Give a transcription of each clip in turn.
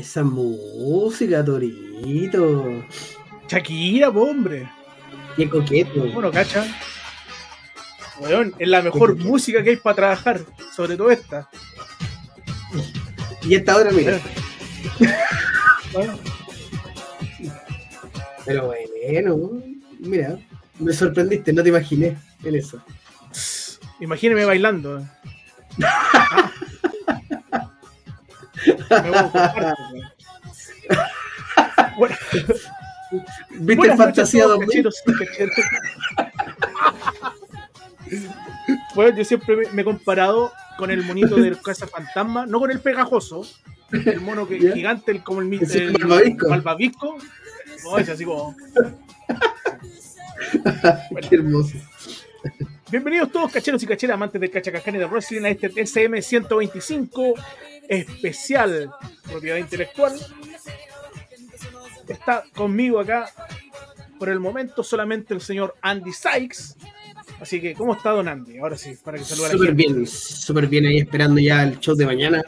Esa música, Torito. Shakira, po, hombre. Qué coqueto. Bueno, cacha. Weón, es la mejor música que hay para trabajar, sobre todo esta. Y esta otra, mira. Bueno, Pero bueno, mira, me sorprendiste, no te imaginé en eso. imagíneme bailando. Me voy a ocupar, weón. Bueno, ¿Viste buenas Fantasía noches a 2000? todos, cacheros y cacheras. Bueno, yo siempre me, he comparado con el monito del Casa Fantasma, no con el pegajoso, el mono que gigante, el, como el, el malvavisco. malvavisco. No, es así como. Qué hermoso. Bienvenidos todos, cacheros y cacheras, amantes del cachacaján y de wrestling, a este TCM 125 especial propiedad intelectual. Está conmigo acá por el momento solamente el señor Andy Sykes. Así que, ¿cómo está Don Andy? Ahora sí, para que salude a la Súper bien, súper bien ahí esperando ya el show de mañana.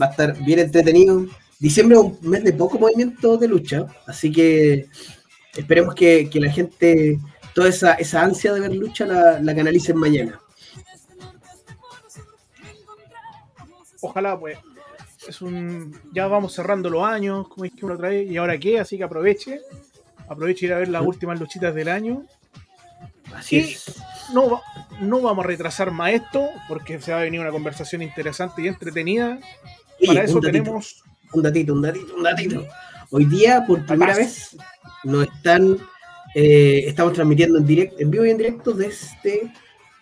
Va a estar bien entretenido. Diciembre es un mes de poco movimiento de lucha, así que esperemos que, que la gente, toda esa, esa ansia de ver lucha la, la canalicen mañana. Ojalá, pues. Es un. Ya vamos cerrando los años, como es que uno trae. ¿Y ahora qué? Así que aproveche. Aproveche ir a ver las últimas luchitas del año. Así Y- es. no, va- no vamos a retrasar más esto, porque se va a venir una conversación interesante y entretenida. Oye, Para eso un datito, tenemos. un datito, un datito, un datito. Hoy día, por primera Capaz. vez, nos están, eh, estamos transmitiendo en directo, en vivo y en directo desde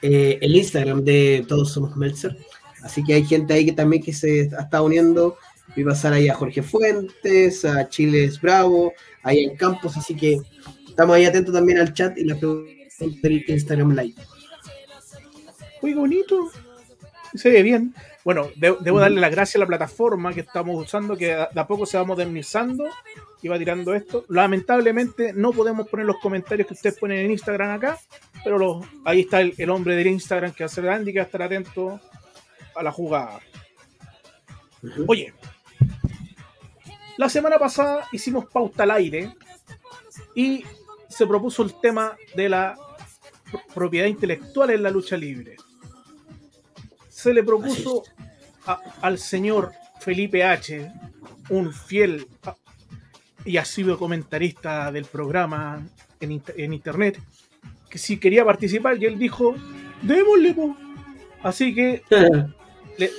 eh, el Instagram de Todos Somos Meltzer. Así que hay gente ahí que también que se está uniendo. Vi pasar ahí a Jorge Fuentes, a Chiles Bravo, ahí en Campos, así que estamos ahí atentos también al chat y las preguntas del Instagram Live. Uy, qué bonito. Se ve bien. Bueno, de- debo darle las gracias a la plataforma que estamos usando, que de a poco se va modernizando y va tirando esto. Lamentablemente no podemos poner los comentarios que ustedes ponen en Instagram acá, pero los- ahí está el, el hombre del Instagram que va a ser Andy, que va a estar atento a la jugada. Oye, la semana pasada hicimos pauta al aire y se propuso el tema de la pro- propiedad intelectual en la lucha libre. Se le propuso a- al señor Felipe H., un fiel y asiduo comentarista del programa en, inter- en internet, que si quería participar y él dijo, démosle, po". Así que le,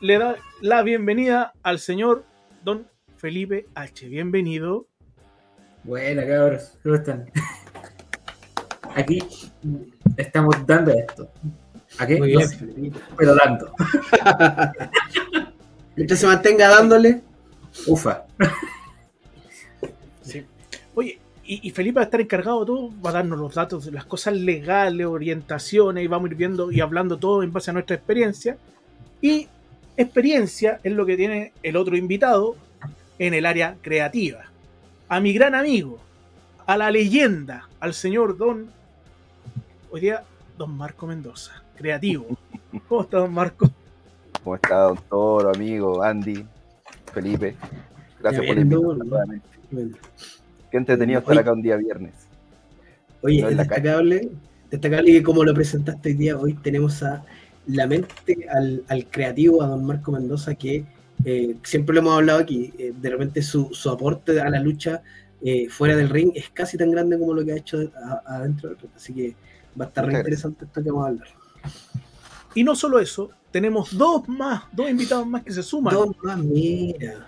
le da la bienvenida al señor Don Felipe H. Bienvenido. Buena, cabros. ¿Cómo están? Aquí estamos dando esto. ¿A qué? Muy No bien, sé, pero dando. Mientras se mantenga dándole, Ufa. Sí. Oye, y, y Felipe va a estar encargado de todo, va a darnos los datos de las cosas legales, orientaciones, y vamos a ir viendo y hablando todo en base a nuestra experiencia. Y experiencia es lo que tiene el otro invitado en el área creativa. A mi gran amigo, a la leyenda, al señor Don, hoy día, Don Marco Mendoza, creativo. ¿Cómo está, Don Marco? ¿Cómo está, don Toro, amigo, Andy, Felipe? Gracias por nuevamente. bueno, Qué entretenido estar Oye. acá un día viernes. Oye, No es destacable, destacable que como lo presentaste hoy día, hoy tenemos a la mente, al, al creativo, a don Marco Mendoza, que eh, siempre lo hemos hablado aquí, eh, de repente su, su aporte a la lucha eh, fuera del ring es casi tan grande como lo que ha hecho adentro del ring, así que va a estar re interesante esto que vamos a hablar. Y no solo eso, tenemos dos más, dos invitados más que se suman. Don, ah, mira,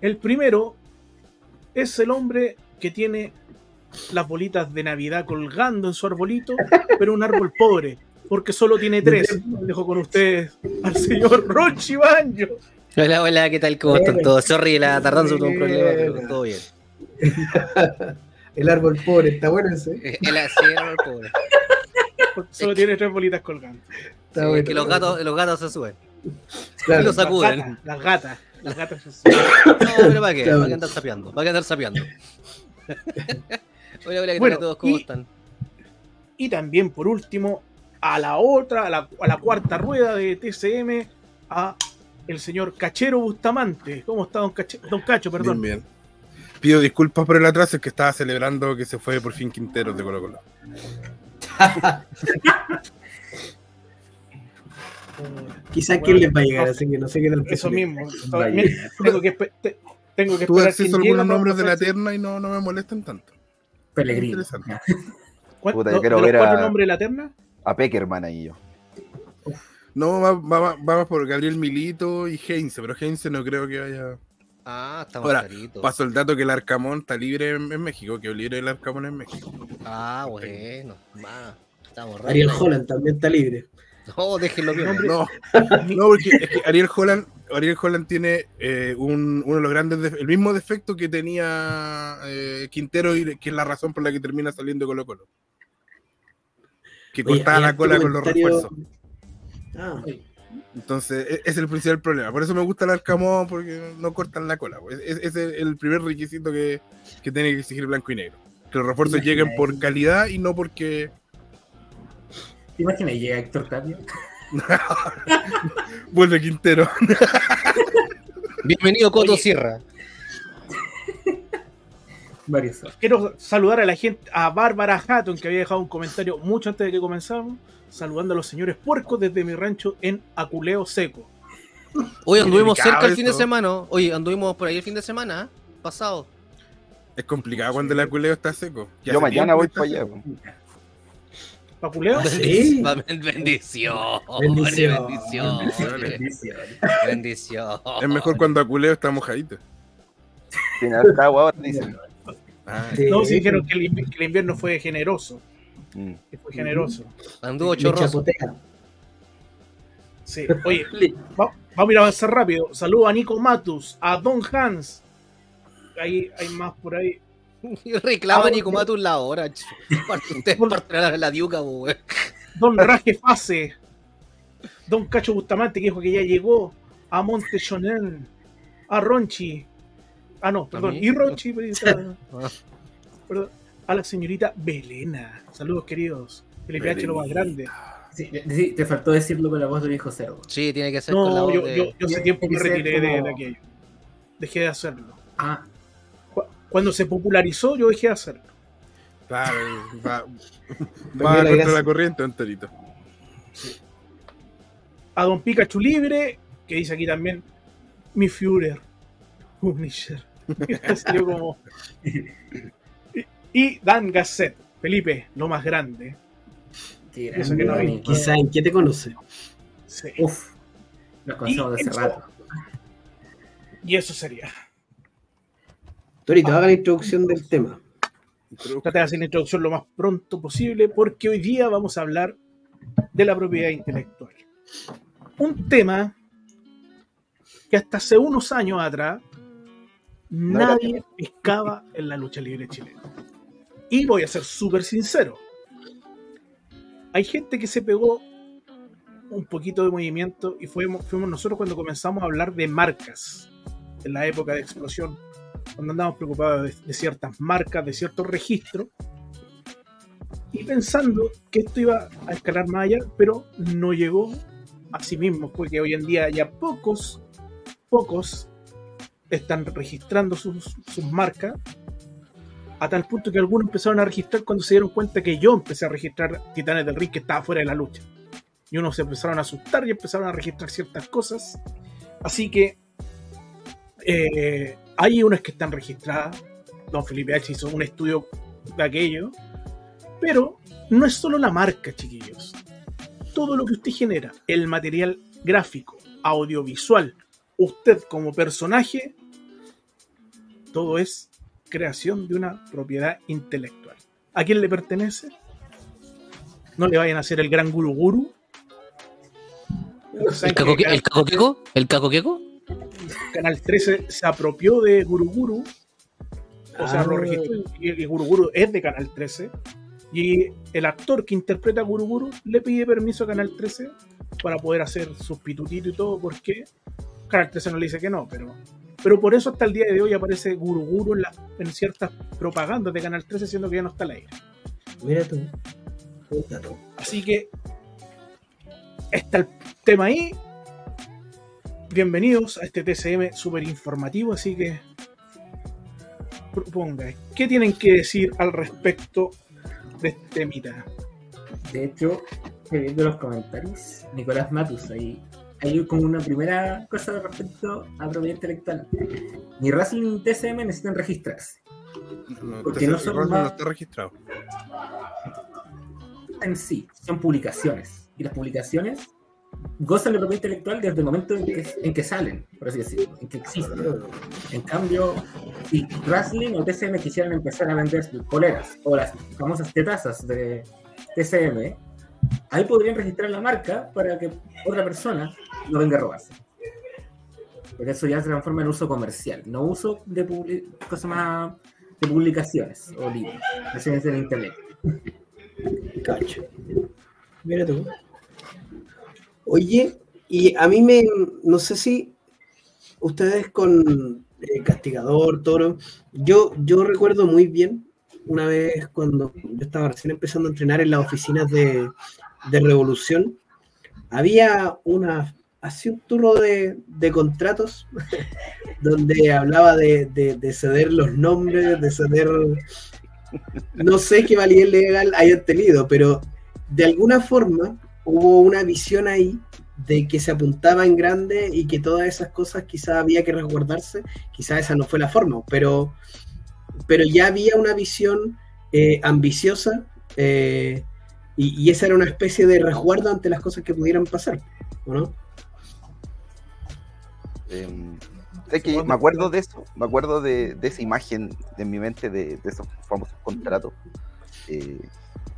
El primero es el hombre que tiene las bolitas de Navidad colgando en su arbolito, pero un árbol pobre, porque solo tiene tres. Dejo con ustedes al señor Rochi Banjo. Hola, hola, ¿qué tal? ¿Cómo están todos? Sorry, la tardanza tuvo un problema, pero todo bien. el árbol pobre, está bueno ese. Eh, El el pobre. Porque Solo tiene tres bolitas colgando. Sí, bueno, que los gatos, los gatos se suben. claro. y los Las sacuden. gatas, las gatas. Las gatas se No, pero ¿para qué? Claro. ¿Para qué andar sapeando? ¿Para qué andar sapeando? hola, hola, ¿qué tal a todos? ¿Cómo y- están? Y también, por último, a la otra, a la, a la cuarta rueda de TCM, a el señor Cachero Bustamante. ¿Cómo está don, Cache- don Cacho? Perdón. Bien, bien. Pido disculpas por el atraso, es que estaba celebrando que se fue por fin Quintero de Colo Colo. Quizás quién les va a llegar, así que no sé qué tal. Eso mismo. Tengo que, te- tengo que Tuve esperar acceso a algunos nombres de la terna y no, no me molestan tanto. Pellegrino. Interesante. ¿Cuál- Puta, yo quiero ver a- nombres de la terna? A Peckerman ahí yo. No, va- va- vamos por Gabriel Milito y Heinze, pero Heinze no creo que vaya. Ah, estamos Ahora, claritos. Paso el dato que el Arcamón está libre en, en México, que libre el Arcamón en México. Ah, bueno. Ma, estamos raros. Ariel Holland también está libre. No, déjenlo bien. No, no, porque es que Ariel Holland, Ariel Holland tiene eh, un- uno de los grandes, el mismo defecto que tenía eh, Quintero y que es la razón por la que termina saliendo Colo Colo. Que Oye, cortaba la cola con los refuerzos. Ah, Entonces, e- ese es el principal problema. Por eso me gusta el Arcamón, porque no cortan la cola. pues. Es- Ese es el primer requisito que, que tiene que exigir blanco y negro. Que los refuerzos lleguen por calidad y no porque. ¿Te imaginas? Llega Héctor Tapia. Vuelve Quintero. Bienvenido, Coto Oye. Sierra. Quiero saludar a la gente, a Bárbara Hatton, que había dejado un comentario mucho antes de que comenzáramos, saludando a los señores puercos desde mi rancho en Aculeo Seco. Hoy anduvimos cerca el fin de semana. Oye, anduvimos por ahí el fin de semana, ¿eh? pasado. Es complicado cuando el aculeo está seco. Yo mañana voy está para allá. seco. po. ¿Paculeo? Sí. Bendición. Bendición. Bendición. Bendición. Es mejor cuando aculeo está mojadito. Tiene harta agua ahora, dicen. Ah, sí. No, sí dijeron que el, invi- que el invierno fue generoso. Mm. Que fue generoso. Anduvo chorroso. Sí. Oye, va- vamos a ir a avanzar rápido. Saludo a Nico Matus, a Don Hans. Ahí hay más por ahí. Reclama Ah, Nico Matus la hora. ch- Parte usted parte la, la diuca, weón. Don Raje Fase. Don Cacho Bustamante, que dijo que ya llegó. A Monte Shonen. A Ronchi. Ah, no, perdón. Y Ronchi. perdón. A la señorita Belena. Saludos, queridos. Felipe H, lo más grande. Sí, sí, te faltó decirlo con la voz de viejo cerdo. Sí, tiene que ser con la No, voz yo, de... yo, yo hace tiempo me retiré de, como- de aquello. Dejé de hacerlo. Ah, Cu- Cuando se popularizó, yo dejé de hacerlo. claro, va, va la contra gracia. la corriente, enterito. A Don Pikachu Libre, que dice aquí también, mi Führer, Punisher. Como... Y, Dan Gasset, Felipe, lo más grande. Eso que no amigo. Quizá en qué te conoce. Sí. Uf, los conocemos de Y hace eso- rato. Y eso sería. Torito, haga la introducción del tema. Trate de hacer la introducción lo más pronto posible porque hoy día vamos a hablar de la propiedad intelectual. Un tema que hasta hace unos años atrás nadie pescaba en la lucha libre chilena. Y voy a ser súper sincero. Hay gente que se pegó un poquito de movimiento y fuimos, fuimos nosotros cuando comenzamos a hablar de marcas en la época de explosión cuando andábamos preocupados de, de ciertas marcas, de ciertos registros, y pensando que esto iba a escalar más allá, pero no llegó a sí mismo, porque hoy en día ya pocos, pocos están registrando sus, sus marcas, a tal punto que algunos empezaron a registrar cuando se dieron cuenta que yo empecé a registrar Titanes del Ring que estaba fuera de la lucha. Y unos se empezaron a asustar y empezaron a registrar ciertas cosas. Así que eh, hay unas que están registradas. Don Felipe H hizo un estudio de aquello. Pero no es solo la marca, chiquillos. Todo lo que usted genera, el material gráfico, audiovisual, usted como personaje, todo es creación de una propiedad intelectual. ¿A quién le pertenece? No le vayan a hacer el gran guru guru. ¿El caco, el cacoqueco? ¿El cacoqueco? Canal 13 se apropió de Guru Guru, o sea, Ah. lo registró y, y Guru Guru es de Canal 13. Y el actor que interpreta a Guru Guru le pide permiso a Canal 13 para poder hacer sus pitutitos y todo, porque Canal 13 no le dice que no, pero, pero por eso hasta el día de hoy aparece Guru Guru en, la- en ciertas propagandas de Canal 13, siendo que ya no está al aire. Mira tú. Puta tú. Así que está el tema ahí. bienvenidos a este TCM súper informativo, así que proponga, ¿qué tienen que decir al respecto de este temita? De hecho, viendo los comentarios, Nicolás Matus, ahí hay como una primera cosa respecto a propiedad intelectual. Ni Racing ni TCM necesitan registrarse. No, Porque no son igual no más- está registrado. En sí, son publicaciones. Y las publicaciones gozan de propiedad intelectual desde el momento en que, en que salen, por así decirlo, en que existen. En cambio, si Wrestling o TCM quisieran empezar a vender poleras o las famosas tetazas de TCM, ahí podrían registrar la marca para que otra persona lo venga a robarse. Porque eso ya se transforma en uso comercial, no uso de publi- cosa más de publicaciones o libros, versiones en internet. Cacho. Mira tú. Oye, y a mí me, no sé si ustedes con eh, Castigador, Toro, yo, yo recuerdo muy bien una vez cuando yo estaba recién empezando a entrenar en las oficinas de, de Revolución, había una, así un turno de, de contratos donde hablaba de, de- de ceder los nombres, de ceder no sé qué validez legal hayan tenido, pero de alguna forma hubo una visión ahí de que se apuntaba en grande y que todas esas cosas quizás había que resguardarse, quizás esa no fue la forma, pero, pero ya había una visión eh, ambiciosa eh, y, y esa era una especie de resguardo ante las cosas que pudieran pasar, ¿o no? Eh, sé que me acuerdo de eso, me acuerdo de, de esa imagen en mi mente de, de esos famosos contratos. Eh,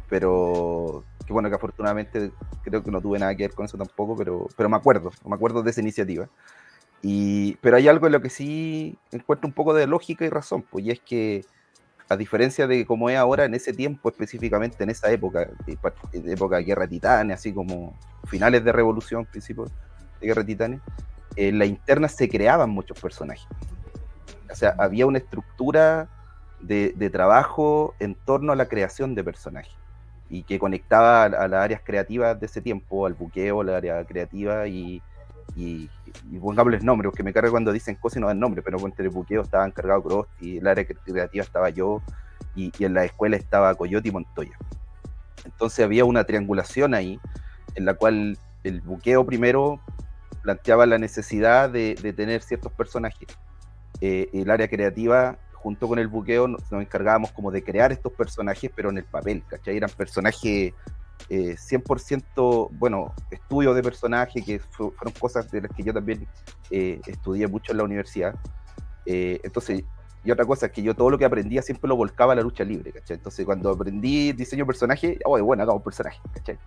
pero que bueno, que afortunadamente creo que no tuve nada que ver con eso tampoco, pero, pero me acuerdo, me acuerdo de esa iniciativa. Y, pero hay algo en lo que sí encuentro un poco de lógica y razón, pues, y es que a diferencia de como es ahora, en ese tiempo específicamente, en esa época, época de guerra de titanes, así como finales de revolución, principios de guerra de titanes, en la interna se creaban muchos personajes. O sea, había una estructura de, de trabajo en torno a la creación de personajes y que conectaba a, a las áreas creativas de ese tiempo, al buqueo, la área creativa y, y, y pongámosles nombres, porque me carga cuando dicen cosas y no dan nombre, pero entre el buqueo estaba encargado Cross y el área creativa estaba yo y, y en la escuela estaba Coyote y Montoya. Entonces había una triangulación ahí en la cual el buqueo primero planteaba la necesidad de, de tener ciertos personajes. Eh, el área creativa, junto con el buqueo, nos, nos encargábamos como de crear estos personajes, pero en el papel, ¿cachai? Eran personajes eh, 100%, bueno, estudio de personaje, que fu- fueron cosas de las que yo también eh, estudié mucho en la universidad. Eh, entonces, y otra cosa es que yo todo lo que aprendía siempre lo volcaba a la lucha libre, ¿cachai? Entonces, cuando aprendí diseño de personaje, oh, bueno, hagamos personaje, ¿cachai?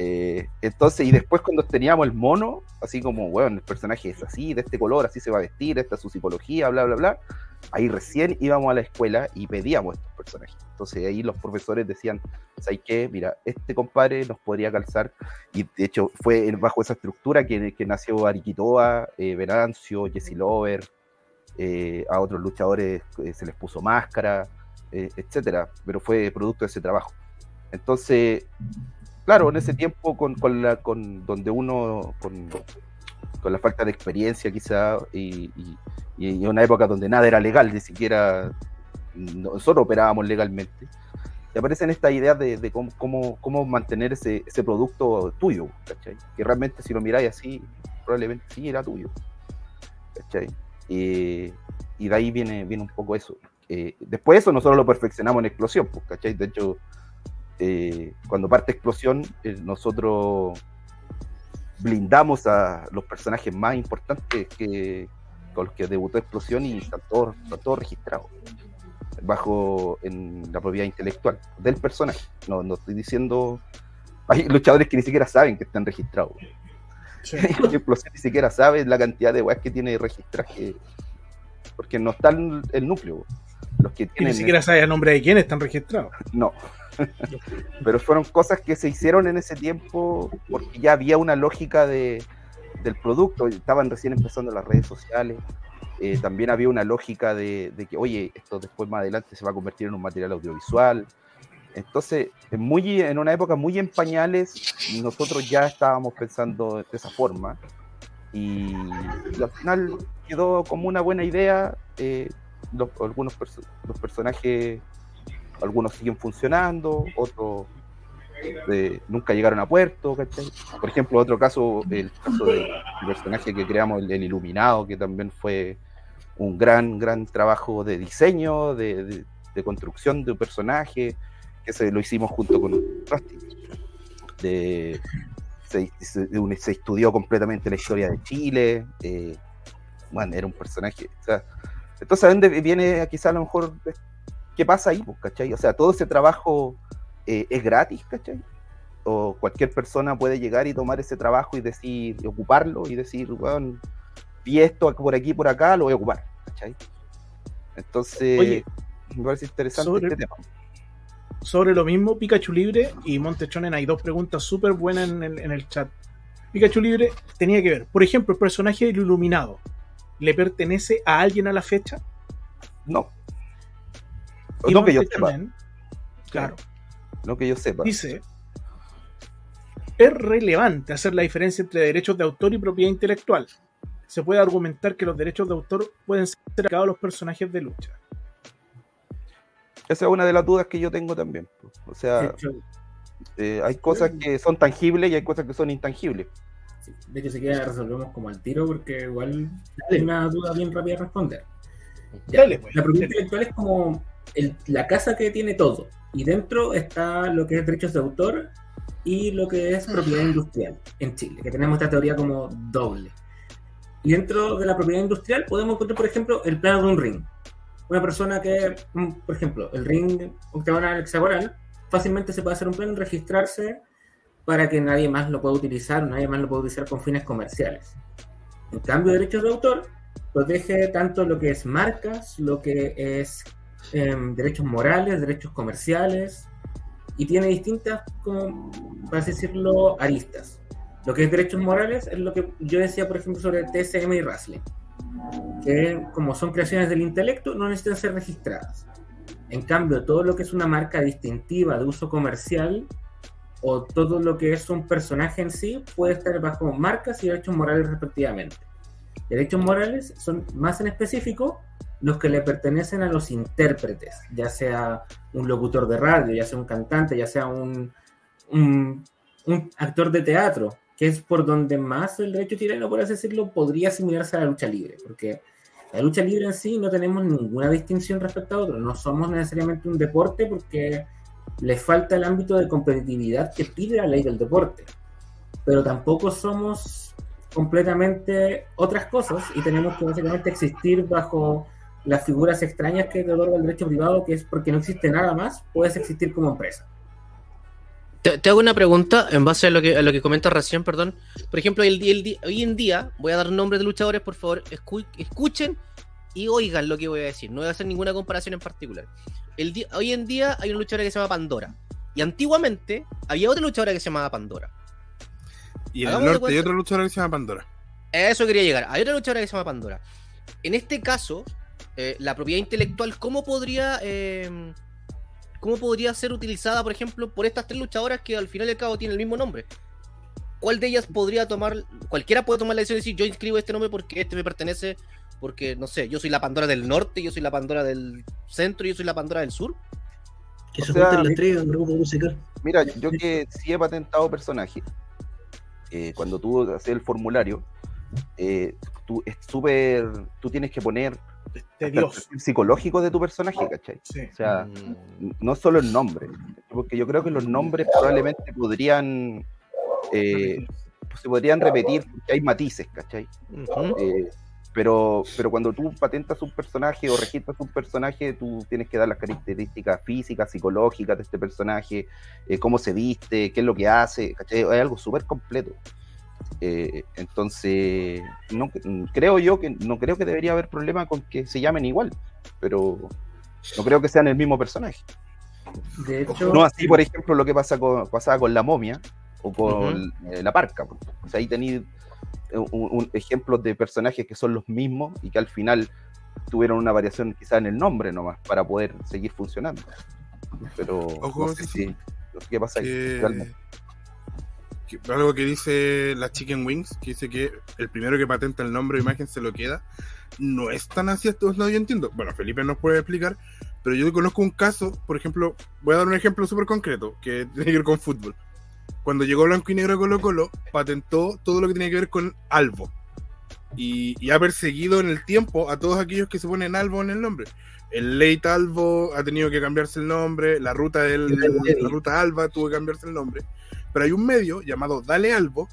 Eh, entonces, y después cuando teníamos el mono, así como, bueno, el personaje es así, de este color, así se va a vestir, esta es su psicología, bla, bla, bla, ahí recién íbamos a la escuela y pedíamos estos personajes. Entonces ahí los profesores decían, ¿sabes qué? Mira, este compadre nos podría calzar, y de hecho fue bajo esa estructura que, nació Ariquitoa, eh, Venancio, Jesse Lover, eh, a otros luchadores se les puso máscara, etcétera, pero fue producto de ese trabajo. Entonces, claro, en ese tiempo con, con la, con donde uno, con, con la falta de experiencia quizá, y, y, y una época donde nada era legal, ni siquiera nosotros operábamos legalmente, te aparecen estas ideas de, de cómo, cómo, cómo mantener ese, ese producto tuyo, ¿cachai? Que realmente si lo miráis así, probablemente sí era tuyo, ¿cachai? Eh, y de ahí viene, viene un poco eso. Eh, después eso nosotros lo perfeccionamos en Explosión, pues, ¿cachai? De hecho, eh, cuando parte Explosión, eh, nosotros blindamos a los personajes más importantes que, con los que debutó Explosión y están todos, están todos registrados bajo en la propiedad intelectual del personaje. No, no estoy diciendo. Hay luchadores que ni siquiera saben que están registrados. Sí. Explosión ni siquiera sabe la cantidad de weas que tiene registraje. Porque no está el, núcleo. Los que Y ni tienen siquiera sabes el nombre de quién están registrados. no. Pero fueron cosas que se hicieron en ese tiempo porque ya había una lógica de, del producto. Estaban recién empezando las redes sociales. Eh, también había una lógica de, de que, oye, esto después más adelante se va a convertir en un material audiovisual. Entonces, en muy, en una época muy en pañales, nosotros ya estábamos pensando de esa forma. Y, y al final quedó como una buena idea. eh, los, algunos perso- los personajes, algunos siguen funcionando, otros eh, nunca llegaron a puerto. ¿cachai? Por ejemplo, otro caso, el caso del personaje que creamos, el, Iluminado, que también fue un gran, gran trabajo de diseño, de, construcción de un personaje, que se lo hicimos junto con Rusty. De, se, estudió completamente la historia de Chile. eh, bueno, era un personaje. entonces, ¿a dónde viene quizá a lo mejor qué pasa ahí? pues, ¿cachai? O sea, todo ese trabajo eh, es gratis, ¿cachai? O cualquier persona puede llegar y tomar ese trabajo y decir, y ocuparlo y decir, bueno, vi esto por aquí por acá, lo voy a ocupar, ¿cachai? Entonces, Oye, me parece interesante sobre- este tema. Sobre lo mismo, Pikachu Libre y Montechonen, hay dos preguntas súper buenas en el, en el chat. Pikachu Libre tenía que ver, por ejemplo, el personaje del Iluminado, ¿le pertenece a alguien a la fecha? No. Y No que yo sepa. Claro, No que yo sepa. dice, es relevante hacer la diferencia entre derechos de autor y propiedad intelectual. Se puede argumentar que los derechos de autor pueden ser aplicados a los personajes de lucha. Esa es una de las dudas que yo tengo también. O sea, eh, hay cosas que son tangibles y hay cosas que son intangibles. sí, de hecho, si queda resolvemos como al tiro, porque igual es una duda bien rápida de responder. Ya, Dale, pues. La propiedad intelectual es como el- la casa que tiene todo. Y dentro está lo que es derechos de autor y lo que es propiedad industrial en Chile, que tenemos esta teoría como doble. Y dentro de la propiedad industrial podemos encontrar, por ejemplo, el plano de un ring. Una persona que, mm, por ejemplo, el ring octagonal, hexagonal, fácilmente se puede hacer un plano y registrarse para que nadie más lo pueda utilizar, nadie más lo pueda utilizar con fines comerciales. En cambio, derechos de autor protege tanto lo que es marcas, lo que es em, derechos morales, derechos comerciales, y tiene distintas, como, para decirlo, aristas. Lo que es derechos morales es lo que yo decía, por ejemplo, sobre TSM y Wrestling, que como son creaciones del intelecto, no necesitan ser registradas. En cambio, todo lo que es una marca distintiva de uso comercial o todo lo que es un personaje en sí puede estar bajo marcas y derechos morales respectivamente. Derechos morales son más en específico los que le pertenecen a los intérpretes, ya sea un locutor de radio, ya sea un cantante, ya sea un, un, un actor de teatro, que es por donde más el derecho chileno, por así decirlo, podría asimilarse a la lucha libre, porque la lucha libre en sí no tenemos ninguna distinción respecto a otro, no somos necesariamente un deporte porque le falta el ámbito de competitividad que pide la ley del deporte, pero tampoco somos completamente otras cosas y tenemos que básicamente existir bajo las figuras extrañas que te otorga el derecho privado, que es porque no existe nada más, puedes existir como empresa. Te, te hago una pregunta en base a lo que, a lo que comentas recién, perdón. Por ejemplo, el, el hoy en día, voy a dar nombres de luchadores, por favor, escu- escuchen y oigan lo que voy a decir. No voy a hacer ninguna comparación en particular. El hoy en día hay una luchadora que se llama Pandora. Y antiguamente había otra luchadora que se llamaba Pandora. Y en el norte hay otra luchadora que se llama Pandora. A eso quería llegar. Hay otra luchadora que se llama Pandora. En este caso, eh, la propiedad intelectual, ¿cómo podría, eh, ¿cómo podría ser utilizada, por ejemplo, por estas tres luchadoras que al final y al cabo tienen el mismo nombre? ¿Cuál de ellas podría tomar, cualquiera puede tomar la decisión de decir, yo inscribo este nombre porque este me pertenece, porque, no sé, yo soy la Pandora del norte, yo soy la Pandora del centro, yo soy la Pandora del sur? Que se junten las tres en grupo musical. Mira, yo que sí he patentado personajes, eh, cuando tú haces el formulario, eh, tú, es súper, tú tienes que poner El perfil psicológico de tu personaje, ¿cachai? Sí. O sea, Mm, no solo el nombre, porque yo creo que los nombres probablemente podrían, eh, se podrían repetir, porque hay matices, ¿cachai? Eh, pero, pero cuando tú patentas un personaje o registras un personaje, tú tienes que dar las características físicas, psicológicas de este personaje, eh, cómo se viste, qué es lo que hace, ¿cachai? Es algo súper completo. Eh, entonces, no, creo yo que no creo que debería haber problema con que se llamen igual, pero no creo que sean el mismo personaje. De hecho, No así, por ejemplo, lo que pasa con, pasaba con la momia o con eh, la parca. O sea, ahí tenéis eh, un, un- ejemplos de personajes que son los mismos y que al final tuvieron una variación quizá en el nombre nomás para poder seguir funcionando. Pero Ojo, no sé sí, si- no sé qué pasa ahí realmente. Que- algo que dice la Chicken Wings, que dice que el primero que patenta el nombre o imagen se lo queda. No es tan así, esto no yo entiendo. Bueno, Felipe nos puede explicar, pero yo conozco un caso, por ejemplo, voy a dar un ejemplo súper concreto, que tiene que ver con fútbol. Cuando llegó Blanco y Negro a Colo Colo, patentó todo lo que tiene que ver con Albo. Y, y ha perseguido en el tiempo a todos aquellos que se ponen Albo en el nombre. El Late Albo ha tenido que cambiarse el nombre, la ruta del, la ruta Alba tuvo que cambiarse el nombre. Pero hay un medio llamado Dale Albo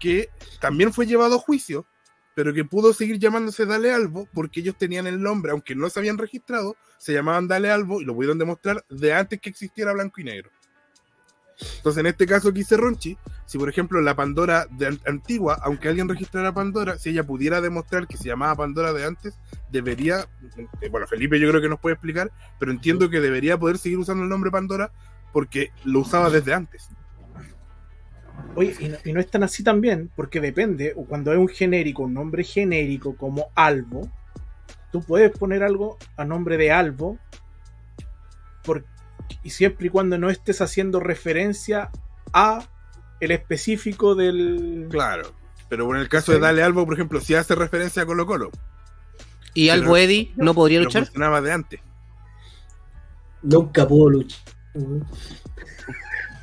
que también fue llevado a juicio, pero que pudo seguir llamándose Dale Albo porque ellos tenían el nombre, aunque no se habían registrado, se llamaban Dale Albo y lo pudieron demostrar de antes que existiera Blanco y Negro. Entonces, en este caso que hice Ronchi, si por ejemplo la Pandora de an- antigua, aunque alguien registrara Pandora, si ella pudiera demostrar que se llamaba Pandora de antes, debería, eh, bueno, Felipe yo creo que nos puede explicar, pero entiendo que debería poder seguir usando el nombre Pandora porque lo usaba desde antes. Oye, y no, y no es tan así también, porque depende, o cuando es un genérico, un nombre genérico como Albo, tú puedes poner algo a nombre de Albo, por- y siempre y cuando no estés haciendo referencia a el específico del... Claro. Pero en el caso de Dale Albo, por ejemplo, si hace referencia a Colo Colo, ¿Y Pero- Albo Eddy no podría luchar? funcionaba de antes. Nunca pudo luchar.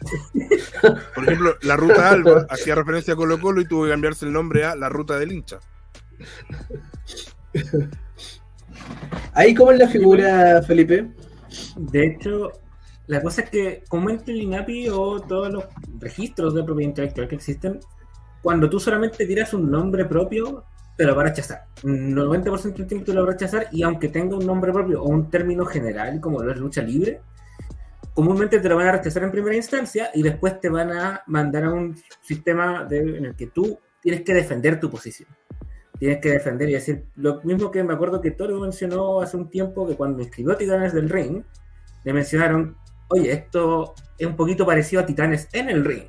Por ejemplo, la ruta Alba hacía referencia a Colo Colo y tuvo que cambiarse el nombre a la ruta del hincha. Ahí, ¿cómo es la figura, Felipe? De hecho, la cosa es que comúnmente el INAPI o todos los registros de propiedad intelectual que existen, cuando tú solamente tiras un nombre propio, te lo va a rechazar. Un 90% del tiempo te lo va a rechazar y aunque tenga un nombre propio o un término general como lo es lucha libre, comúnmente te lo van a rechazar en primera instancia y después te van a mandar a un sistema de- en el que tú tienes que defender tu posición. Tienes que defender y decir lo mismo que me acuerdo que Toro mencionó hace un tiempo que cuando escribió Titanes del Ring, le mencionaron, oye, esto es un poquito parecido a Titanes en el ring.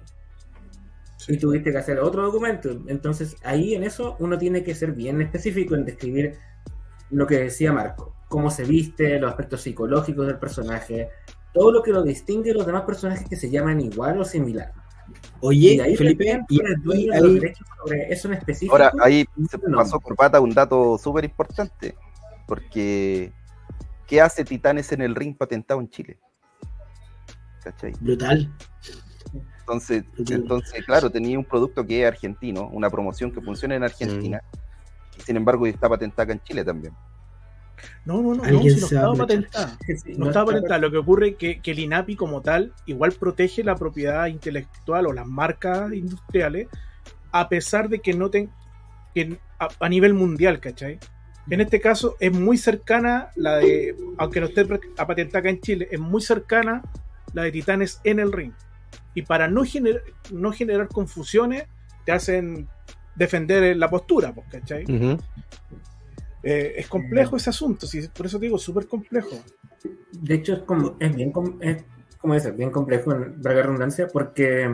Y tuviste que hacer otro documento. Entonces ahí en eso uno tiene que ser bien específico en describir lo que decía Marco, cómo se viste, los aspectos psicológicos del personaje, todo lo que lo distingue de los demás personajes que se llaman igual o similar. Oye, y ahí Felipe, y eres ahí- dueño de los ahí- derechos sobre eso en específico. Ahora, ahí se pasó por pata un dato súper importante, porque ¿qué hace Titanes en el ring patentado en Chile? ¿Cachai? brutal. Entonces, entonces, claro, tenía un producto que es argentino, una promoción que funciona en Argentina, y sin embargo está patentada acá en Chile también. No, no, no, no, si no estaba patentada. Sí, No no estaba está- patentada. Lo que ocurre es que, que el INAPI como tal igual protege la propiedad intelectual o las marcas industriales a pesar de que no ten, que a, a nivel mundial, ¿cachai? En este caso es muy cercana la de, aunque no esté patentada acá en Chile, es muy cercana la de Titanes en el ring. Y para no, gener- no generar confusiones, te hacen defender la postura, pues, ¿cachai? Ujú. Eh, es complejo ese asunto, sí, por eso te digo, súper complejo. De hecho, es, como, es bien, com- es, como dice, bien complejo, en la redundancia, porque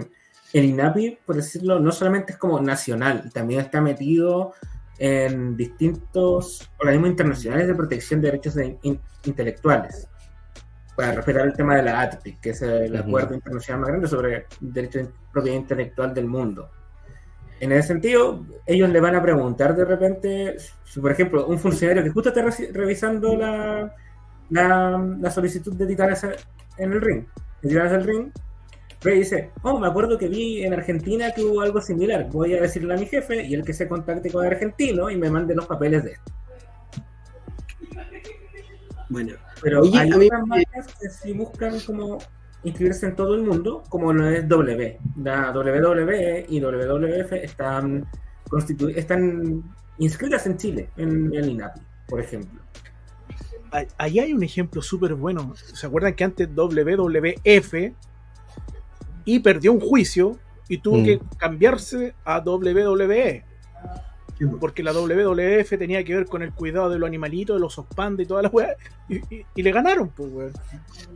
el INAPI, por decirlo, no solamente es como nacional, también está metido en distintos organismos internacionales de protección de derechos de- in- intelectuales. Para respetar el tema de la ATPIC, que es el acuerdo internacional más grande sobre derechos de propiedad intelectual del mundo. En ese sentido, ellos le van a preguntar de repente, si por ejemplo, un funcionario que justo está revisando la, la, la solicitud de Titanes en el ring, de Titanes del ring, ve y dice, oh, me acuerdo que vi en Argentina que hubo algo similar, voy a decirle a mi jefe y el que se contacte con el argentino y me mande los papeles de esto. Bueno, Pero Oye, hay otras marcas que sí buscan como inscribirse en todo el mundo, como lo es W. La WWE y WWF están, constitu- están inscritas en Chile, en el INAPI, por ejemplo. Ahí- Ahí hay un ejemplo súper bueno. ¿Se acuerdan que antes WWF y perdió un juicio y tuvo Mm. que cambiarse a WWE? Porque la WWF tenía que ver con el cuidado de los animalitos, de los pandas y todas las weas. Y, y- y le ganaron, pues, weón.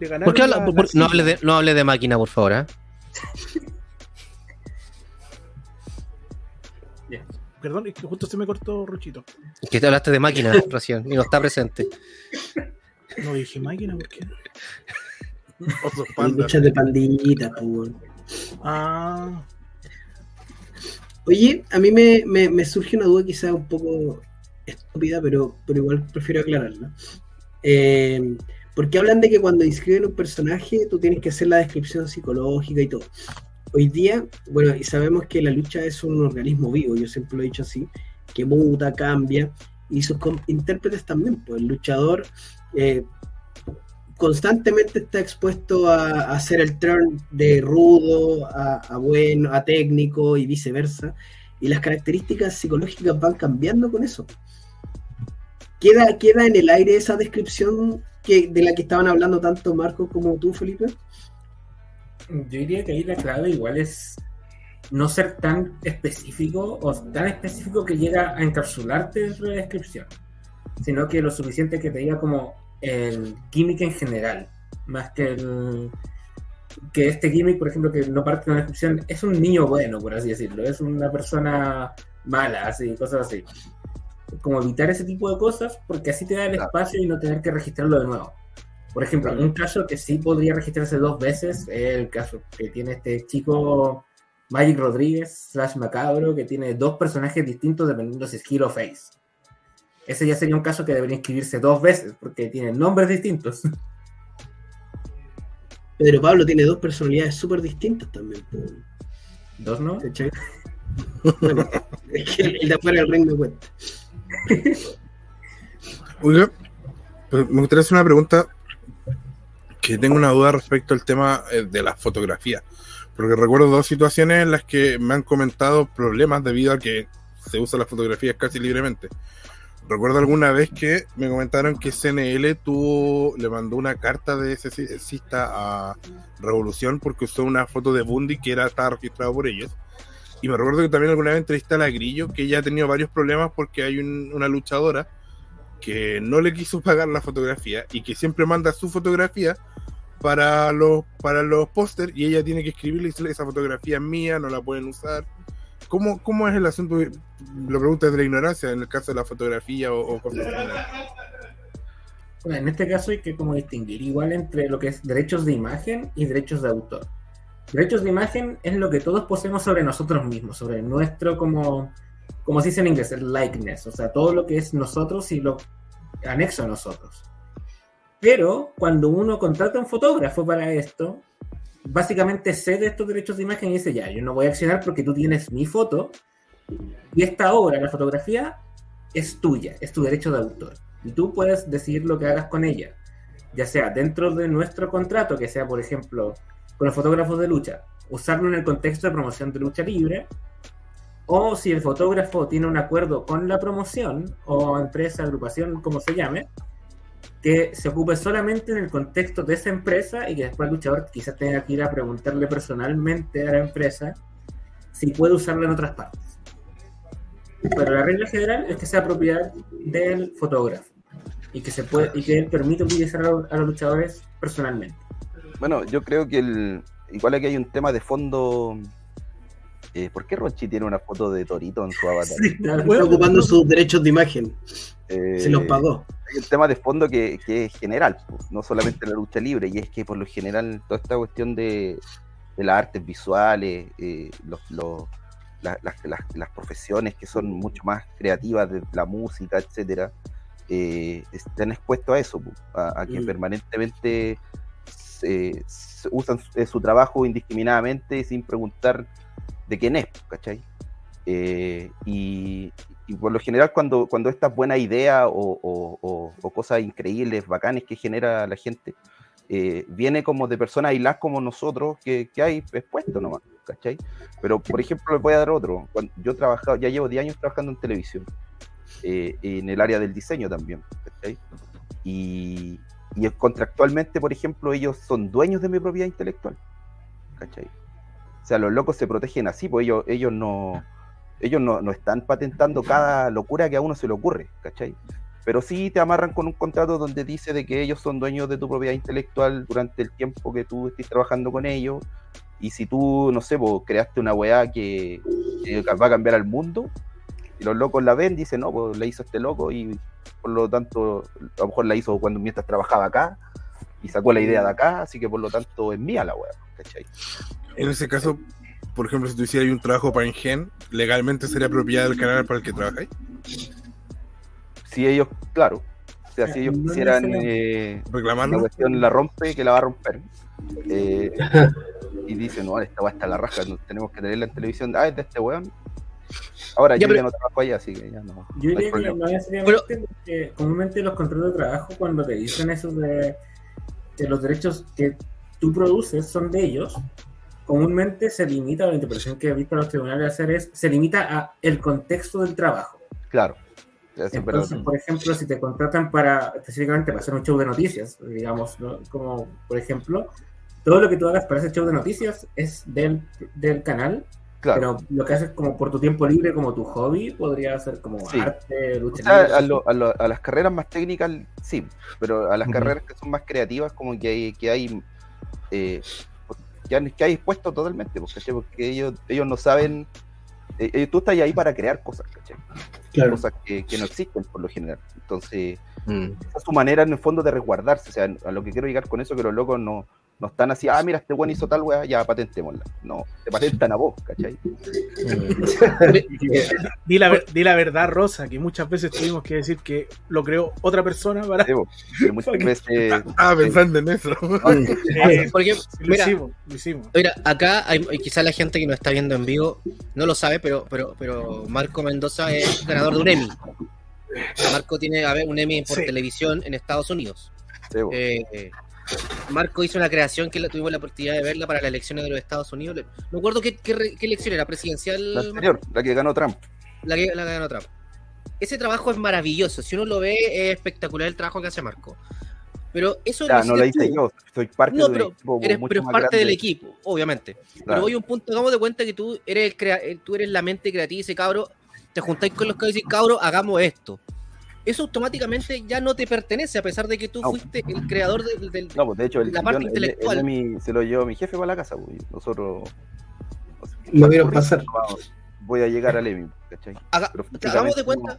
Le ganaron. ¿Por qué habla- la- por- la no, hable de, no hable de máquina, por favor? ¿ah? Perdón, es que justo se me cortó Rochito. Que te hablaste de máquina recién y no está presente. No dije máquina, ¿por qué? Osos luchas de panditas, pues. Ah. Oye, a mí me, me, me surge una duda quizá un poco estúpida, pero, pero igual prefiero aclararla. Eh, porque hablan de que cuando inscriben un personaje tú tienes que hacer la descripción psicológica y todo. Hoy día, bueno, y sabemos que la lucha es un organismo vivo, yo siempre lo he dicho así, que muta, cambia, y sus intérpretes también, pues el luchador eh, constantemente está expuesto a, hacer el turn de rudo a, bueno, a técnico y viceversa, y las características psicológicas van cambiando con eso. ¿Queda, queda en el aire esa descripción que, de la que estaban hablando tanto Marco como tú, Felipe? Yo diría que ahí la clave igual es no ser tan específico o tan específico que llega a encapsularte dentro de la descripción, sino que lo suficiente que te diga como el gimmick en general, más que el que este gimmick, por ejemplo, que no parte de una descripción, es un niño bueno, por así decirlo, es una persona mala, así, cosas así. Como evitar ese tipo de cosas, porque así te da el espacio y no tener que registrarlo de nuevo. Por ejemplo, un caso que sí podría registrarse dos veces es el caso que tiene este chico Magic Rodríguez slash Macabro, que tiene dos personajes distintos dependiendo si es Hero Face. Ese ya sería un caso que debería escribirse dos veces, porque tienen nombres distintos. Pedro Pablo tiene dos personalidades súper distintas también. ¿Dos no? es que el de afuera del ring me cuenta. Oiga, pues, me gustaría hacer una pregunta que tengo una duda respecto al tema eh, de la fotografía. Porque recuerdo dos situaciones en las que me han comentado problemas debido a que se usa las fotografías casi libremente. Recuerdo alguna vez que me comentaron que CNL tuvo, le mandó una carta de cista a Revolución porque usó una foto de Bundy que era, estaba registrado por ellos. Y me recuerdo que también alguna vez entrevisté a la Grillo que ella ha tenido varios problemas porque hay una luchadora que no le quiso pagar la fotografía y que siempre manda su fotografía para los, para los póster y ella tiene que escribirle esa fotografía es mía, no la pueden usar. ¿Cómo, ¿Cómo es el asunto? Lo pregunta de la ignorancia en el caso de la fotografía o, cosas bueno, en este caso hay que como distinguir igual entre lo que es derechos de imagen y derechos de autor. Derechos de imagen es lo que todos poseemos sobre nosotros mismos, sobre nuestro como, como se dice en inglés, el likeness, o sea, todo lo que es nosotros y lo anexo a nosotros. Pero cuando uno contrata a un fotógrafo para esto, básicamente cede estos derechos de imagen y dice, ya, yo no voy a accionar porque tú tienes mi foto y esta obra, la fotografía, es tuya, es tu derecho de autor. Y tú puedes decidir lo que hagas con ella, ya sea dentro de nuestro contrato, que sea, por ejemplo, con los fotógrafos de lucha, usarlo en el contexto de promoción de lucha libre, o si el fotógrafo tiene un acuerdo con la promoción o empresa, agrupación, como se llame, que se ocupe solamente en el contexto de esa empresa y que después el luchador quizás tenga que ir a preguntarle personalmente a la empresa si puede usarla en otras partes. Pero la regla general es que sea propiedad del fotógrafo y que se puede y que él permite utilizar a, los luchadores personalmente. Bueno, yo creo que el, igual aquí hay un tema de fondo. Eh, ¿Por qué Rochi tiene una foto de Torito en su avatar? está ocupando sus derechos de imagen. se los pagó hay un tema de fondo que, es general, no solamente la lucha libre, y es que por lo general toda esta cuestión de, las artes visuales, eh, las, profesiones que son mucho más creativas de la música, etcétera, eh, están expuestos a eso, a, que mm. permanentemente usan su, su, trabajo indiscriminadamente sin preguntar de quién es, ¿cachai? Eh, y, por lo general cuando, cuando estas buenas ideas o, cosas increíbles, bacanes que genera la gente, eh, viene como de personas aisladas como nosotros que, hay expuesto nomás, ¿cachai? Pero, por ejemplo, les voy a dar otro. Cuando yo he trabajado, ya llevo 10 años trabajando en televisión, eh, en el área del diseño también, ¿cachai? Y, y contractualmente, por ejemplo, ellos son dueños de mi propiedad intelectual, ¿cachai? O sea, los locos se protegen así, pues ellos, ellos no ellos no, están patentando cada locura que a uno se le ocurre, ¿cachai? Pero sí te amarran con un contrato donde dice de que ellos son dueños de tu propiedad intelectual durante el tiempo que tú estés trabajando con ellos. Y si tú, no sé, vos creaste una weá que, va a cambiar al mundo, y los locos la ven, dicen, no, pues la hizo este loco y por lo tanto, a lo mejor la hizo cuando mientras trabajaba acá y sacó la idea de acá, así que por lo tanto es mía la weá, ¿cachai? En ese caso, por ejemplo, si tú hicieras un trabajo para Engen, ¿legalmente sería propiedad del canal para el que trabajáis? Si ellos, claro, o sea, si ellos No quisieran eh, la ¿Reclamarlo? cuestión la rompe, que la va a romper. Eh, y dice, no, esta va hasta la raja, no, tenemos que tenerla en televisión. Ah, es de este weón. Ahora Ya, yo pero- ya no trabajo allá, así que ya no. Yo no diría que no necesariamente, porque comúnmente los contratos de trabajo, cuando te dicen eso de, de los derechos que tú produces son de ellos, comúnmente se limita, la interpretación que he visto a los tribunales hacer es, se limita a el contexto del trabajo. Claro. Entonces, por ejemplo, si te contratan para específicamente para hacer un show de noticias, digamos, ¿no? como por ejemplo, todo lo que tú hagas para ese show de noticias es del, del canal, Claro. pero lo que haces como por tu tiempo libre, como tu hobby, podría ser como Sí. arte, O lucha sea, libre. a, lo- a lo- a las carreras más técnicas, sí, pero a las carreras que son más creativas, como que hay, que hay, eh, que han- que hay expuesto totalmente, ¿cachai? porque ellos, ellos no saben, eh, tú estás ahí para crear cosas, ¿cachai? Claro. cosas que, que no existen por lo general. Entonces, Mm. esa es su manera en el fondo de resguardarse, o sea, a lo que quiero llegar con eso, que los locos no, no están así, ah, mira, este buen hizo tal weá, ya patentémosla. No, te patentan a vos, ¿cachai? Di la, di la verdad, Rosa, que muchas veces tuvimos que decir que lo creó otra persona para. Sí, vos, que muchas veces... Estaba pensando en eso. Eh, Porque, lo mira, hicimos, lo hicimos. Mira, acá hay, quizá la gente que nos está viendo en vivo no lo sabe, pero, pero, pero Marco Mendoza es ganador de un Emmy. Marco tiene a ver, un Emmy por Sí. televisión en Estados Unidos. sí. Eh, eh, Marco hizo una creación que la, tuvimos la oportunidad de verla para las elecciones de los Estados Unidos. No recuerdo qué, qué, elección era, presidencial. la anterior, la que ganó Trump. La que, la que ganó Trump. Ese trabajo es maravilloso. Si uno lo ve, es espectacular el trabajo que hace Marco. Pero eso Ya, no la hiciste hice tú. yo, soy parte No, pero equipo Eres, pero es parte del equipo, obviamente. Pero hoy un punto, hagamos de cuenta que tú eres el crea tú eres la mente creativa y ese cabro, te juntáis con los cabros y decís, cabro, hagamos esto. Eso automáticamente ya no te pertenece, a pesar de que tú No. fuiste el creador del. del- No, pues de hecho, el, La parte yo- intelectual. el Emmy se lo llevó mi jefe para la casa, pues, nosotros. Lo vieron pasar. Vamos, Voy a llegar al Emmy, ¿cachai? haga- hagamos de cuenta,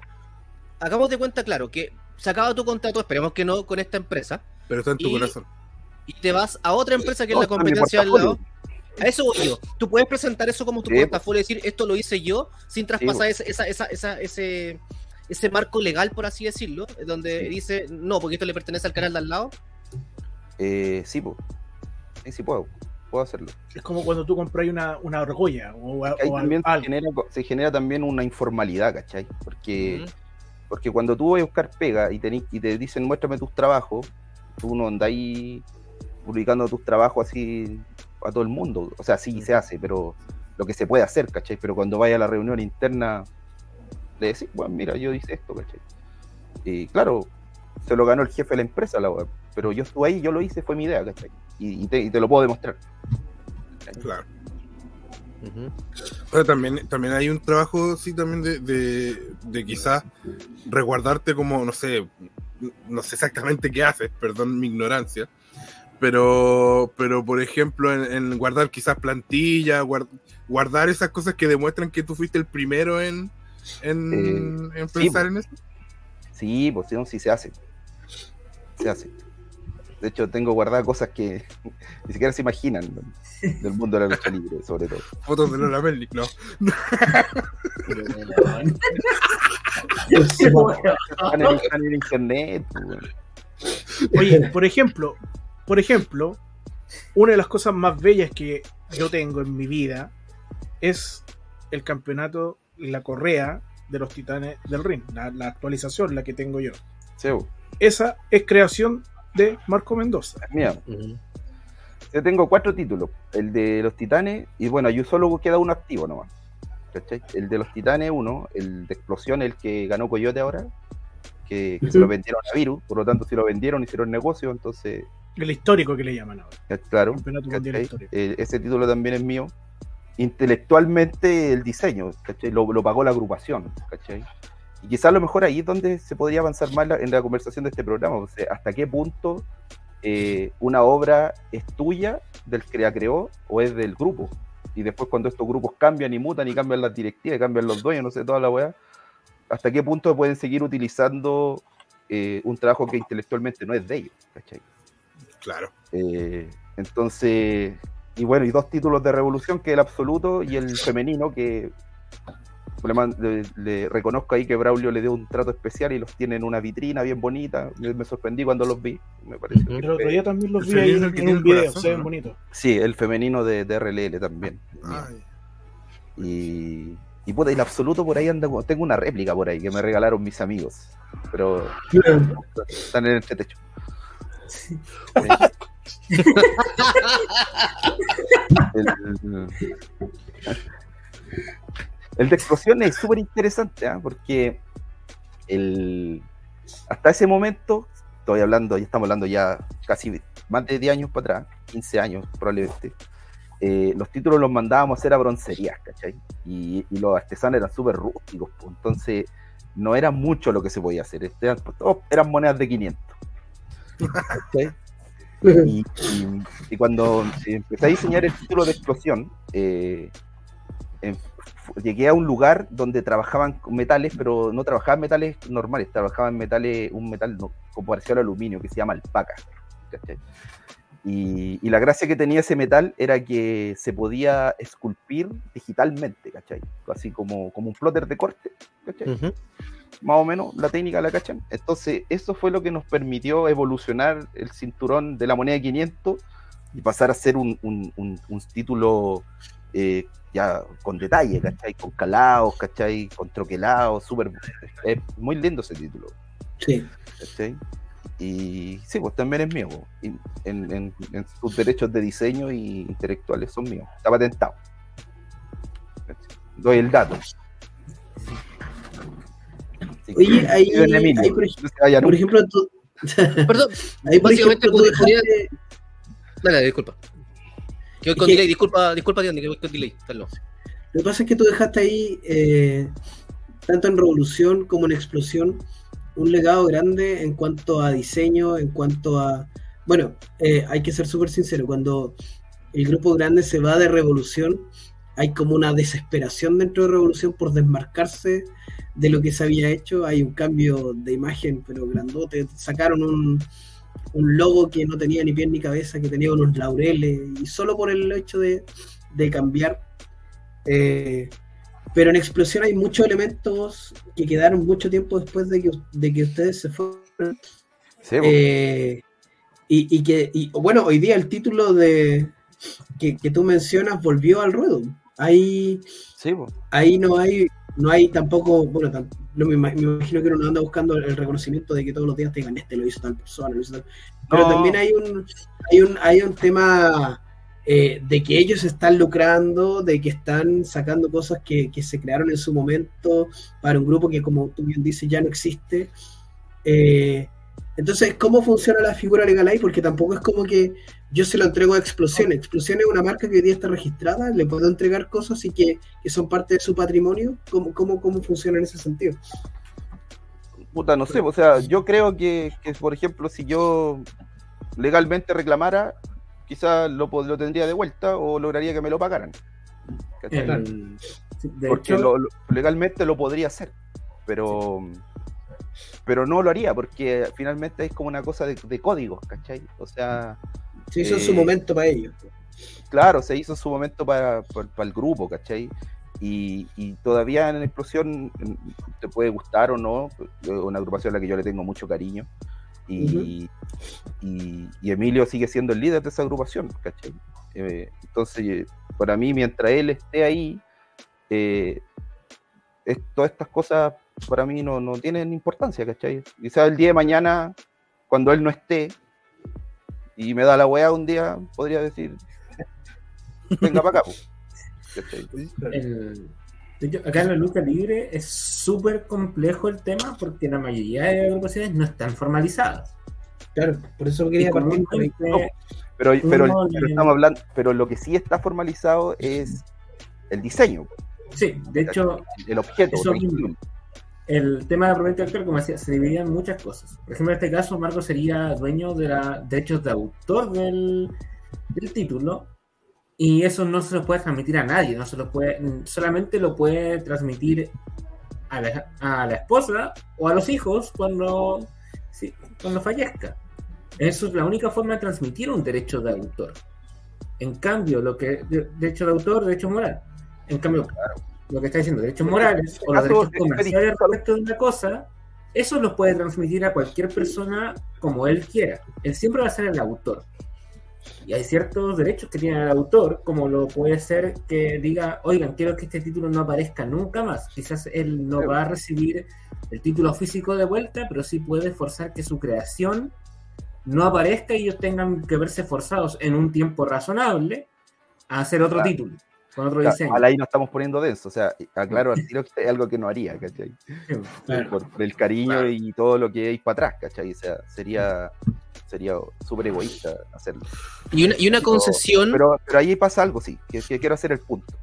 hagamos de cuenta, claro, que se acaba tu contrato, esperemos que no con esta empresa, Pero está en tu Y- corazón. y te vas a otra empresa que No, es la mi competencia del lado. A eso voy yo. Tú puedes presentar eso como tu Sí, pues. portafolio y decir, esto lo hice yo, sin traspasar ese, esa, esa, esa- ese, ese marco legal, por así decirlo, donde Sí. dice, no, porque esto le pertenece al canal de al lado. Eh, sí, pues. Sí, sí puedo. Puedo hacerlo. Es como cuando tú compras una, una argolla o, o también se algo. genera, se genera también una informalidad, ¿cachai? Porque, porque cuando tú vas a buscar pega y, tení- y te dicen muéstrame tus trabajos, tú no andáis publicando tus trabajos así a todo el mundo. O sea, sí se hace, pero lo que se puede hacer, ¿cachai? Pero cuando vaya a la reunión interna, le decís, bueno, mira, yo hice esto, ¿cachai? Y claro, se lo ganó el jefe de la empresa, la web, pero yo estuve ahí, yo lo hice, fue mi idea, ¿cachai? Y, y te, y te lo puedo demostrar. Claro. Ujú. Pero también, también hay un trabajo, sí, también de, de, de quizás resguardarte como, no sé, no sé exactamente qué haces, perdón mi ignorancia, pero, pero por ejemplo, en, en guardar quizás plantilla, guard- guardar esas cosas que demuestran que tú fuiste el primero en, en, Eh, en sí, pensar pues. en eso. Sí, pues sí, no, sí se hace. Se hace. De hecho, tengo guardadas cosas que ni siquiera se imaginan ¿no? del mundo de la lucha libre, sobre todo. Fotos de Lola Melnick, no. Están en, están en internet. pues. Oye, por ejemplo, por ejemplo, una de las cosas más bellas que yo tengo en mi vida es el campeonato, la correa de los titanes del ring, la, la actualización, la que tengo yo. Sí, Esa es creación de Marco Mendoza. es mía. Ujú. Yo tengo cuatro títulos. El de los titanes, y bueno, yo solo queda uno activo nomás. ¿cachai? El de los titanes, uno, el de explosión, el que ganó Coyote ahora, que, que se lo vendieron a Virus, por lo tanto, si lo vendieron, hicieron negocio, entonces, El histórico que le llaman ahora. claro. Campeonato mundial ¿cachai? histórico. Eh, ese título también es mío. Intelectualmente el diseño, ¿cachai? Lo, lo pagó la agrupación, ¿cachai? Y quizás a lo mejor ahí es donde se podría avanzar más la- en la conversación de este programa, o sea, hasta qué punto eh, una obra es tuya, del que la creó, o es del grupo. Y después cuando estos grupos cambian y mutan y cambian las directivas, y cambian los dueños, no sé, toda la weá, hasta qué punto pueden seguir utilizando eh, un trabajo que intelectualmente no es de ellos, ¿cachai? Claro. Eh, entonces, y bueno, y dos títulos de Revolución, que es el absoluto y el femenino, que le, le- le reconozco ahí que Braulio le dio un trato especial y los tiene en una vitrina bien bonita. Me, me sorprendí cuando los vi. Me que El otro fue- día también los El vi ahí femenino en, el un el video, corazón, se ven ¿no? bonitos. Sí, el femenino de, de RLL también. Ay, Y, y puta, y el absoluto por ahí anda. Tengo una réplica por ahí que me regalaron mis amigos. Pero están en este techo. el, de explosión es súper interesante, ¿ah? porque el, hasta ese momento, estoy hablando, ya estamos hablando ya casi más de 10 años para atrás, 15 años probablemente, eh, los títulos los mandábamos a hacer a broncerías, ¿cachai? Y, los artesanos eran súper rústicos, pues, entonces no era mucho lo que se podía hacer, eran, todos eran monedas de 500. ¿cachai? Y, cuando empecé a diseñar el título de explosión, eh, llegué a un lugar donde trabajaban metales, pero no trabajaban metales normales, trabajaban metales, un metal no, como parecido al aluminio, que se llama alpaca. Y, y la gracia que tenía ese metal era que se podía esculpir digitalmente, ¿cachai? Así como, como un plotter de corte, ¿cachai? Más o menos la técnica la cachan. Entonces, eso fue lo que nos permitió evolucionar el cinturón de la moneda de 500 y pasar a ser un, un- un- un título eh, ya con detalle, ¿cachai? Con calados, ¿cachai? Con troquelados, súper. Es muy lindo ese título, Sí. ¿cachai? Y sí, pues también es mío, en, en- en sus derechos de diseño y intelectuales son míos. Está patentado. Doy el dato. Así Oye, ahí, Emilio, ahí, por, ej- no por ejemplo, tú, Perdón, ahí, por Básicamente, ejemplo, tú podría- dejaste- dale, disculpa. Que voy con que- delay, disculpa, disculpa, Diony, que voy con delay. Lo que pasa es que tú dejaste ahí, eh, tanto en Revolución como en Explosión, un legado grande en cuanto a diseño, en cuanto a... Bueno, eh, hay que ser súper sincero, cuando el grupo grande se va de Revolución, hay como una desesperación dentro de Revolución por desmarcarse de lo que se había hecho, hay un cambio de imagen, pero grandote, sacaron un, un logo que no tenía ni pie ni cabeza, que tenía unos laureles, y solo por el hecho de, de cambiar eh, pero en Explosión hay muchos elementos que quedaron mucho tiempo después de que, de que ustedes se fueron. Sí. Eh, y, y que, y, bueno, hoy día el título de que, que tú mencionas volvió al ruedo. Ahí, sí, ahí no hay, no hay tampoco, bueno, tam- no me, ima- me imagino que uno anda buscando el reconocimiento de que todos los días te digan este lo hizo tal persona, lo hizo tal. Pero No. también hay un, hay un, hay un tema eh, de que ellos están lucrando, de que están sacando cosas que, que se crearon en su momento para un grupo que, como tú bien dices, ya no existe. Eh, entonces, ¿cómo funciona la figura legal ahí? Porque tampoco es como que yo se lo entrego a Explosión. Explosión es una marca que hoy día está registrada, le puedo entregar cosas y que, que son parte de su patrimonio. ¿Cómo, cómo, cómo funciona en ese sentido? Puta, no sé, o sea, yo creo que, que, por ejemplo, si yo legalmente reclamara, quizás lo, lo tendría de vuelta o lograría que me lo pagaran. El- sí, porque hecho, lo- lo- legalmente lo podría hacer, pero pero no lo haría porque finalmente es como una cosa de, de códigos, ¿cachai? O sea, Se hizo en su Eh, momento para ellos. claro, se hizo en su momento para, para- para el grupo, ¿cachai? Y, y todavía en Explosión te puede gustar o no, una agrupación a la que yo le tengo mucho cariño. Y, y- y Emilio sigue siendo el líder de esa agrupación, ¿cachai? Eh, entonces, eh, para mí, mientras él esté ahí, eh, es- todas estas cosas para mí no, no tienen importancia, ¿cachai? Quizás el día de mañana, cuando él no esté, y me da la weá un día, podría decir, venga para acá, po", ¿cachai? el- de hecho, acá en la lucha libre es súper complejo el tema porque la mayoría de agrupaciones no están formalizadas. Claro, por eso quería partir comúnmente, Pero, pero, No, pero estamos hablando, pero lo que sí está formalizado es el diseño, sí, de hecho, el objeto. Eso el tema de la propiedad intelectual, como decía, se dividía en muchas cosas. Por ejemplo, en este caso, Marco sería dueño de los derechos de autor del, del título y eso no se lo puede transmitir a nadie, no se lo puede, solamente lo puede transmitir a la, a la esposa o a los hijos cuando, sí, cuando fallezca. Eso es la única forma de transmitir un derecho de autor. En cambio, lo que derecho de autor, derecho moral. En cambio, lo que está diciendo, derechos morales o los derechos comerciales respecto de una cosa, eso los puede transmitir a cualquier persona como él quiera. Él siempre va a ser el autor. Y hay ciertos derechos que tiene el autor, como lo puede ser que diga, oigan, quiero que este título no aparezca nunca más. Quizás él no va a recibir el título físico de vuelta, pero sí puede forzar que su creación no aparezca y ellos tengan que verse forzados en un tiempo razonable a hacer otro título. Con otro diseño. ahí nos estamos poniendo denso, o sea, aclaro al tiro que es algo que no haría, ¿cachai? Por, el cariño y todo lo que hay para atrás, ¿cachai? O sea, sería sería súper egoísta hacerlo. Y una, y una concesión. Pero, pero, ahí pasa algo, sí, que, quiero hacer el punto.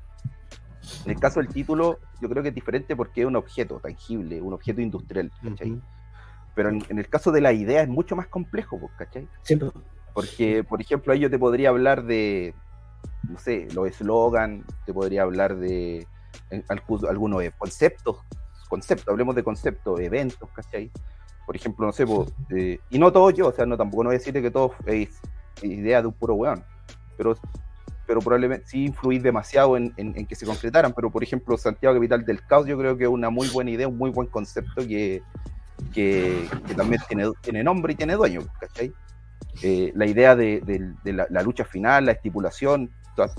En el caso del título, yo creo que es diferente porque es un objeto tangible, un objeto industrial, ¿cachai? Pero en, el caso de la idea es mucho más complejo, pues, ¿cachai? Sí. Porque, por ejemplo, ahí yo te podría hablar de, no sé, los eslogan, te podría hablar de algunos conceptos, conceptos, hablemos de conceptos, eventos, ¿cachai? por ejemplo, no sé, eh, y no todo yo, o sea, no tampoco no voy a decirte que todo es idea de un puro weón, pero, pero probablemente sí influir demasiado en, que se concretaran, pero por ejemplo, Santiago Capital del Caos, yo creo que es una muy buena idea, un muy buen concepto que, que, también tiene, tiene nombre y tiene dueño, ¿cachai? Eh, la idea de, la, lucha final, la estipulación,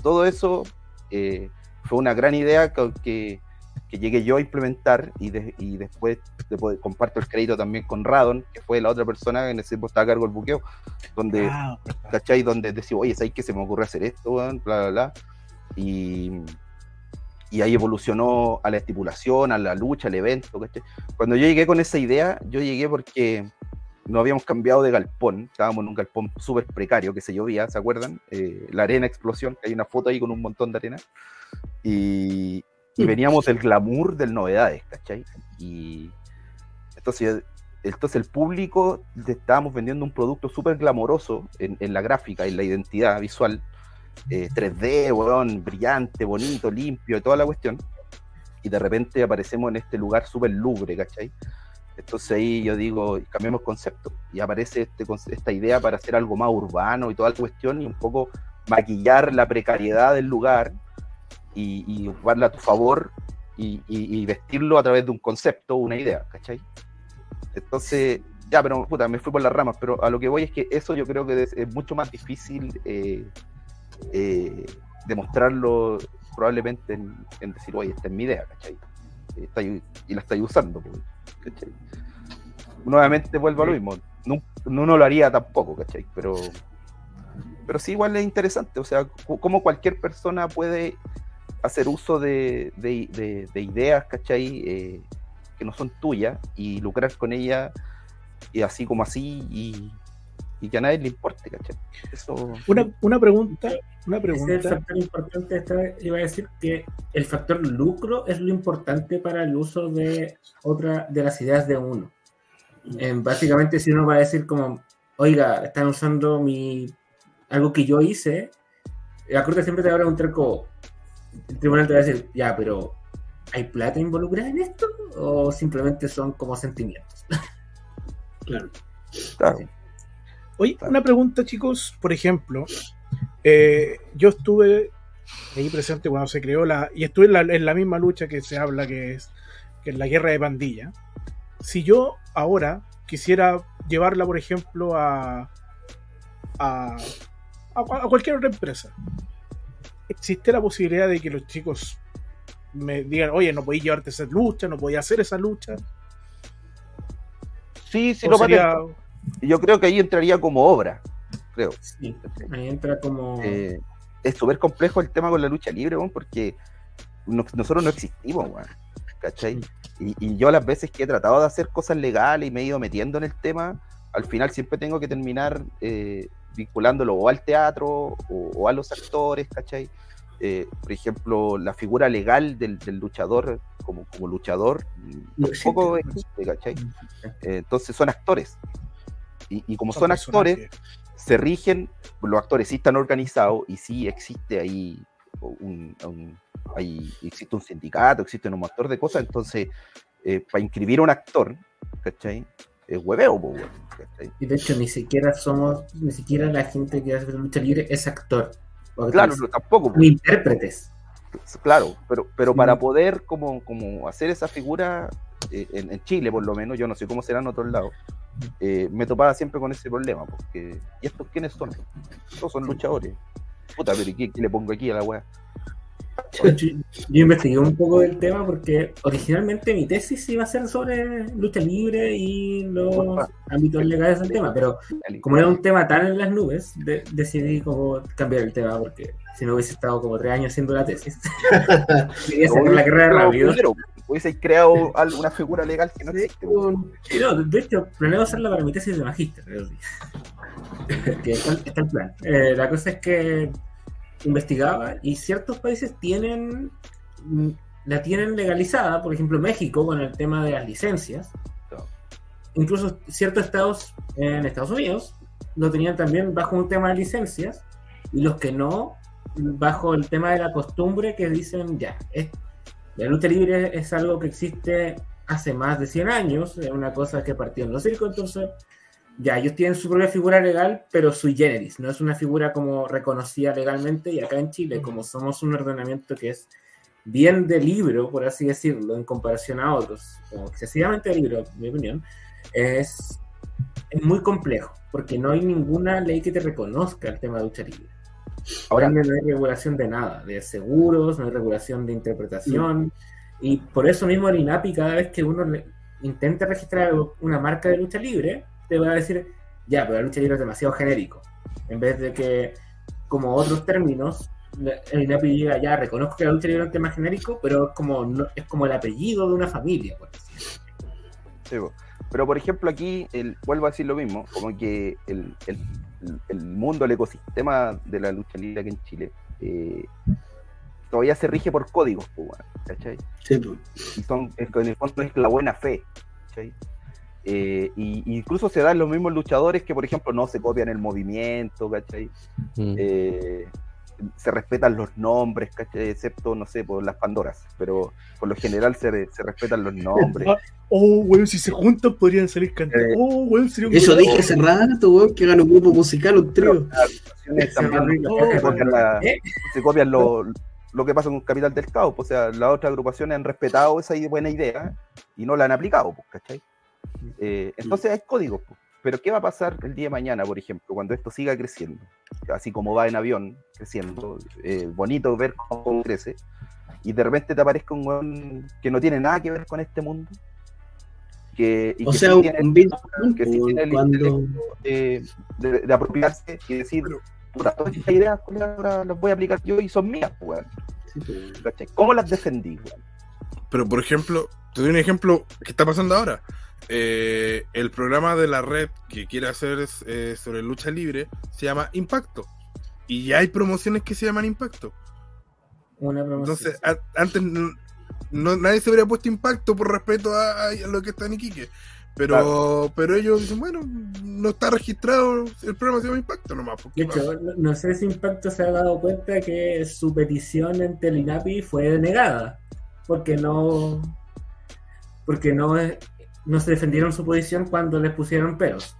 todo, eso eh, fue una gran idea que, que llegué yo a implementar y, y después comparto el crédito también con Radon, que fue la otra persona que en ese tiempo estaba a cargo del buqueo, donde, ah, ¿cachai? Donde decía, oye, ¿sabes que se me ocurre hacer esto? Bla, bla, bla. Y, y ahí evolucionó a la estipulación, a la lucha, al evento, ¿cachai? Cuando yo llegué con esa idea, yo llegué porque no habíamos cambiado de galpón, estábamos en un galpón súper precario que se llovía, ¿se acuerdan? Eh, la arena explosión, hay una foto ahí con un montón de arena. Y, y veníamos del glamour del novedades, ¿cachai? Y entonces, entonces el público estábamos vendiendo un producto súper glamoroso en, la gráfica, en la identidad visual, 3D, eh, weón, brillante, bonito, limpio, toda la cuestión. Y de repente aparecemos en este lugar súper lubre, ¿cachai? Entonces ahí yo digo, cambiemos concepto. Y aparece este, esta idea para hacer algo más urbano y toda la cuestión y un poco maquillar la precariedad del lugar y, y a tu favor y, vestirlo a través de un concepto, una idea, ¿cachai? Entonces, ya, pero puta, me fui por las ramas, pero a lo que voy es que eso yo creo que es, mucho más difícil eh, eh, demostrarlo probablemente en, decir, oye, esta es mi idea, ¿cachai? y la estáis usando, ¿cachai? Nuevamente vuelvo a lo mismo, no, no, lo haría tampoco, ¿cachai? Pero, pero sí, igual es interesante, o sea, cómo cualquier persona puede hacer uso de, ideas, ¿cachai? Eh, que no son tuyas y lucrar con ellas y así como así y, que a nadie le importe, ¿cachai? Eso... Una, una pregunta, una pregunta. el factor importante, esta iba a decir que el factor lucro es lo importante para el uso de otra de las ideas de uno. básicamente si uno va a decir como, oiga, están usando mi algo que yo hice, la corte siempre te va a preguntar como, el tribunal te va a decir, ya, pero ¿hay plata involucrada en esto? ¿O simplemente son como sentimientos? claro. Oye, una pregunta, chicos. Por ejemplo, eh, yo estuve ahí presente cuando se creó la. Y estuve en la, misma lucha que se habla que es, que es la guerra de pandilla. Si yo ahora quisiera llevarla, por ejemplo, a, a, a cualquier otra empresa, existe la posibilidad de que los chicos me digan, oye, no podéis llevarte esa lucha, no podéis hacer esa lucha. Sí, sí, lo sería... Yo creo que ahí entraría como obra, creo. Sí, ahí entra como. Eh, es súper complejo el tema con la lucha libre, porque nosotros no existimos, ¿cachai? Y, yo las veces que he tratado de hacer cosas legales y me he ido metiendo en el tema, al final siempre tengo que terminar eh, vinculándolo o al teatro o, a los actores, ¿cachai? Eh, por ejemplo, la figura legal del, luchador como, como luchador no tampoco existe, ¿cachai? Eh, entonces son actores. Y, como son, actores, se rigen, los actores sí están organizados y sí existe ahí un, existe un sindicato, existe un montón de cosas, entonces eh, para inscribir a un actor, ¿cachai? Es hueveo, Y de hecho ni siquiera somos, ni siquiera la gente que hace lucha libre es actor Claro, no, tampoco. Como intérpretes. Claro, pero, pero Sí. para poder como, como hacer esa figura en, en Chile, por lo menos, yo no sé cómo será en otros lados, eh, me topaba siempre con ese problema, porque ¿y estos quiénes son? Todos son luchadores. Puta, pero ¿y qué, qué le pongo aquí a la weá? Yo, yo investigué un poco del tema porque originalmente mi tesis iba a ser sobre lucha libre y los ámbitos legales del tema, pero como era un tema tan en las nubes, de- decidí como cambiar el tema porque si no hubiese estado como tres años haciendo la tesis. Quería sacar la carrera Pero rápido. primero, hubiese creado alguna figura legal que no existe. Sí, no, de hecho, planeo hacerla para mi tesis de magíster. que está, está el plan. Eh, la cosa es que investigaba y ciertos países tienen mm, la tienen legalizada, por ejemplo México con el tema de las licencias. Incluso ciertos estados en Estados Unidos lo tenían también bajo un tema de licencias y los que no bajo el tema de la costumbre que dicen ya, la lucha libre es algo que existe hace más de 100 años, es una cosa que partió en los circos, entonces ya ellos tienen su propia figura legal, pero sui generis, no es una figura como reconocida legalmente y acá en Chile, como somos un ordenamiento que es bien de libro, por así decirlo, en comparación a otros, o excesivamente de libro, en mi opinión, es, es muy complejo, porque no hay ninguna ley que te reconozca el tema de lucha libre. Ahora no hay regulación de nada, de seguros, no hay regulación de interpretación. Y por eso mismo el INAPI, cada vez que uno le- intenta registrar una marca de lucha libre, te va a decir, ya, pero la lucha libre es demasiado genérico. En vez de que, como otros términos, el INAPI diga, ya, reconozco que la lucha libre es un tema genérico, pero es como, no- es como el apellido de una familia. por así decirlo. Sí. Pero por ejemplo aquí, el, vuelvo a decir lo mismo, como que el, el- el mundo, el ecosistema de la lucha libre aquí en Chile, eh, todavía se rige por códigos, weón, ¿cachai? Sí, pues. Y son, es que en el fondo es la buena fe, ¿cachai? Eh, y, y incluso se dan los mismos luchadores que, por ejemplo, no se copian el movimiento, ¿cachai? Mm. Eh, se respetan los nombres, ¿cachai? Excepto, no sé, por las Pandoras, pero por lo general se, se respetan los nombres. Oh, weón, si se juntan podrían salir cantando. Eh, oh, weón, sería un Eso dije hace rato, weón, que hagan un grupo musical, un trío. Las agrupaciones también se copian, la- ¿Eh? se copian lo, lo que pasa con Capital del Caos. pues, O sea, las otras agrupaciones han respetado esa buena idea y no la han aplicado, pues, ¿cachai? Eh, entonces hay códigos. Pero ¿qué va a pasar el día de mañana, por ejemplo, cuando esto siga creciendo? Así como va en avión, creciendo. eh, bonito ver cómo crece. Y de repente te aparezca un weón que no tiene nada que ver con este mundo. Que, y O que sea, sí un, tiene- un Vince que sí tiene el cuando... eh, de, de apropiarse y decir, puta, todas estas ideas las voy a aplicar yo y son mías, weón. Sí, pues. ¿Cómo las defendí, weón? Pero, por ejemplo, te doy un ejemplo que está pasando ahora. Eh, el programa de la red que quiere hacer eh, sobre lucha libre se llama Impacto. Y ya hay promociones que se llaman Impacto. Una promoción. Entonces, a- antes no, no- nadie se habría puesto Impacto por respeto a, a lo que está en Iquique. Pero, pero ellos dicen, bueno, no está registrado, el programa se llama Impacto nomás. ¿por qué De hecho, no, no sé si Impacto se ha dado cuenta que su petición ante el INAPI fue denegada. Porque no. Porque no, es- no se defendieron su posición cuando les pusieron peros.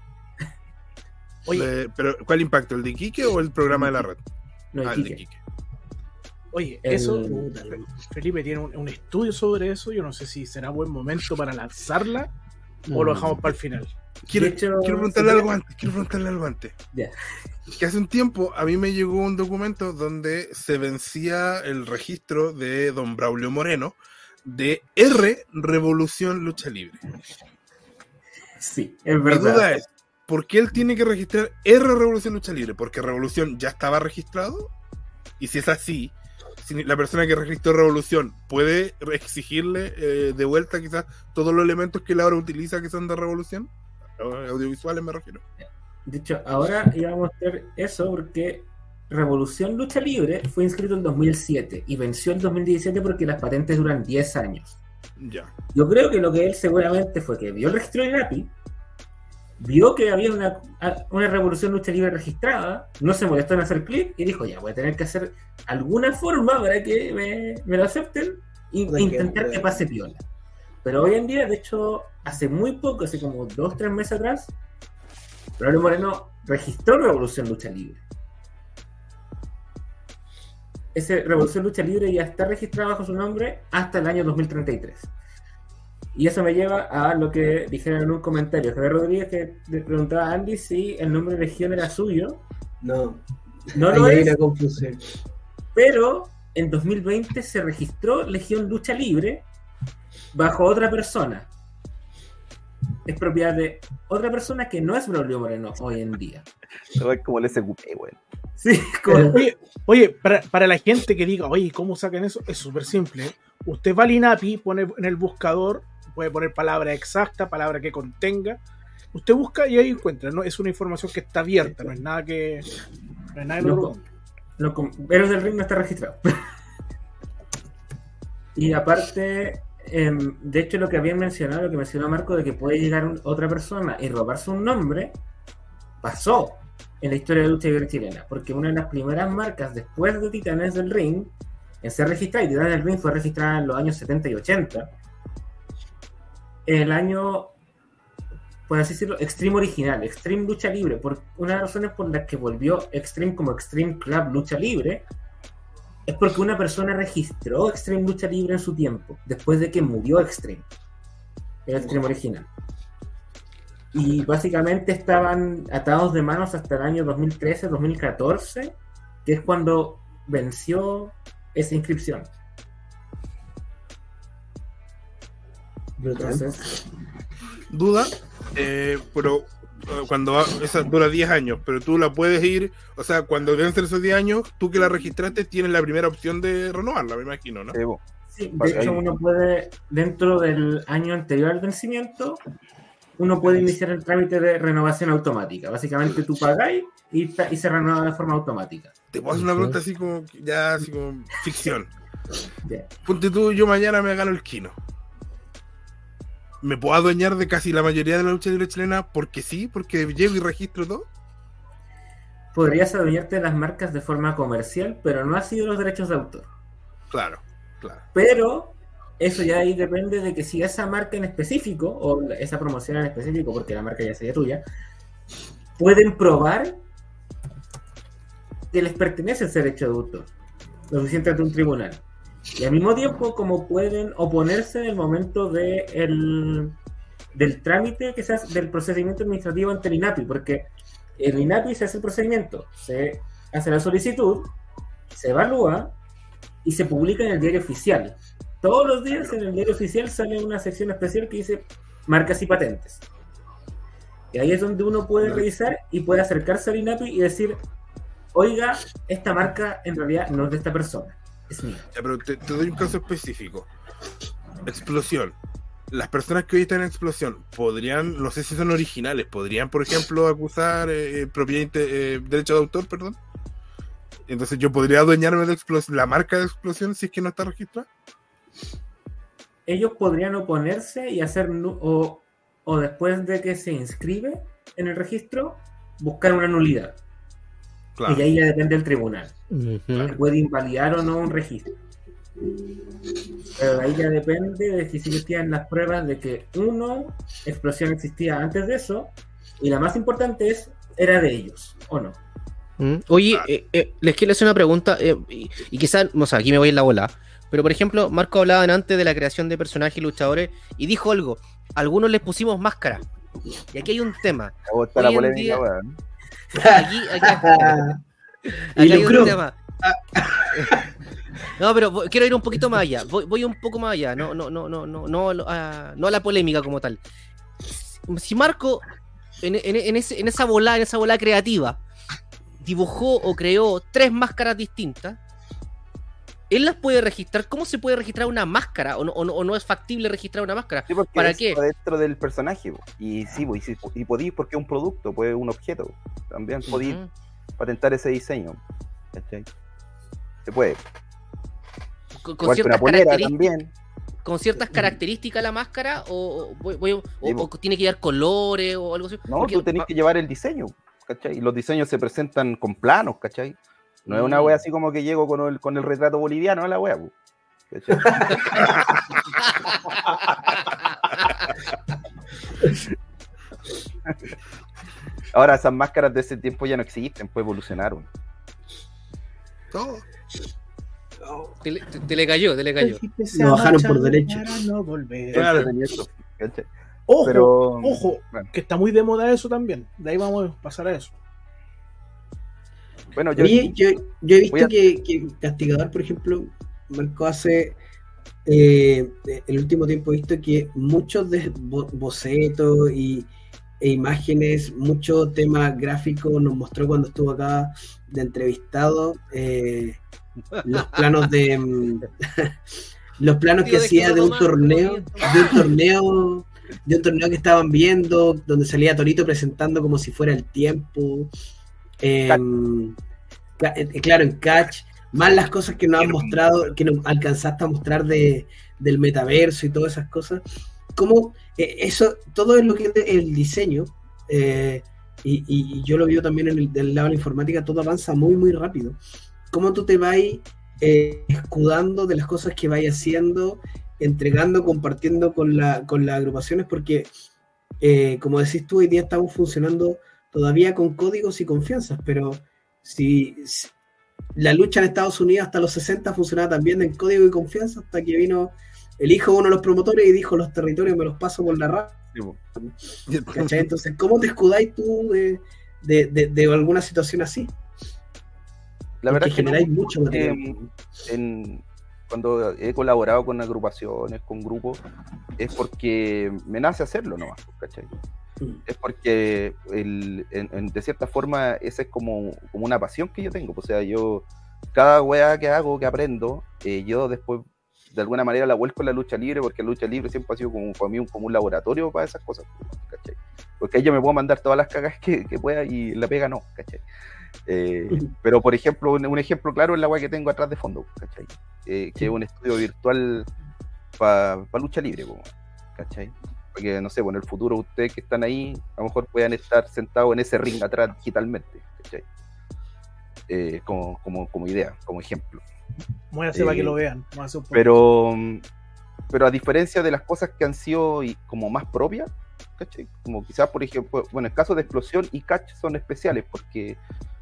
Oye, Le- pero, ¿cuál Impacto? ¿El de Iquique o el programa de la red? No Ah, el de Iquique. Oye, el- eso, Felipe tiene un, un estudio sobre eso. Yo no sé si será buen momento para lanzarla o lo dejamos para el final. Quiero, hecho, quiero preguntarle algo antes, quiero preguntarle algo antes. Ya. Que hace un tiempo a mí me llegó un documento donde se vencía el registro de don Braulio Moreno de R Revolución Lucha Libre. Sí, es Mi verdad. duda es, ¿por qué él tiene que registrar R Revolución Lucha Libre? ¿Porque Revolución ya estaba registrado? Y si es así, si la persona que registró Revolución puede exigirle eh, de vuelta quizás todos los elementos que él ahora utiliza que son de Revolución, audiovisuales me refiero. De hecho, ahora íbamos a hacer eso porque Revolución Lucha Libre fue inscrito en 2007 y venció en 2017 porque las patentes duran 10 años. Ya. Yo creo que lo que él seguramente fue que vio el registro de INAPI, vio que había una, una revolución lucha libre registrada, no se molestó en hacer clic y dijo, ya, voy a tener que hacer alguna forma para que me, me lo acepten e que intentar wea. que pase piola. Pero hoy en día, de hecho, hace muy poco, hace como dos, tres meses atrás, Braulio Moreno registró Revolución Lucha Libre. Ese Revolución Lucha Libre ya está registrado bajo su nombre hasta el año 2033. Y eso me lleva a lo que dijeron en un comentario. Javier Rodríguez que le preguntaba a Andy si el nombre de Legión era suyo. No, No lo es, confusión. pero en 2020 se registró Legión Lucha Libre bajo otra persona. Es propiedad de otra persona que no es Braulio Moreno hoy en día. Es como el SQP, weón. Sí, como- Oye, oye, para, para la gente que diga, oye, ¿cómo sacan eso? Es súper simple. Usted va al INAPI, pone en el buscador, puede poner palabra exacta, palabra que contenga. Usted busca y ahí encuentra. ¿no? Es una información que está abierta, no es nada que. No es nada que No, no, Héroes del Ring no está registrado. y aparte, em, de hecho, lo que habían mencionado, lo que mencionó Marco, de que puede llegar un- otra persona y robarse un nombre, pasó en la historia de lucha libre chilena. Porque una de las primeras marcas después de Titanes del Ring en ser registrada, y Titanes del Ring fue registrada en los años 70 y 80, el año por así decirlo, Extreme original, Extreme Lucha Libre, por una de las razones por las que volvió Extreme como Extreme Club Lucha Libre, es porque una persona registró Extreme Lucha Libre en su tiempo, después de que murió Extreme, el Extreme original. Y básicamente estaban atados de manos hasta el año 2013-2014, que es cuando venció esa inscripción. Entonces, duda, eh, pero cuando va- esa dura 10 años, pero tú la puedes ir, o sea, cuando vencen esos 10 años, tú que la registraste tienes la primera opción de renovarla, me imagino, ¿no? Sí, de hecho uno puede, dentro del año anterior al vencimiento, uno puede iniciar el trámite de renovación automática. Básicamente tú pagáis y, se renueva de forma automática. Te puedo hacer una pregunta así como, ya así como ficción. Ponte tú, yo mañana me gano el kino. ¿Me puedo adueñar de casi la mayoría de la lucha libre chilena porque sí? Porque llego y registro todo. Podrías adueñarte de las marcas de forma comercial, pero no así de los derechos de autor. Claro, claro. Pero eso ya ahí depende de que si esa marca en específico, o esa promoción en específico, porque la marca ya sería tuya, pueden probar que les pertenece ese derecho de autor. Lo suficiente ante un tribunal. Y al mismo tiempo, como pueden oponerse en el momento de el- del trámite que del procedimiento administrativo ante el INAPI, porque el INAPI se hace el procedimiento, se hace la solicitud, se evalúa y se publica en el diario oficial. Todos los días en el diario oficial sale una sección especial que dice marcas y patentes. Y ahí es donde uno puede revisar y puede acercarse al INAPI y decir, oiga, esta marca en realidad no es de esta persona, es mía. Ya, pero te, te doy un caso específico. Explosión. Las personas que hoy están en explosión podrían, no sé si son originales, podrían, por ejemplo, acusar eh, propiedad, inte- eh, derecho de autor, perdón. Entonces yo podría adueñarme de la marca de explosión si es que no está registrada. Ellos podrían oponerse y hacer, o después de que se inscribe en el registro, buscar una nulidad. Claro. Y ahí ya depende del tribunal. Puede invalidar o no un registro. Pero de ahí ya depende de que si existían las pruebas de que uno, explosión existía antes de eso, y la más importante es, era de ellos, ¿o no? Mm. Oye, eh, eh, les quiero hacer una pregunta, eh, y, y quizás, o sea, aquí me voy en la bola, pero por ejemplo, Marco hablaba antes de la creación de personajes y luchadores y dijo algo, algunos les pusimos máscara. Y aquí hay un tema. Hoy en día-. Aquí, aquí- Y Aquí hay un tema. No, pero voy- quiero ir un poquito más allá. Voy, voy un poco más allá. No, no, no, no, no, no, a, no a la polémica como tal. Si Marco, en, en- en ese- en esa bola, en esa bola creativa, dibujó o creó tres máscaras distintas, él las puede registrar. ¿Cómo se puede registrar una máscara? ¿O no, o no- o no es factible registrar una máscara? Sí, porque ¿Para es qué? dentro del personaje. Y sí, y, si- y podí porque es un producto, pues un objeto. También podí Ujú. patentar ese diseño. ¿cachai? Se puede. Con, con ciertas características. también. con ciertas características la máscara o, o voy- voy- o- Sí, po. o tiene que llevar colores o algo así. No, Porque- tú tenés que llevar el diseño, ¿cachai? Y los diseños se presentan con planos, ¿cachai? No es una Mm. wea así como que llego con el, con el retrato boliviano a la wea. Ahora esas máscaras de ese tiempo ya no existen, pues evolucionaron. Todo. Te, le- te- te le cayó, te le cayó. Lo bajaron por derecho. Ojo, Pero, ojo, bueno. que está muy de moda eso también. De ahí vamos a pasar a eso. Bueno, yo, Oye, yo, yo he visto a- que, que Castigador, por ejemplo, Marco hace. eh, el último tiempo he visto que muchos de bo- bocetos y, e imágenes, mucho tema gráfico nos mostró cuando estuvo acá de entrevistado. eh, los planos de. los planos que hacía de un torneo. De un torneo. De un torneo que estaban viendo, donde salía Torito presentando como si fuera el tiempo. Em, eh, claro, en Catch, más las cosas que nos han mostrado, que nos alcanzaste a mostrar de, del metaverso y todas esas cosas. Como eso, todo es lo que es el diseño, eh, y, yo lo veo también en el del lado de la informática, todo avanza muy, muy rápido. ¿Cómo tú te vas eh, escudando de las cosas que vais haciendo, entregando, compartiendo con, la, con las agrupaciones? Porque, eh, como decís tú, hoy día estamos funcionando todavía con códigos y confianzas, pero si, si- la lucha en Estados Unidos hasta los 60 funcionaba también en código y confianza, hasta que vino el hijo de uno de los promotores y dijo los territorios me los paso por la rama. ¿cachai? Entonces, ¿cómo te escudáis tú de, de- de- de alguna situación así? la verdad Porque es que no, generáis mucho en- cuando he colaborado con agrupaciones, con grupos, es porque me nace hacerlo nomás, ¿cachai? Mm. Es porque el- en- en- de cierta forma esa es como, como una pasión que yo tengo. O sea, yo, cada weá que hago, que aprendo, eh, yo después de alguna manera la vuelco en la lucha libre, porque la lucha libre siempre ha sido como para mí un, como un laboratorio para esas cosas, ¿cachai? Porque ahí yo me puedo mandar todas las cagas que, que pueda y la pega no, ¿cachai? Eh, pero por ejemplo, un, un ejemplo claro es la weá que tengo atrás de fondo, ¿cachai? Eh, que es un estudio virtual para lucha libre, ¿cachai? Porque no sé, bueno, en el futuro ustedes que están ahí, a lo mejor puedan estar sentados en ese ring atrás digitalmente. Eh, como, como, como idea, como ejemplo. Voy a hacer para que Eh, lo vean. Un poco. Pero, pero a diferencia de las cosas que han sido y- como más propias, ¿cachai? Como quizás, por ejemplo, bueno, el caso de Explosión y Catch son especiales porque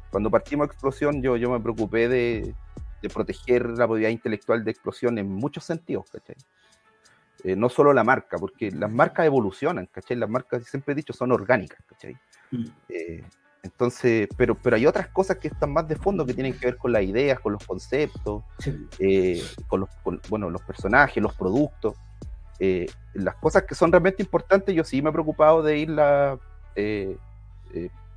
cuando partimos Explosión yo, yo me preocupé de, de proteger la propiedad intelectual de Explosión en muchos sentidos, ¿cachai? Eh, no solo la marca, porque las marcas evolucionan, ¿cachai? Las marcas, siempre he dicho, son orgánicas, ¿cachai? Mm. Eh, entonces, pero, pero hay otras cosas que están más de fondo que tienen que ver con las ideas, con los conceptos, Sí. eh, con, los, con, bueno, los personajes, los productos. las cosas que son realmente importantes, yo sí me he preocupado de irla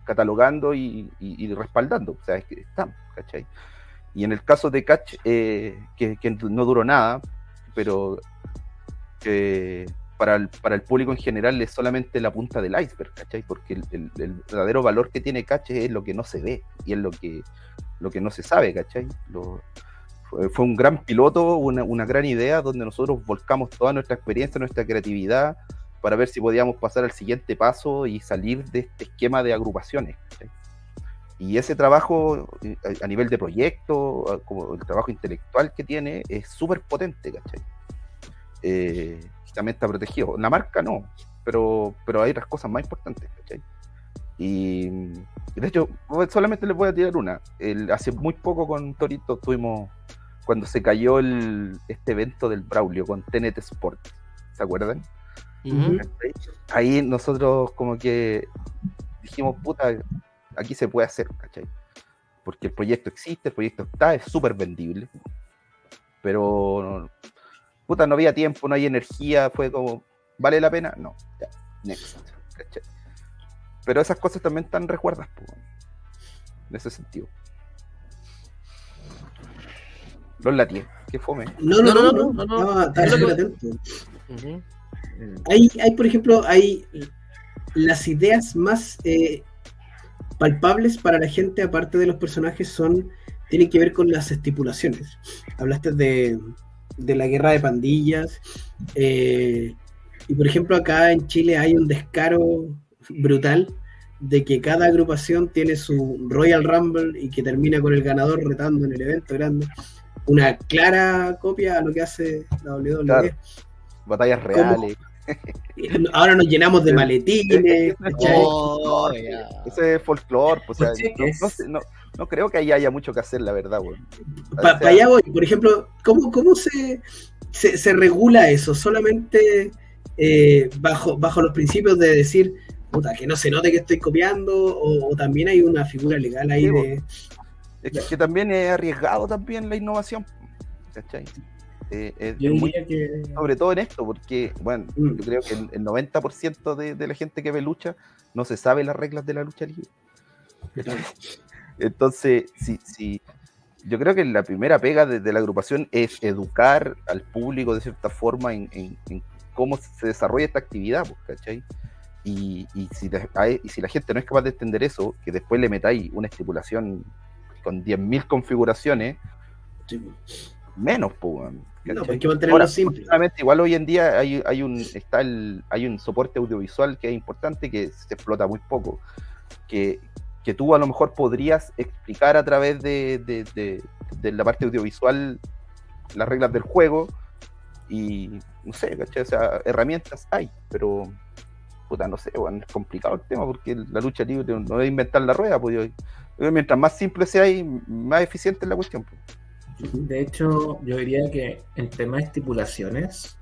catalogando y, y- y respaldando. O sea, es que están, ¿cachai? Y en el caso de Catch, que, que no duró nada, pero que para el, para el público en general es solamente la punta del iceberg, ¿cachai? Porque el, el- el verdadero valor que tiene Catch es lo que no se ve y es lo que, lo que no se sabe, ¿cachai? Lo- fue, un gran piloto, una, una gran idea donde nosotros volcamos toda nuestra experiencia, nuestra creatividad para ver si podíamos pasar al siguiente paso y salir de este esquema de agrupaciones. ¿cachai? Y ese trabajo eh, a, nivel de proyecto, como el trabajo intelectual que tiene, es súper potente, ¿cachai? Eh, también está protegido. La marca no, pero, pero hay otras cosas más importantes, ¿cachai? Y, y de hecho, solamente les voy a tirar una. El- hace muy poco con Torito tuvimos, cuando se cayó el, este evento del Braulio con TNT Sport, ¿se acuerdan? ¿cachai? Ahí nosotros como que dijimos, puta, aquí se puede hacer, ¿cachai? Porque el proyecto existe, el proyecto está, es súper vendible, pero puta, no había tiempo, no hay energía, fue como, ¿vale la pena? No, ya, next, ¿cachai? Pero esas cosas también están recuerdas, en ese sentido. Los latíes, qué fome. No, no, no, no, no, no. Que-. Hay, hay, por ejemplo, hay las ideas más eh, palpables para la gente, aparte de los personajes, son tienen que ver con las estipulaciones. Hablaste de, de la guerra de pandillas. eh, y por ejemplo, acá en Chile hay un descaro brutal de que cada agrupación tiene su Royal Rumble y que termina con el ganador retando en el evento grande. Una clara copia a lo que hace la WWE. Claro. Batallas reales. Ahora nos llenamos de maletines. Oh. Ese es folclore, pues, o sea, Pues no, no no- creo que ahí haya mucho que hacer, la verdad, weón. Para allá voy, por ejemplo, ¿cómo, cómo se, se, regula eso? ¿Solamente eh, bajo, bajo los principios de decir, puta, que no se note que estoy copiando? ¿O, también hay una figura legal ahí de...? Es que, también es arriesgado también la innovación, ¿cachai? Eh, sobre todo en esto, porque, bueno, mm. yo creo que el, 90% de, de, la gente que ve lucha no se sabe las reglas de la lucha libre. Entonces, si, si, yo creo que la primera pega de, la agrupación es educar al público de cierta forma en, cómo se desarrolla esta actividad, pues, ¿cachai? Y, y, si la, gente no es capaz de entender eso, que después le metáis una estipulación con 10.000 configuraciones, menos, pues, no, hay que mantenerlo simple. Igual hoy en día hay, hay, un, está el, hay un soporte audiovisual que es importante, que se explota muy poco, que, que tú a lo mejor podrías explicar a través de, la parte audiovisual las reglas del juego y no sé, ¿cachai? O sea, herramientas hay, pero puta, no sé, bueno, es complicado el tema porque la lucha libre no es inventar la rueda, pues mientras más simple sea y más eficiente es la cuestión. Pues. De hecho, yo diría que en tema de estipulaciones,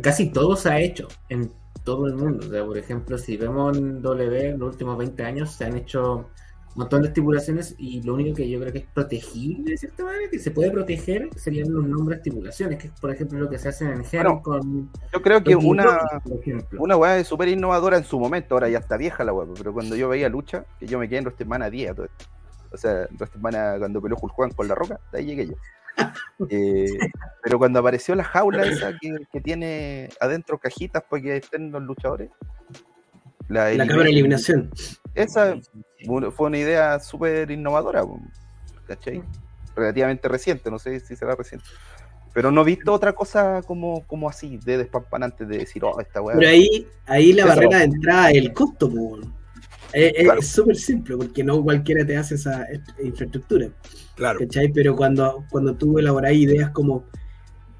casi todo se ha hecho. En todo el mundo. O sea, por ejemplo, si vemos en W en los últimos 20 años se han hecho un montón de estipulaciones y lo único que yo creo que es protegible de cierta manera, que se puede proteger, serían los nombres de estipulaciones, que es por ejemplo lo que se hace en el bueno, con... Yo creo que una, una weá es súper innovadora en su momento, ahora ya está vieja la weá, pero cuando yo veía lucha, que yo me quedé en WrestleMania 10, todo esto. o sea, en WrestleMania cuando peleó Hulk Juan con la roca, de ahí llegué yo. Eh, pero cuando apareció la jaula esa que, tiene adentro cajitas para que estén los luchadores. La, cámara de eliminación. Esa fue una idea súper innovadora, ¿cachai? Relativamente reciente, no sé si será reciente. Pero no he visto otra cosa como, como así, de despampanante, de decir, oh, esta weá. Pero ahí, ahí la barrera de entrada es el costo, es súper simple, porque no cualquiera te hace esa infraestructura. Claro. Pero cuando, cuando tú elaboras ideas como.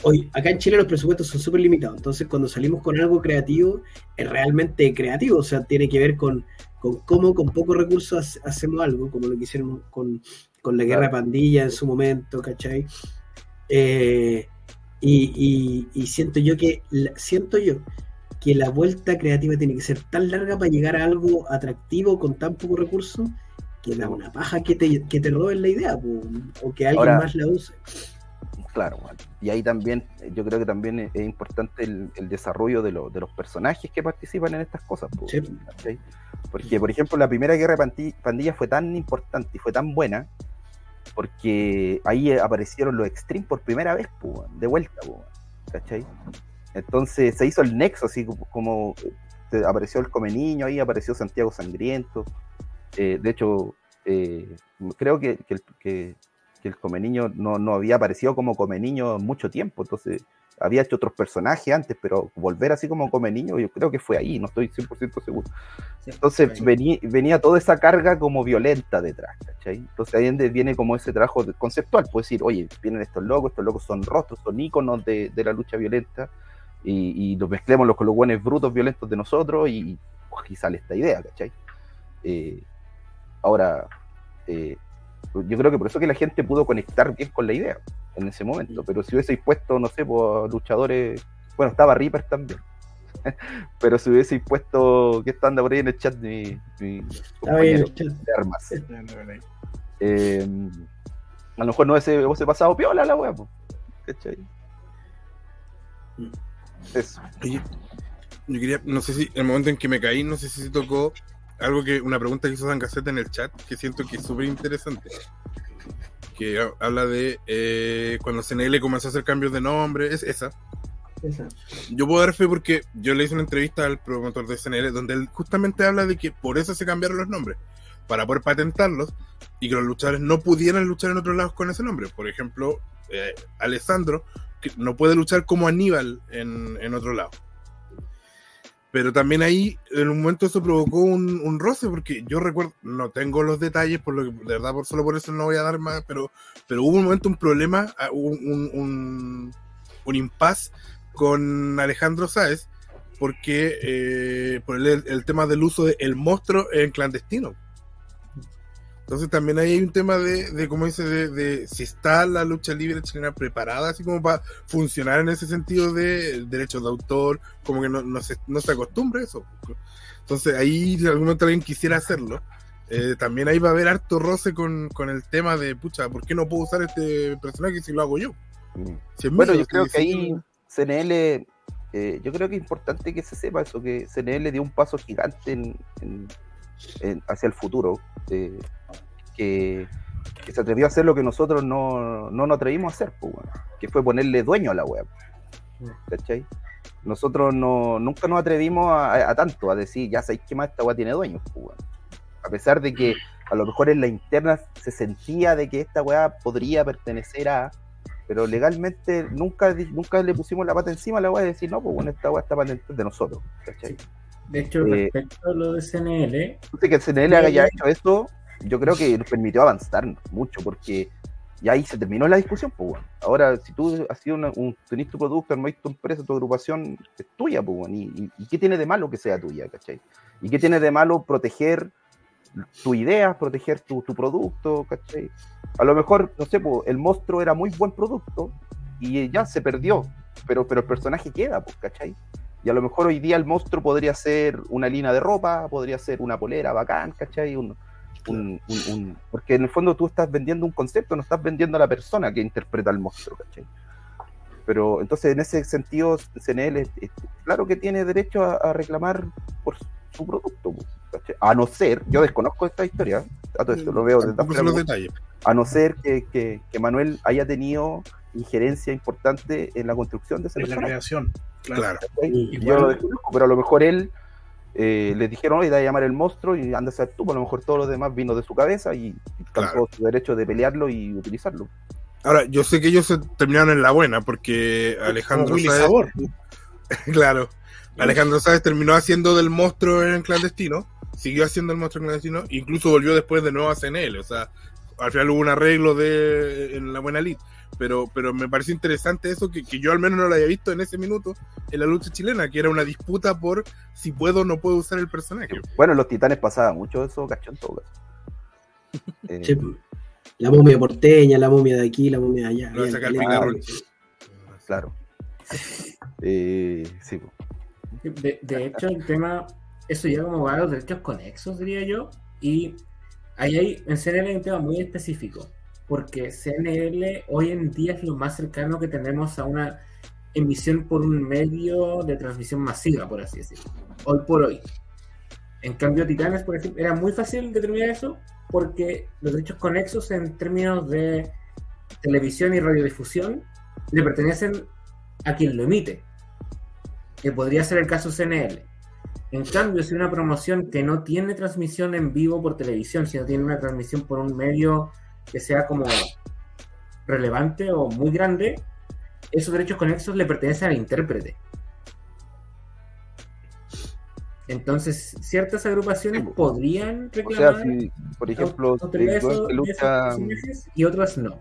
Hoy, acá en Chile los presupuestos son súper limitados, entonces cuando salimos con algo creativo, es realmente creativo, o sea, tiene que ver con, con cómo con pocos recursos hacemos algo, como lo que hicieron con, la guerra de pandilla en su momento, ¿cachai? Eh, y, y, siento yo que siento yo que la vuelta creativa tiene que ser tan larga para llegar a algo atractivo con tan pocos recursos que da una paja que te, que te roben la idea o que alguien más la use. Claro, y ahí también, yo creo que también es, importante el, desarrollo de, de, los personajes que participan en estas cosas. Porque, por ejemplo, la primera guerra de pandilla fue tan importante y fue tan buena porque ahí aparecieron los Extreme por primera vez, de vuelta, ¿cachai? Entonces se hizo el nexo, así como eh, apareció el Come Niño, ahí apareció Santiago Sangriento. Eh, de hecho, eh, creo que, que, el, que, el Come Niño no, no, había aparecido como Come Niño mucho tiempo, entonces había hecho otros personajes antes, pero volver así como Come Niño, yo creo que fue ahí, no estoy 100% seguro. Entonces venía, venía, toda esa carga como violenta detrás, ¿cachai? Entonces ahí viene como ese trabajo conceptual, puedes decir, oye, vienen estos locos, estos locos son rostros, son íconos de, de la lucha violenta, y, y los mezclemos con los buenos brutos violentos de nosotros y, aquí sale esta idea, ¿cachai? Eh, ahora, eh, yo creo que por eso que la gente pudo conectar bien con la idea en ese momento, pero si hubiese puesto, no sé, por luchadores, bueno, estaba Reaper también, pero si hubiese puesto, que está andando por ahí en el chat, mi, mi compañero de armas. Eh, a lo mejor no hubiese, pasado piola la wea, ¿cachai? Mm. Eso. yo quería, no sé si, el momento en que me caí, no sé si se tocó algo que, una pregunta que hizo San Cassette en el chat, que siento que es súper interesante. Que habla de eh, cuando CNL comenzó a hacer cambios de nombre, es esa. Yo puedo dar fe porque yo le hice una entrevista al promotor de CNL donde él justamente habla de que por eso se cambiaron los nombres, para poder patentarlos y que los luchadores no pudieran luchar en otros lados con ese nombre. Por ejemplo, eh, Alessandro no puede luchar como Aníbal en, otro lado. Pero también ahí, en un momento eso provocó un, roce, porque yo recuerdo, no tengo los detalles, por lo que, de verdad, por solo por eso no voy a dar más, pero, pero hubo un momento un problema, ah, un, un, un impas con Alejandro Sáez, porque eh, por el, el, tema del uso del monstruo en clandestino. Entonces también ahí hay un tema de, de como dice, de, de si está la lucha libre chilena preparada, así como para funcionar en ese sentido de derechos de autor, como que no, no, se, no se acostumbra a eso. Entonces ahí, si algún momento alguien quisiera hacerlo, eh, también ahí va a haber harto roce con, con, el tema de, pucha, ¿por qué no puedo usar este personaje si lo hago yo? Si bueno, yo creo que ahí CNL, eh, yo creo que es importante que se sepa eso, que CNL dio un paso gigante en, en, en, hacia el futuro. Eh, que, que, se atrevió a hacer lo que nosotros no, no nos atrevimos a hacer, pues, bueno, que fue ponerle dueño a la web. ¿Cachai? Nosotros no, nunca nos atrevimos a, a, tanto, a decir, ya sabéis que más esta web tiene dueños, pues, bueno. A pesar de que a lo mejor en la interna se sentía de que esta weá podría pertenecer a, pero legalmente nunca, nunca le pusimos la pata encima a la weá de decir, no, pues bueno, esta weá está patente de nosotros, ¿cachai? De hecho, eh, respecto a lo de CNL. Que el CNL haya hecho esto, yo creo que nos permitió avanzar mucho, porque ya ahí se terminó la discusión, pues bueno. Ahora, si tú has sido una, un, tenés tu producto, armáis tu empresa, tu agrupación, es tuya, pues bueno. Y, y, qué tiene de malo que sea tuya, ¿cachai? ¿Y qué tiene de malo proteger tu idea, proteger tu, tu, producto, ¿cachai? A lo mejor, no sé, pues, el monstruo era muy buen producto y ya se perdió, pero, pero el personaje queda, pues, ¿cachai? Y a lo mejor hoy día el monstruo podría ser una línea de ropa, podría ser una polera bacán, ¿cachai? Un, un, un, un, porque en el fondo tú estás vendiendo un concepto, no estás vendiendo a la persona que interpreta al monstruo, ¿cachai? Pero entonces en ese sentido, CNL, es, es, claro que tiene derecho a, a reclamar por su producto, ¿cachai? a no ser, yo desconozco esta historia, a todo esto lo veo desde a no ser que, que, que, Manuel haya tenido injerencia importante en la construcción de esa en la creación, claro. Yo lo desconozco, pero a lo mejor él eh, le dijeron, oye, te a llamar el monstruo y anda a ser tú, a lo mejor todos los demás vino de su cabeza y claro. su derecho de pelearlo y utilizarlo. Ahora, yo sé que ellos se terminaron en la buena porque Alejandro Sáez, claro, Alejandro Sáez terminó haciendo del monstruo en clandestino, siguió haciendo el monstruo en clandestino, incluso volvió después de nuevo a CNL, o sea, al final hubo un arreglo de en la buena elite, pero, pero me pareció interesante eso que, que, yo al menos no lo había visto en ese minuto en la lucha chilena, que era una disputa por si puedo o no puedo usar el personaje. Bueno, los titanes pasaba mucho eso, cachón todo. eh, sí, la momia porteña, la momia de aquí, la momia de allá. Lo sacar el claro. Eh, sí. De, de, hecho, el tema, eso ya como va a los derechos conexos, diría yo, y ahí hay, en CNL hay un tema muy específico, porque CNL hoy en día es lo más cercano que tenemos a una emisión por un medio de transmisión masiva, por así decirlo, hoy por hoy. En cambio, Titanes, por ejemplo, era muy fácil determinar eso, porque los derechos conexos en términos de televisión y radiodifusión le pertenecen a quien lo emite, que podría ser el caso CNL. En cambio, si una promoción que no tiene transmisión en vivo por televisión, sino tiene una transmisión por un medio que sea como relevante o muy grande, esos derechos conexos le pertenecen al intérprete. Entonces, ciertas agrupaciones podrían reclamar. O sea, si, por ejemplo, eso, lucha... y otras no.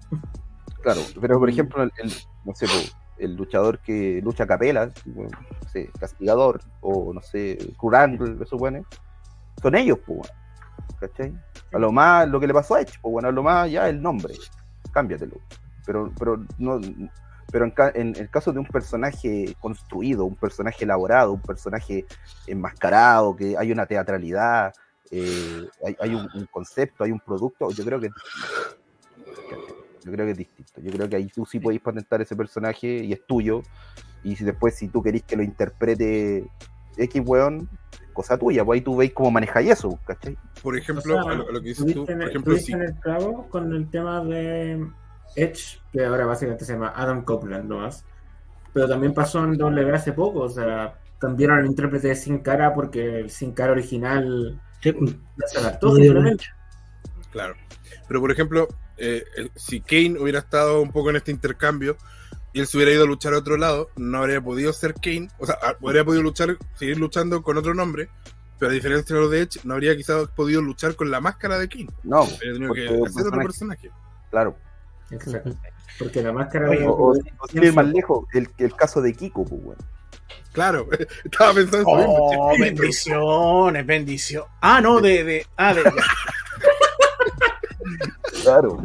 Claro, pero por ejemplo, el, el no sé, el luchador que lucha a capela, no sé, castigador, o no sé, Curang, se supone, son ellos, pues, ¿cachai? A lo más, lo que le pasó a Edge, pues bueno, a lo más ya el nombre, cámbiatelo. Pero, pero no, pero en, en, el caso de un personaje construido, un personaje elaborado, un personaje enmascarado, que hay una teatralidad, eh, hay, hay un, un, concepto, hay un producto, yo creo que yo creo que es distinto. Yo creo que ahí tú sí podéis patentar ese personaje y es tuyo. Y si después, si tú querés que lo interprete X weón, cosa tuya, pues ahí tú veis cómo manejáis eso, ¿cachai? Por ejemplo, o sea, lo, lo, que dices tú, por ejemplo, sí. en el clavo con el tema de Edge, que ahora básicamente se llama Adam Copeland nomás. Pero también pasó en W hace poco, o sea, cambiaron el intérprete de Sin Cara porque el Sin Cara original sí. se adaptó simplemente. Claro. Pero por ejemplo, eh, si Kane hubiera estado un poco en este intercambio y él se hubiera ido a luchar a otro lado, no habría podido ser Kane, o sea, habría podido luchar, seguir luchando con otro nombre, pero a diferencia de lo de Edge, no habría quizás podido luchar con la máscara de Kane. No, habría tenido que hacer otro personaje. Claro. Exacto. Porque la máscara de o, o, o ir más lejos, el, el caso de Kiko, pues, bueno. Claro, estaba pensando en eso oh, mismo. bendiciones, bendición. Ah, no, de, de, ah, de, Claro.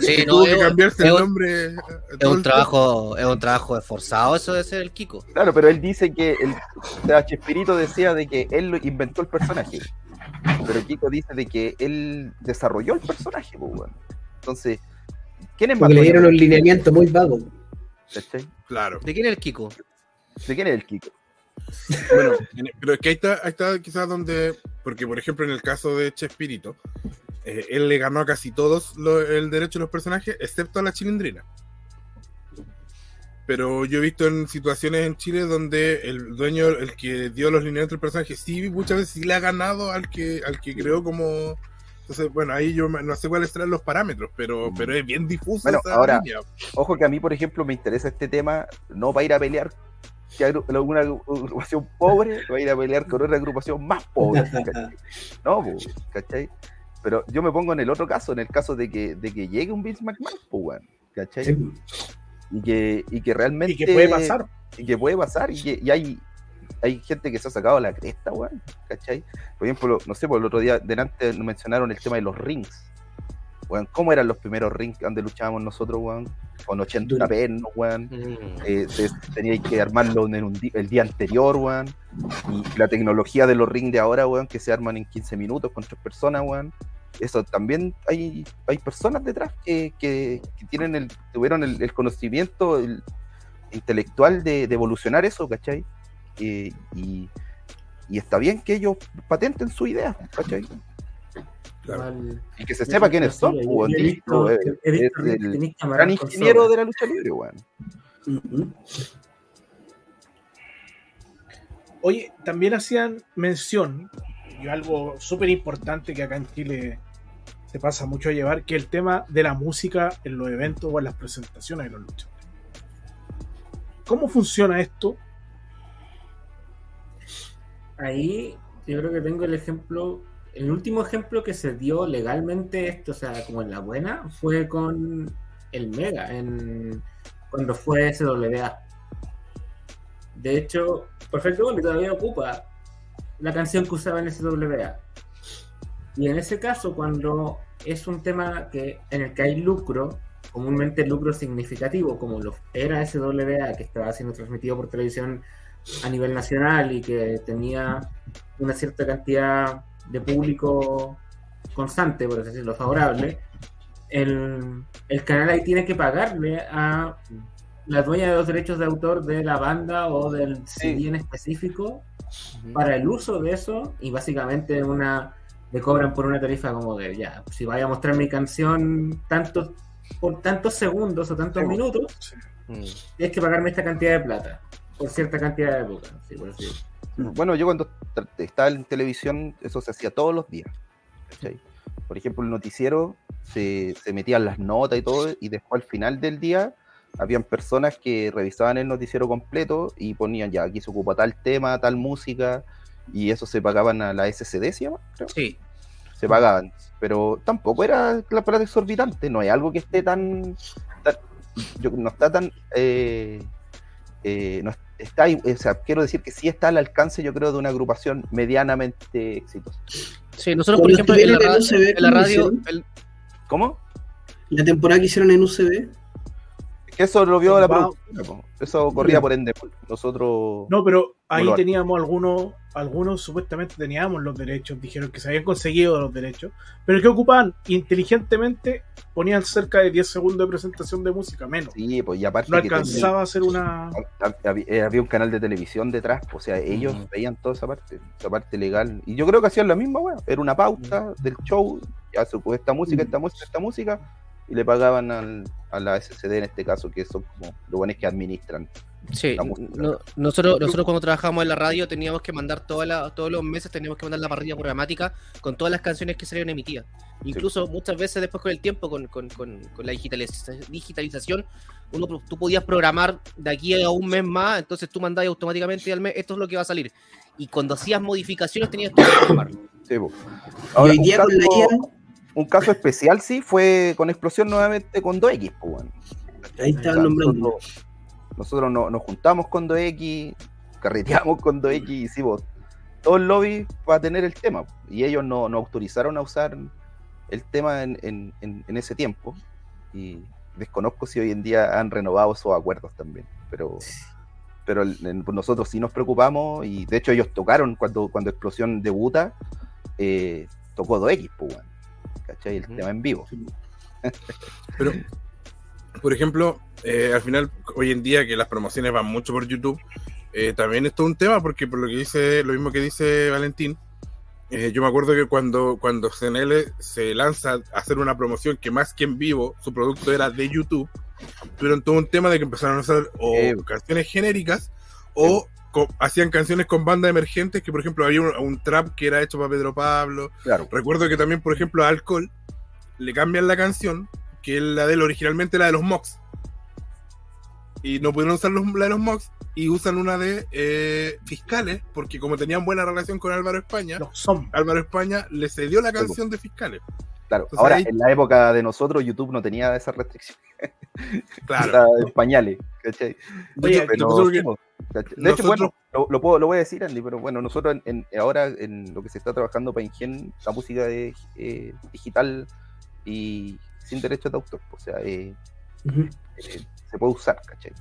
Sí, no, Tuvo que es, cambiarse es el un- nombre. es un el trabajo, es un trabajo esforzado eso de ser el Kiko. Claro, pero él dice que el o sea, Chespirito decía de que él inventó el personaje. Pero Kiko dice de que él desarrolló el personaje, pues. Entonces, ¿quién es más le dieron un lineamiento muy vago. Claro. ¿De quién es el Kiko? ¿De quién es el Kiko? Bueno, en- pero es que ahí está, ahí está quizás donde, porque por ejemplo en el caso de Chespirito, eh, él le ganó a casi todos lo- el derecho de los personajes, excepto a la chilindrina. Pero yo he visto en situaciones en Chile donde el dueño, el que dio los lineamientos del personaje, sí, muchas veces sí le ha ganado al que, al que creó como. Entonces, bueno, ahí yo no sé cuáles serán los parámetros, pero, pero es bien difuso Bueno, esa ahora- línea. Ojo que a mí, por ejemplo, me interesa este tema, no para ir a pelear que agru- una agrupación pobre, va a ir a pelear con una agrupación más pobre. ¿cachai? No, ¿cachai? Pero yo me pongo en el otro caso, en el caso de que, de que llegue un Vince McMahon, po, weón, ¿cachai? Sí. Y, que, y que realmente... Y que puede pasar. y que puede pasar y, que, y hay, hay gente que se ha sacado la cresta, weón, ¿cachai? Por ejemplo, no sé, por el otro día delante mencionaron el tema de los rings. Weón, ¿cómo eran los primeros rings donde luchábamos nosotros, weón? Con 80 Duro. pernos, weón. Mm. Eh, te- teníais que armarlo en un el día anterior, weón. Y la tecnología de los rings de ahora, weón, que se arman en 15 minutos con tres personas, weón. Eso también hay, hay personas detrás que, que- que tienen el, tuvieron el, el conocimiento el- intelectual de, de evolucionar eso, ¿cachai? Eh, y, y está bien que ellos patenten su idea, ¿cachai? Claro. Y que se sepa quiénes son, weón. Es el amarrar gran ingeniero de la lucha libre, weón. Oye, también hacían mención, y algo súper importante que acá en Chile se pasa mucho a llevar, que el tema de la música en los eventos o en las presentaciones de los luchadores. ¿Cómo funciona esto? Ahí yo creo que tengo el ejemplo, el último ejemplo que se dio legalmente esto, o sea, como en la buena, fue con el Mega, en, cuando fue SWA. De hecho, Perfecto Bully todavía ocupa la canción que usaba en SWA. Y en ese caso, cuando es un tema que, en el que hay lucro, comúnmente lucro significativo, como lo era SWA, que estaba siendo transmitido por televisión a nivel nacional y que tenía una cierta cantidad de público constante, por así decirlo, favorable, el, el canal ahí tiene que pagarle a la dueña de los derechos de autor de la banda o del CD en específico para el uso de eso y básicamente una le cobran por una tarifa como de ya, si vaya a mostrar mi canción tantos por tantos segundos o tantos Sí. minutos, Mm. tienes que pagarme esta cantidad de plata por cierta cantidad de época. Sí, por. Bueno, yo cuando estaba en televisión, eso se hacía todos los días. ¿cachai? Por ejemplo, el noticiero se, se metían las notas y todo, y después al final del día habían personas que revisaban el noticiero completo y ponían ya, aquí se ocupa tal tema, tal música, y eso se pagaban a la SCD, ¿se llama? Creo. Sí. Se pagaban, pero tampoco era la plata exorbitante, no es algo que esté tan, tan- yo- no está tan, eh, eh, no está, ahí, o sea, quiero decir que sí está al alcance, yo creo, de una agrupación medianamente exitosa. Sí, nosotros, por ejemplo, en la, estuvieron en ra- UCB, en la ¿cómo radio, el- ¿Cómo? La temporada que hicieron en UCB, eso lo vio la po. eso corría por Endemol. Nosotros, No, pero ahí teníamos algunos, algunos supuestamente teníamos los derechos, dijeron que se habían conseguido los derechos, pero que ocupaban inteligentemente, ponían cerca de 10 segundos de presentación de música, menos. sí, pues y aparte No alcanzaba a hacer una... eh, había un canal de televisión detrás, o sea, ellos Mm. veían toda esa parte, esa parte legal. Y yo creo que hacían la misma, weón. Era una pauta del show, ya se ocupó esta música, esta música, esta música, y le pagaban al, a la SCD en este caso, que son como los buenos que administran. Sí, no- nosotros, nosotros cuando trabajábamos en la radio teníamos que mandar toda la- todos los meses teníamos que mandar la parrilla programática con todas las canciones que salieron emitidas. Incluso muchas veces después con el tiempo, con, con- con- con la digitaliz- digitalización, uno, pro- tú podías programar de aquí a un mes más, entonces tú mandabas automáticamente al mes, esto es lo que va a salir. Y cuando hacías modificaciones tenías que programar. Sí, y Ahora, hoy día con la IA, un caso especial sí fue con explosión nuevamente con 2X, pues, weón. ahí O estaban sea, nombrando. nosotros, nosotros no- nos juntamos con 2X, carreteamos con 2X y hicimos todo el lobby para tener el tema. Y ellos no, no autorizaron a usar el tema en, en- en- en ese tiempo y desconozco si hoy en día han renovado esos acuerdos también, pero, pero en- nosotros sí nos preocupamos y de hecho ellos tocaron cuando, cuando Explosión debuta, eh, tocó 2X, pues, weón, ¿cachai? El tema en vivo. Pero, por ejemplo, eh, al final, hoy en día que las promociones van mucho por YouTube, eh, también es todo un tema, porque por lo que dice, lo mismo que dice Valentín, eh, yo me acuerdo que cuando, cuando CNL se lanza a hacer una promoción que más que en vivo, su producto era de YouTube, tuvieron todo un tema de que empezaron a hacer o canciones genéricas o co- hacían canciones con bandas emergentes, que por ejemplo había un, un trap que era hecho para Pedro Pablo, Claro, Recuerdo que también, por ejemplo, a Alcohol le cambian la canción, que es la de él originalmente la de los Mox. Y no pudieron usar los- la de los Mox y usan una de eh, Fiscales, porque como tenían buena relación con Álvaro España, son. Álvaro España le cedió la canción de Fiscales. Claro. Entonces Ahora, ahí- en la época de nosotros, YouTube no tenía esa restricción. Claro. De pañales, ¿cachai? Oye, Pero, nosotros que- ¿cachai? de hecho, bueno, lo, lo puedo, lo voy a decir, Andy, pero bueno, nosotros en, en- ahora en lo que se está trabajando para Ingen, la música es eh, digital y sin derechos de autor, o sea, eh, eh, se puede usar, ¿cachai?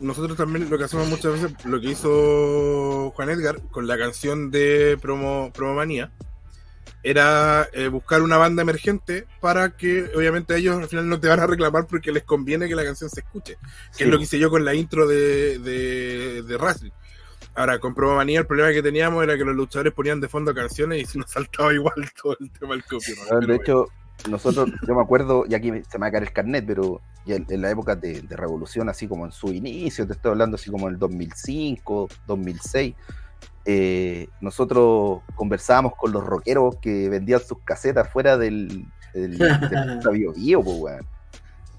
nosotros también lo que hacemos muchas veces, lo que hizo Juan Edgar con la canción de Promo, Promomanía, era eh, buscar una banda emergente para que obviamente ellos al final no te van a reclamar porque les conviene que la canción se escuche, que Sí. es lo que hice yo con la intro de, de, de Wrestling. Ahora, con Promomanía el problema que teníamos era que los luchadores ponían de fondo canciones y se nos saltaba igual todo el tema del copyright. Bueno, de hecho, nosotros, yo me acuerdo, y aquí se me va a caer el carnet, pero en la época de, de revolución, así como en su inicio, te estoy hablando así como en el 2005, 2006, eh, nosotros conversábamos con los rockeros que vendían sus casetas fuera del, del, del Bio Bio, po, weón.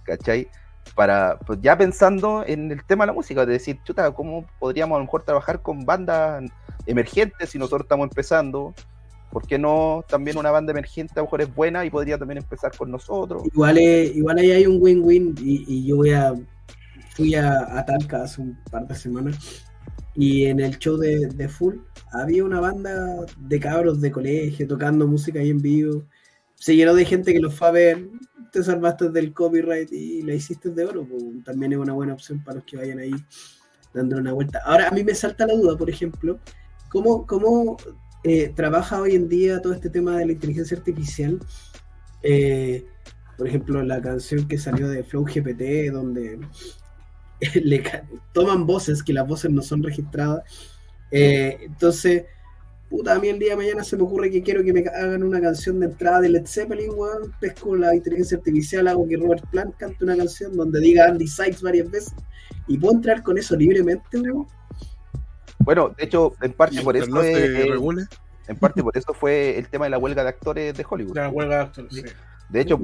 ¿cachai? Para, pues ya pensando en el tema de la música, de decir, chuta, ¿cómo podríamos a lo mejor trabajar con bandas emergentes si nosotros estamos empezando? ¿Por qué no también una banda emergente a lo mejor es buena y podría también empezar con nosotros? Igual, igual ahí hay un win-win y, y yo voy a fui a, a Talca hace un par de semanas y en el show de, de Full había una banda de cabros de colegio tocando música ahí en vivo. Se llenó de gente que los fue a ver. Te salvaste del copyright y la hiciste de oro. pues, también es una buena opción para los que vayan ahí dando una vuelta. Ahora, a mí me salta la duda, por ejemplo, ¿cómo, cómo eh, trabaja hoy en día todo este tema de la inteligencia artificial? Eh, por ejemplo, la canción que salió de Flow GPT, donde le toman voces que las voces no son registradas. Eh, entonces, puta, a mí el día de mañana se me ocurre que quiero que me hagan una canción de entrada de Led Zeppelin, weón. Pesco la inteligencia artificial, hago que Robert Plant cante una canción donde diga Andy Sykes varias veces y puedo entrar con eso libremente, weón. Bueno, de hecho, en parte por eso no se es- regule, en parte por eso fue el tema de la huelga de actores de Hollywood. La huelga de actores, sí. De hecho,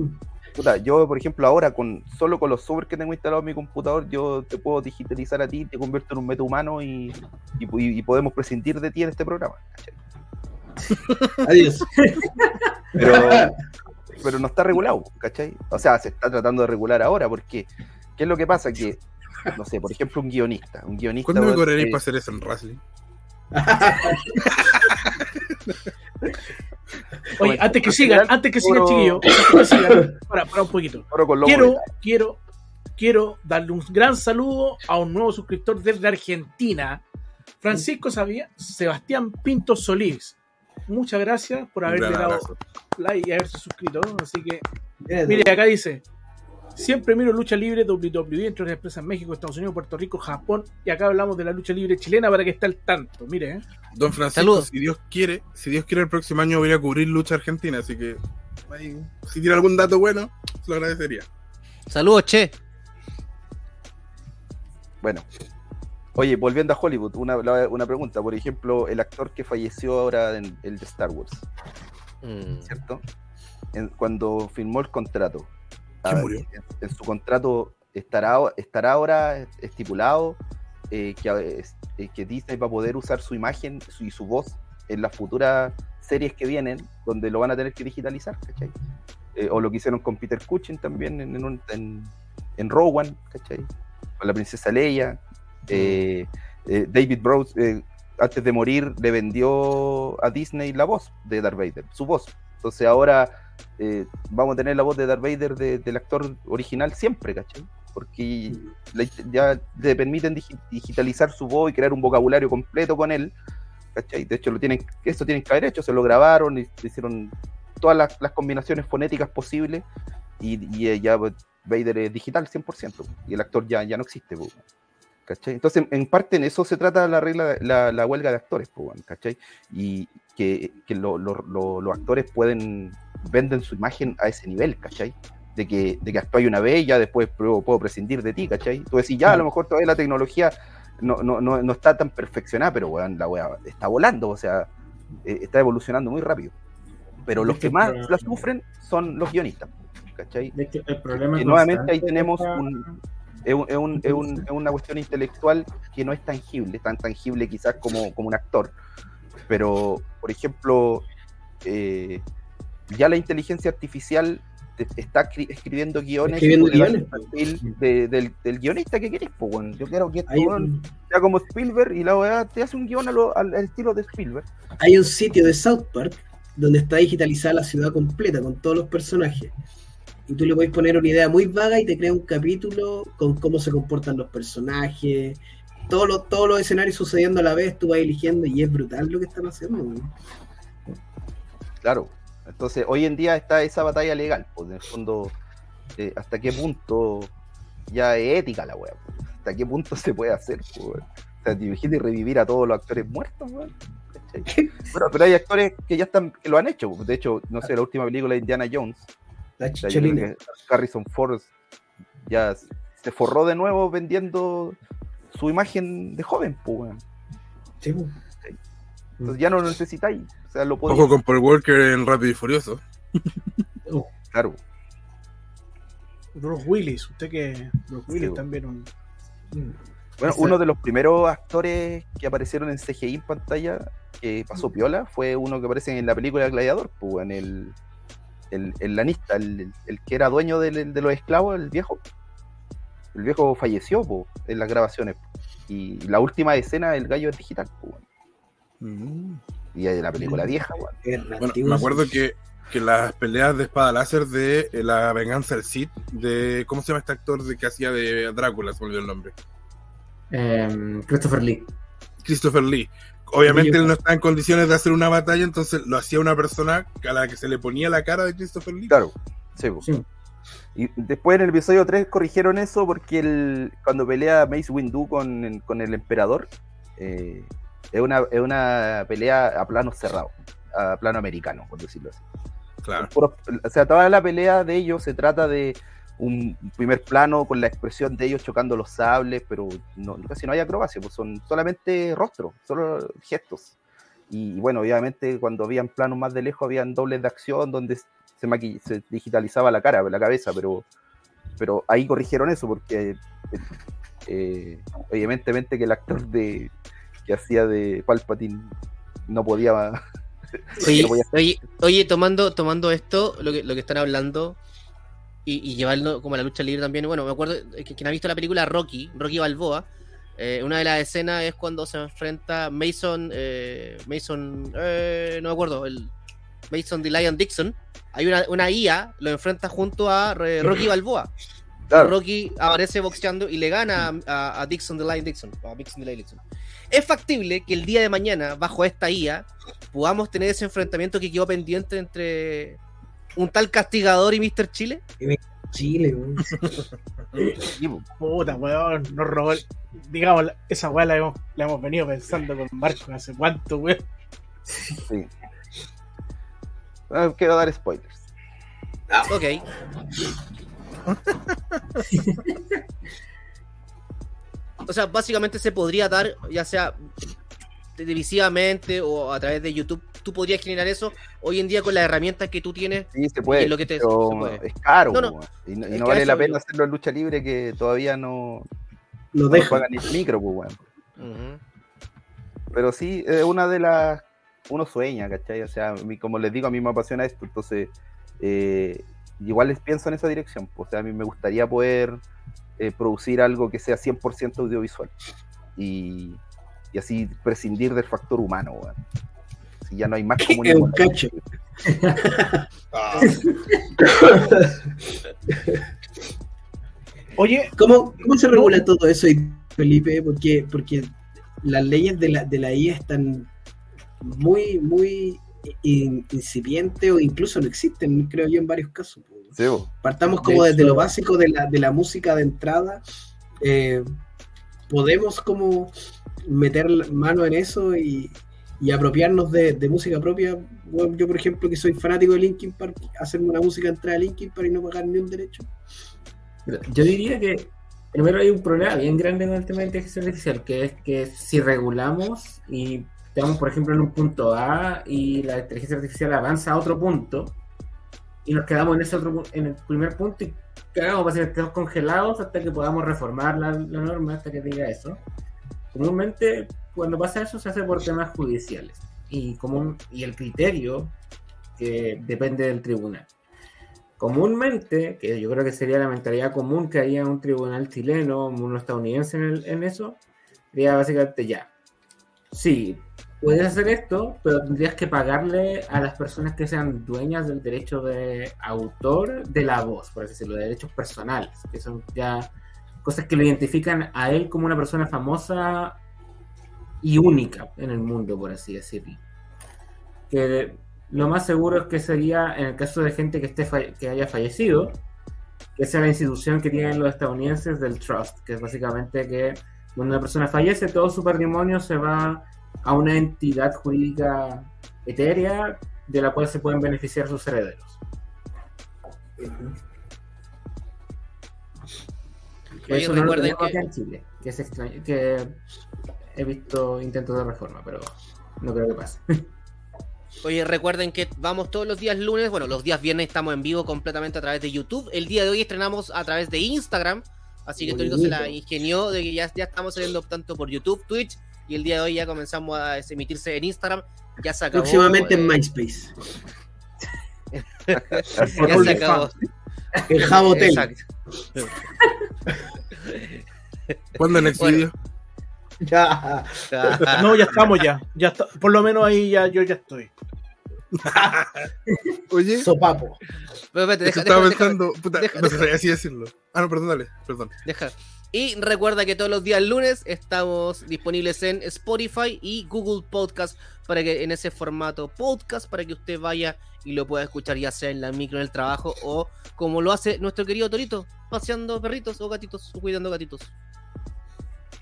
puta, yo por ejemplo ahora con solo con los software que tengo instalado en mi computador, yo te puedo digitalizar a ti, te convierto en un meta humano y, y- y podemos prescindir de ti en este programa. Adiós. Pero, pero no está regulado, ¿cachai? O sea, se está tratando de regular ahora, porque ¿qué es lo que pasa? Que, no sé, por ejemplo, un guionista, un guionista. ¿cuándo me weón, correréis eh, para hacer eso en Wrestling? Oye, antes que sigan, final, antes que sigan, chiquillos, antes que sigan, para, para un poquito. Quiero, quiero, quiero darle un gran saludo a un nuevo suscriptor desde Argentina, Francisco Sabía, Sebastián Pinto Solís. Muchas gracias por haberle dado like y haberse suscrito. Así que, mire, acá dice: Siempre miro lucha libre WWE entre las empresas en México, Estados Unidos, Puerto Rico, Japón. Y acá hablamos de la lucha libre chilena para que esté al tanto. Mire, ¿eh? Don Francisco, Saludos. si Dios quiere, si Dios quiere el próximo año voy a cubrir lucha argentina, así que ahí, si tiene algún dato bueno, se lo agradecería. Saludos, che. Bueno. Oye, volviendo a Hollywood, una, una pregunta. Por ejemplo, el actor que falleció ahora en el de Star Wars, Mm. ¿cierto? En- cuando firmó el contrato. ¿Quién ah, murió? En, en su contrato estará, estará ahora estipulado eh, que, eh, eh, que Disney va a poder usar su imagen su- y su voz en las futuras series que vienen, donde lo van a tener que digitalizar, ¿cachai? Eh, o lo que hicieron con Peter Cushing también en, en, un- en, en Rowan, ¿cachai? Con la princesa Leia. Eh, David Brose, antes de morir, le vendió a Disney la voz de Darth Vader, su voz. Entonces ahora vamos a tener la voz de Darth Vader de- del actor original siempre, ¿cachai? Porque le- ya le permiten digi- digitalizar su voz y crear un vocabulario completo con él, ¿cachai? De hecho, lo tienen, eso tienen que haber hecho, se lo grabaron y hicieron todas las, las combinaciones fonéticas posibles y, y, eh, ya pues, Vader es digital 100% y el actor ya, ya no existe, po, ¿cachai? Entonces, en parte en eso se trata la regla, la, la huelga de actores, weón, ¿cachai? Y que, que lo- lo- lo- los actores pueden, venden su imagen a ese nivel, ¿cachai? De que, de que actúe una vez y ya después puedo, puedo prescindir de ti, ¿cachai? Tú decís, ya, a lo mejor todavía la tecnología no, no, no, no está tan perfeccionada, pero weón, la weá está volando, o sea, eh, está evolucionando muy rápido. Pero los que más la sufren son los guionistas, ¿cachai? El problema Y nuevamente ahí tenemos un, es, un- es un- es un- es una cuestión intelectual que no es tangible, tan tangible quizás como, como un actor. Pero, por ejemplo, eh, ya la inteligencia artificial está escri- escribiendo guiones Escribiendo guiones. el de- del, del guionista que querés, pues, weón. Yo quiero que este un, sea como Spielberg y la weá te hace un guion lo- al, al estilo de Spielberg. hay un sitio de South Park donde está digitalizada la ciudad completa con todos los personajes. Y tú le puedes poner una idea muy vaga y te crea un capítulo con cómo se comportan los personajes, todos los, todos los escenarios sucediendo a la vez, tú vas eligiendo y es brutal lo que están haciendo. weón. Claro. Entonces, hoy en día está esa batalla legal, pues, en el fondo, eh, hasta qué punto ya es ética la weá, pues, hasta qué punto se puede hacer, pues. O sea, te imaginas revivir a todos los actores muertos, weón. Bueno, pero hay actores que ya están, que lo han hecho. De hecho, no sé, la última película de Indiana Jones, La que Harrison Ford ya se forró de nuevo vendiendo su imagen de joven, pues, weón. Sí. Entonces ya no lo necesitáis. O sea, lo podéis. Ojo con Paul Walker en Rápido y Furioso. Claro. Bruce Willis, usted que Bruce Willis Sí, también un Bueno, Ese- uno de los primeros actores que aparecieron en CGI en pantalla que pasó piola fue uno que aparece en la película Gladiador, pues, en el, el, el lanista, el, el que era dueño del- de los esclavos, el viejo. El viejo falleció pues, en las grabaciones. Y la última escena, el gallo es digital. pues, y es la película vieja, weón. Bueno, me acuerdo que, que las peleas de espada láser de eh, La Venganza del Sith, de. ¿Cómo se llama este actor de que hacía de Drácula? Se me olvidó el nombre. Em, Christopher Lee. Christopher Lee. Obviamente él no está en condiciones de hacer una batalla, entonces lo hacía una persona a la que se le ponía la cara de Christopher Lee. Claro, sí, pues. Sí. Y después en el episodio 3 corrigieron eso porque el, cuando pelea Mace Windu con, con el emperador, eh, es, una, es una pelea a plano cerrado, a plano americano, por decirlo así. Claro. O sea, toda la pelea de ellos se trata de un primer plano con la expresión de ellos chocando los sables, pero no, casi no hay acrobacia, pues son solamente rostros, solo gestos. Y bueno, obviamente cuando habían planos más de lejos, habían dobles de acción donde se, se digitalizaba la cara, la cabeza, pero, pero ahí corrigieron eso porque eh, eh, evidentemente que el actor de que hacía de Palpatine no podía Oye, no podía oye, oye, tomando, tomando esto, lo que, lo que están hablando, y, y llevarlo como a la lucha libre también, bueno, me acuerdo que quien ha visto la película Rocky, Rocky Balboa, eh, una de las escenas es cuando se enfrenta Mason, eh, Mason, eh, no me acuerdo, el Mason de Lion Dixon, hay una, una IA, lo enfrenta junto a eh, Rocky Balboa. Claro. Rocky aparece boxeando y le gana a, a Dixon de Lion Dixon, a Dixon de Lion Dixon. Es factible que el día de mañana, bajo esta IA, podamos tener ese enfrentamiento que quedó pendiente entre un tal castigador y Mr. Chile. Chile, weón. Puta, weón, nos robó. el- Digamos, esa weá la hemos, la hemos venido pensando con Marco hace cuánto, weón. Sí. No quiero dar spoilers. Ok. o sea, básicamente se podría dar, ya sea televisivamente o a través de YouTube. Tú podrías generar eso hoy en día con las herramientas que tú tienes. Sí, se puede. Y lo que te- pero se puede. Es caro. No, Y no, y vale la pena hacerlo en lucha libre que todavía no, Lo no dejan. pagan ni el micro, pues. Ujú. Pero sí, es una de las. Uno sueña, ¿cachai? O sea, a mí, como les digo, a mí me apasiona esto, entonces. eh, igual les pienso en esa dirección. pues, O sea, a mí me gustaría poder eh, producir algo que sea 100% audiovisual. Y, y así prescindir del factor humano. Si ya no hay más Es comunismo. un cacho. Ah, Oye, ¿Cómo, ¿Cómo se regula todo eso, Felipe? Porque, porque las leyes de la, de la IA están muy, muy in- incipientes o incluso no existen, creo yo, en varios casos. Sí. Partamos De como desde hecho- lo básico de la, de la música de entrada. eh, podemos como meter mano en eso y, y apropiarnos de, de música propia. Bueno, yo, por ejemplo, que soy fanático de Linkin Park, hacerme una música de entrada de Linkin Park y no pagar ni un derecho. Yo diría que primero hay un problema bien grande con el tema de inteligencia artificial, que es que si regulamos y estamos, por ejemplo, en un punto A y la inteligencia artificial avanza a otro punto y nos quedamos en ese otro en el primer punto y ser quedamos congelados hasta que podamos reformar la, la norma, hasta que diga eso. Comúnmente, cuando pasa eso, se hace por temas judiciales y, común, y el criterio que depende del tribunal. Comúnmente, que yo creo que sería la mentalidad común que haría un tribunal chileno, uno estadounidense en, el- en eso, sería básicamente ya. Sí, puedes hacer esto, pero tendrías que pagarle a las personas que sean dueñas del derecho de autor de la voz, por así decirlo, de derechos personales, que son ya cosas que lo identifican a él como una persona famosa y única en el mundo, por así decirlo. Que lo más seguro es que sería, en el caso de gente que, esté que haya fallecido, que sea la institución que tienen los estadounidenses del trust, que es básicamente que cuando una persona fallece, todo su patrimonio se va a una entidad jurídica etérea de la cual se pueden beneficiar sus herederos. Oye, Eso no lo que- acá en Chile, que es extraño, que he visto intentos de reforma, pero no creo que pase. Oye, recuerden que vamos todos los días lunes, bueno, los días viernes estamos en vivo completamente a través de YouTube. El día de hoy estrenamos a través de Instagram, así que Torito se la ingenió de que ya, ya estamos saliendo tanto por YouTube, Twitch, y el día de hoy ya comenzamos a emitirse en Instagram. Ya se acabó. Próximamente en eh, MySpace. Ya se acabó. El Jabotel. Exacto. ¿Cuándo en Exvideos? Ya. no, ya estamos ya. ya está, por lo menos ahí ya yo ya estoy. Oye, Sopapo. Pero espérate, deja- estaba deja- deja- pensando. puta, deja- no sé así decirlo. Ah, no, perdón, dale, perdón. Deja. Y recuerda que todos los días lunes estamos disponibles en Spotify y Google Podcast para que en ese formato podcast para que usted vaya y lo pueda escuchar ya sea en la micro en el trabajo o como lo hace nuestro querido Torito, paseando perritos o gatitos o cuidando gatitos.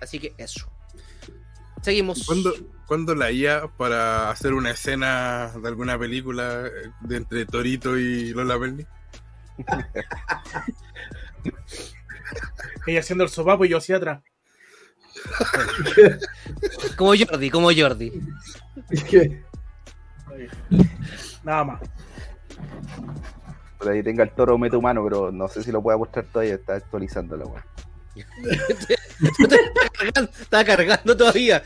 Así que eso. Seguimos. ¿Cuándo, cuándo la IA para hacer una escena de alguna película eh, de entre Torito y Lola Belni? Ella haciendo el sopapo y yo hacia atrás. Como Jordi, como Jordi. Nada más. Por ahí tenga el toro meta humano, pero no sé si lo pueda mostrar todavía, está actualizando la weá. Está cargando, todavía.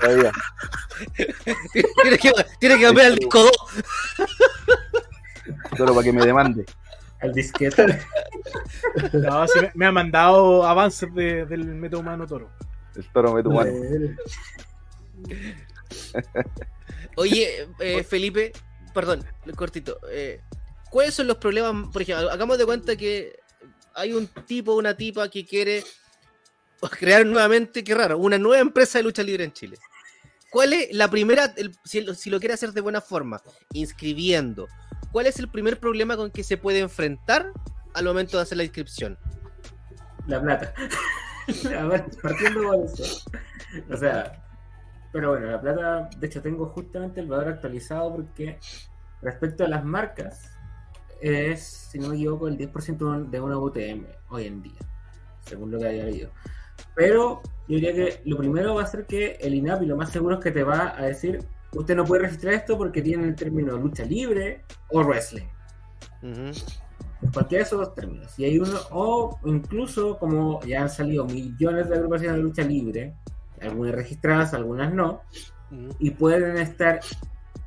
Todavía. Tiene que, cambiar el disco 2. Toro para que me demande. El disquete. No, sí me, me ha mandado avances de- del metahumano toro. El toro meta humano. Oye, eh, Felipe, perdón, cortito. eh, ¿Cuáles son los problemas? Por ejemplo, hagamos de cuenta que hay un tipo, una tipa que quiere crear nuevamente, qué raro, una nueva empresa de lucha libre en Chile. ¿Cuál es la primera, el- si, lo- si lo quiere hacer de buena forma, inscribiendo, cuál es el primer problema con que se puede enfrentar al momento de hacer la inscripción? La plata. A ver, partiendo por eso. O sea, pero bueno, la plata, de hecho tengo justamente el valor actualizado porque respecto a las marcas, es, si no me equivoco, el 10% de una UTM hoy en día, según lo que había leído. Pero yo diría que lo primero va a ser que el INAPI lo más seguro es que te va a decir, usted no puede registrar esto porque tiene el término lucha libre o wrestling. Ujú. Cualquiera de esos dos términos. Y hay uno, o incluso como ya han salido millones de agrupaciones de lucha libre, algunas registradas, algunas no, y pueden estar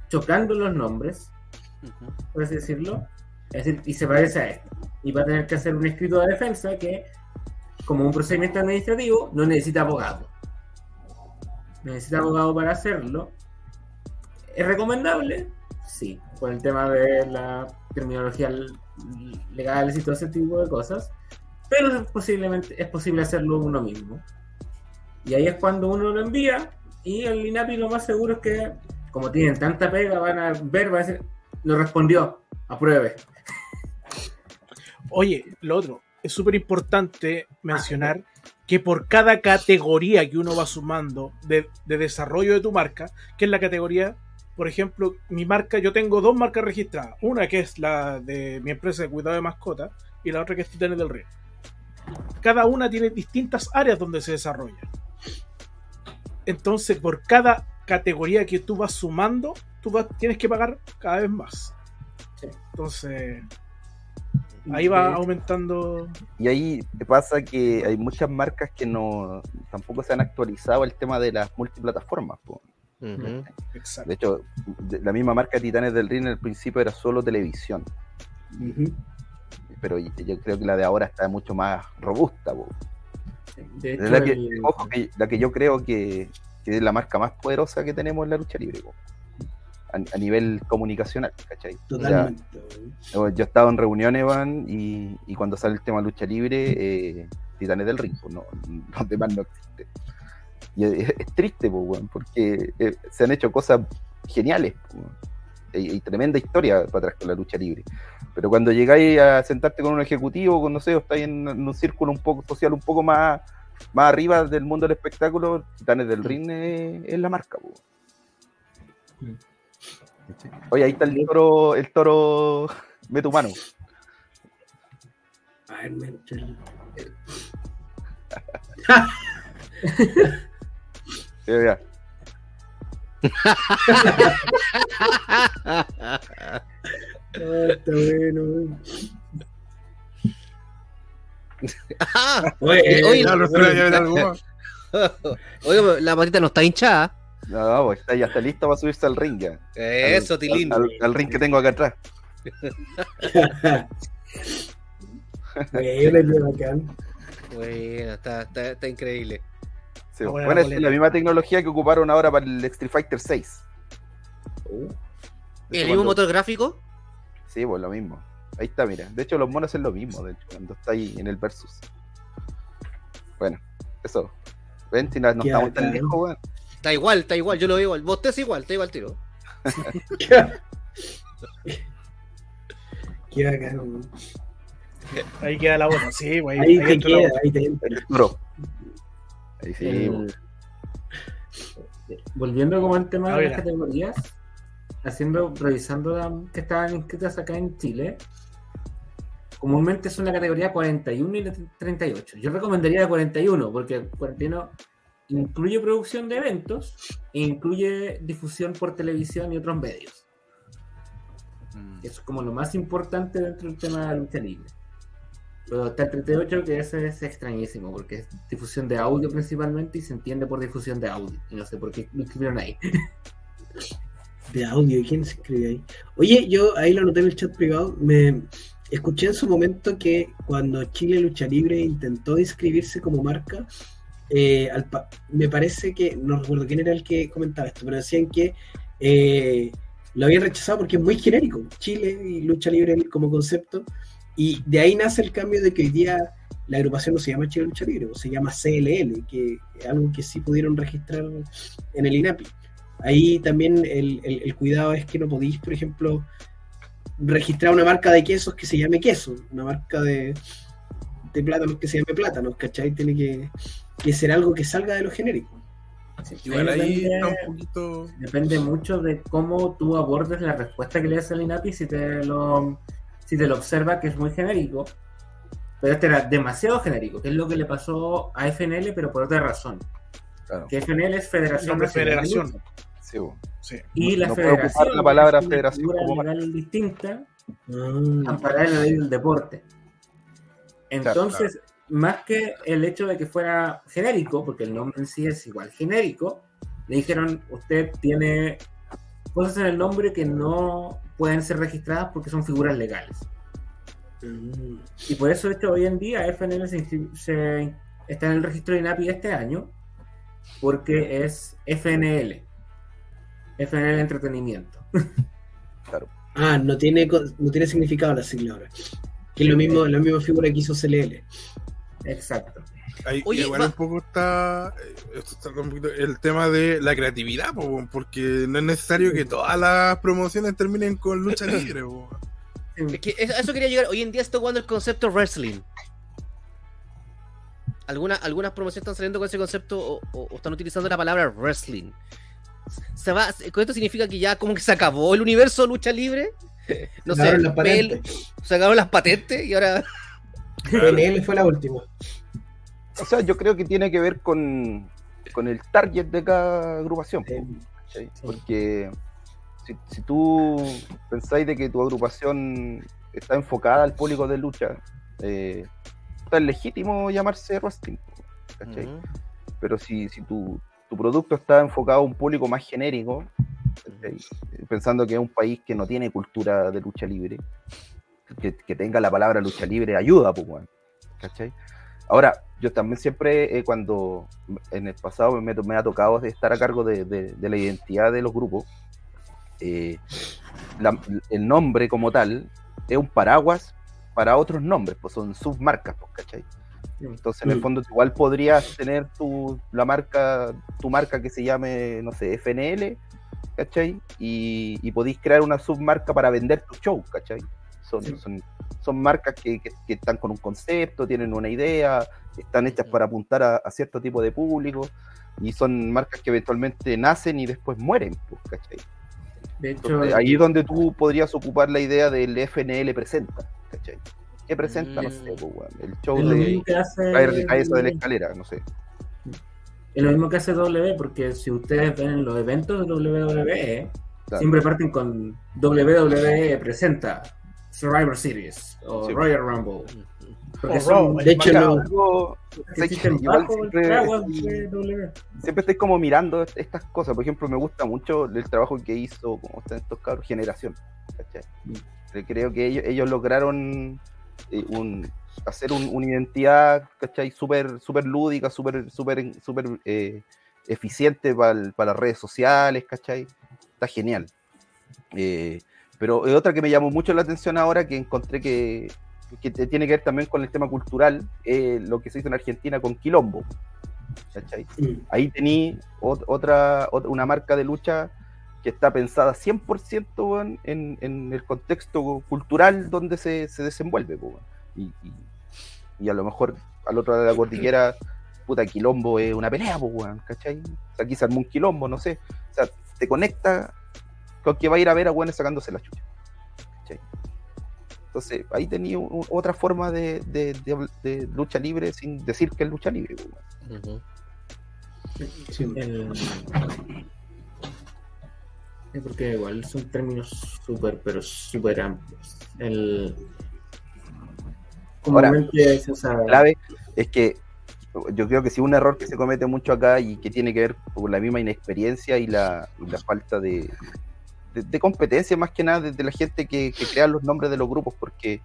chocando los nombres, por así decirlo, es decir, y se parece a esto. Y va a tener que hacer un escrito de defensa que, como un procedimiento administrativo, no necesita abogado. necesita abogado para hacerlo. ¿Es recomendable? Sí, por el tema de la terminología legal y todo ese tipo de cosas. Pero es, posiblemente, es posible hacerlo uno mismo. Y ahí es cuando uno lo envía y el INAPI lo más seguro es que, como tienen tanta pega, van a ver, van a decir, lo respondió, apruebe. Oye, lo otro, es súper importante mencionar que por cada categoría que uno va sumando de, desarrollo de tu marca, que es la categoría, por ejemplo, mi marca, yo tengo dos marcas registradas, una que es la de mi empresa de cuidado de mascotas y la otra que es Titanes del Río. Cada una tiene distintas áreas donde se desarrolla. Entonces, por cada categoría que tú vas sumando, tú tienes que pagar cada vez más. Entonces, ahí va aumentando. Y ahí pasa que hay muchas marcas que no tampoco se han actualizado el tema de las multiplataformas. De hecho, la misma marca Titanes del Ring en el principio era solo televisión. Pero yo creo que la de ahora está mucho más robusta. la, que, ojo, que, la que yo creo que, es la marca más poderosa que tenemos en la lucha libre. A, nivel comunicacional, ¿cachai? Totalmente. yo he estado en reuniones, Van, y, cuando sale el tema lucha libre, eh, Titanes del Ring, pues no, los demás no existen. Y es, triste, porque eh, se han hecho cosas geniales y, tremenda historia para atrás con la lucha libre. Pero cuando llegáis a sentarte con un ejecutivo, con, no sé, o estáis en, un círculo un poco social, un poco más, más arriba del mundo del espectáculo, Titanes del Ring es, la marca. Oye, ahí está el toro, el toro metumano. Ay, sí, ya. está bueno. oye, oye, oye, la patita no está hinchada. No, pues está, ya está listo para subirse al ring ya. Eso, Tilín. Al, ring que tengo acá atrás. bueno, está, está, está increíble. Bueno, es la misma tecnología que ocuparon ahora para el Street Fighter 6. ¿El mismo motor gráfico? Sí, pues lo mismo. Ahí está, mira. De hecho, los monos es lo mismo, de hecho, cuando está ahí en el versus. Bueno, eso. Ven, si no, estamos tan lejos, weón. Está igual, está igual, yo lo veo igual. Vos es igual, está igual tiro. Qué bacano, Ahí queda la bola, sí, güey. Ahí, te queda, ahí te Bro. Sí. Volviendo como al tema de las categorías, haciendo, revisando que estaban inscritas acá en Chile, comúnmente es una categoría 41 y 38. Yo recomendaría la 41, porque 41 incluye producción de eventos e incluye difusión por televisión y otros medios. Mm. Eso es como lo más importante dentro del tema de la lucha libre. Pero está el 38 que ese es extrañísimo porque es difusión de audio principalmente y se entiende por difusión de audio. Y no sé por qué lo escribieron ahí. De audio, ¿quién se escribe ahí? Oye, yo ahí lo noté en el chat privado. Me escuché en su momento que cuando Chile Lucha Libre intentó inscribirse como marca, eh, me parece que, no recuerdo quién era el que comentaba esto, pero decían que eh, lo habían rechazado porque es muy genérico, Chile y lucha libre como concepto, y de ahí nace el cambio de que hoy día la agrupación no se llama Chile Lucha Libre, se llama CLL, que es algo que sí pudieron registrar en el INAPI. Ahí también el, el, cuidado es que no podéis, por ejemplo, registrar una marca de quesos que se llame queso, una marca de, de plátanos que se llame plátanos, ¿cachai? Tiene que, que ser algo que salga de lo genérico. depende, mucho de cómo tú abordes la respuesta que le das al INAPI si te lo si te lo observa que es muy genérico. Pero este era demasiado genérico, que es lo que le pasó a FNL, pero por otra razón. Que FNL es Federación. Federación. Sí, Y la federación. la palabra federación como legal distinta, mm. amparar en la ley del deporte. Entonces, más que el hecho de que fuera genérico, porque el nombre en sí es igual genérico, le dijeron, usted tiene cosas en el nombre que no pueden ser registradas porque son figuras legales. Y por eso, hecho, hoy en día FNL se, está en el registro de INAPI este año, porque es FNL. FNL Entretenimiento. Ah, no tiene, co- no tiene significado la sigla ahora. Que es lo mismo, la misma figura que hizo CLL. Exacto. Ahí Oye, igual va- un poco está, eh, esto está un poquito- el tema de la creatividad, po, porque no es necesario que todas las promociones terminen con lucha libre. po. Es que eso, a eso quería llegar. Hoy en día está jugando el concepto wrestling. Alguna- algunas promociones están saliendo con ese concepto o, o- o están utilizando la palabra wrestling. Se va, ¿Con esto significa que ya como que se acabó el universo lucha libre? No sé, Sacaron las patentes. sacaron las patentes y ahora. PNL fue la última. O sea, yo creo que tiene que ver con, con el target de cada agrupación. ¿cachai? Porque si, si tú pensáis de que tu agrupación está enfocada al público de lucha, eh, está legítimo llamarse wrestling. ¿cachai? Ujú. Pero si, si tu, tu producto está enfocado a un público más genérico, ¿cachai? pensando que es un país que no tiene cultura de lucha libre, que, que tenga la palabra lucha libre ayuda, pues, ¿cachai? Ahora, yo también siempre, eh, cuando en el pasado me, me ha tocado estar a cargo de, de- de la identidad de los grupos, eh, la- el nombre como tal es un paraguas para otros nombres, pues son submarcas, pues, ¿cachai? Entonces, en el Mm. fondo, igual podrías tener tu, la marca, tu marca que se llame, no sé, FNL, ¿cachai? Y, y podéis crear una submarca para vender tu show, ¿cachai? Son, Sí. son, son marcas que, que- que están con un concepto, tienen una idea, están hechas para apuntar a, a cierto tipo de público, y son marcas que eventualmente nacen y después mueren, pues, ¿cachai? De hecho, Entonces, ahí es donde tú podrías ocupar la idea del FNL presenta, ¿cachai? ¿Qué presenta? No sé, Mm. pues, el show de hace. caer de la escalera, no sé. Es lo mismo que hace W, porque si ustedes ven los eventos de WWE, Claro. siempre parten con WWE presenta Survivor Series o Sí. Royal Rumble. Porque son- De hecho, no. Algo- que sé existen que igual bajo el siempre- estoy como mirando est- estas cosas. Por ejemplo, me gusta mucho el trabajo que hizo, como están estos cabros, Generación. ¿cachai? Eh, Creo que ellos, ellos lograron eh, un- hacer un- una identidad, ¿cachai? Súper super lúdica, súper super, super, eh, eficiente para las redes sociales, ¿cachai? Está genial. Eh, pero eh, otra que me llamó mucho la atención ahora, que encontré que, que tiene que ver también con el tema cultural, eh, lo que se hizo en Argentina con Quilombo. Mm. ahí tení ot- otra, ot- una marca de lucha que está pensada 100% weón, en, en el contexto cultural donde se, se desenvuelve. Y, y- y a lo mejor al otro lado de la cordillera, puta, quilombo es una pelea, ¿cachai? O sea, aquí se armó un quilombo, no sé. O sea, te conecta con que va a ir a ver a weones sacándose la chucha. ¿cachai? Entonces, ahí tenía un- otra forma de, de- de- de lucha libre sin decir que es lucha libre. weón. Ujú. Sí. El- Sí, porque igual son términos súper, pero súper amplios. El... Ahora, Comúnmente se usa- clave es que yo creo que sí un error que se comete mucho acá y que tiene que ver con la misma inexperiencia y la, y la falta de, de, de competencia más que nada de, de la gente que, que crea los nombres de los grupos porque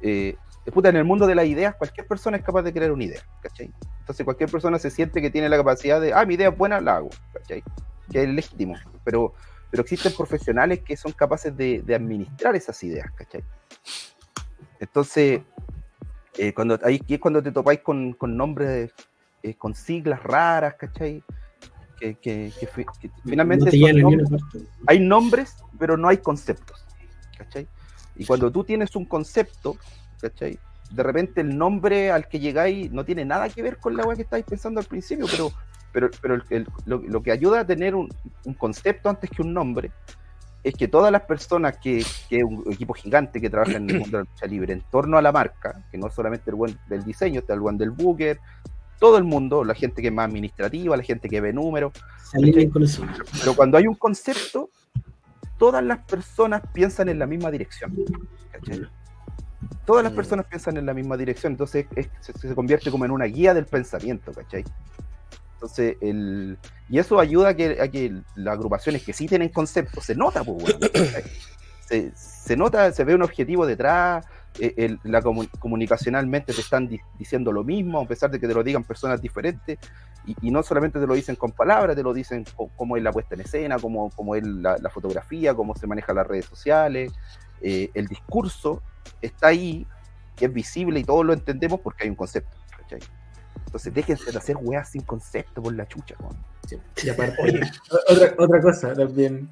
eh, puta, en el mundo de las ideas cualquier persona es capaz de crear una idea, ¿cachai? Entonces cualquier persona se siente que tiene la capacidad de, ah, mi idea es buena, la hago, ¿cachai? Que es legítimo, pero, pero existen profesionales que son capaces de, de administrar esas ideas, ¿cachai? Entonces, eh, cuando, ahí es cuando te topáis con, con nombres, eh, con siglas raras, ¿cachai? Que, que- que que finalmente no nombres- hay nombres, pero no hay conceptos, ¿cachai? Y cuando tú tienes un concepto, ¿cachai? De repente el nombre al que llegáis no tiene nada que ver con la weá que estáis pensando al principio, pero, pero, pero el- el- lo, lo que ayuda a tener un, un concepto antes que un nombre es que todas las personas que, que un equipo gigante que trabaja en el mundo de la lucha libre en torno a la marca, que no solamente el buen del diseño, está el buen del booker, todo el mundo, la gente que es más administrativa, la gente que ve números, pero cuando hay un concepto, todas las personas piensan en la misma dirección. ¿cachai? Todas las Mm. personas piensan en la misma dirección, entonces es- se, se convierte como en una guía del pensamiento, ¿cachai? Entonces, el, y eso ayuda a que, a que las agrupaciones que sí tienen conceptos se nota, pues, ¿cachai? se, se nota, se ve un objetivo detrás, eh, el- la comu- comunicacionalmente te están di- diciendo lo mismo, a pesar de que te lo digan personas diferentes, y, y no solamente te lo dicen con palabras, te lo dicen cómo es la puesta en escena, cómo, cómo es la, la fotografía, cómo se manejan las redes sociales, eh, el discurso está ahí, es visible y todos lo entendemos porque hay un concepto. ¿cachai? Entonces déjense de hacer weas sin concepto por la chucha. Sí. Y aparte, otra, otra cosa también,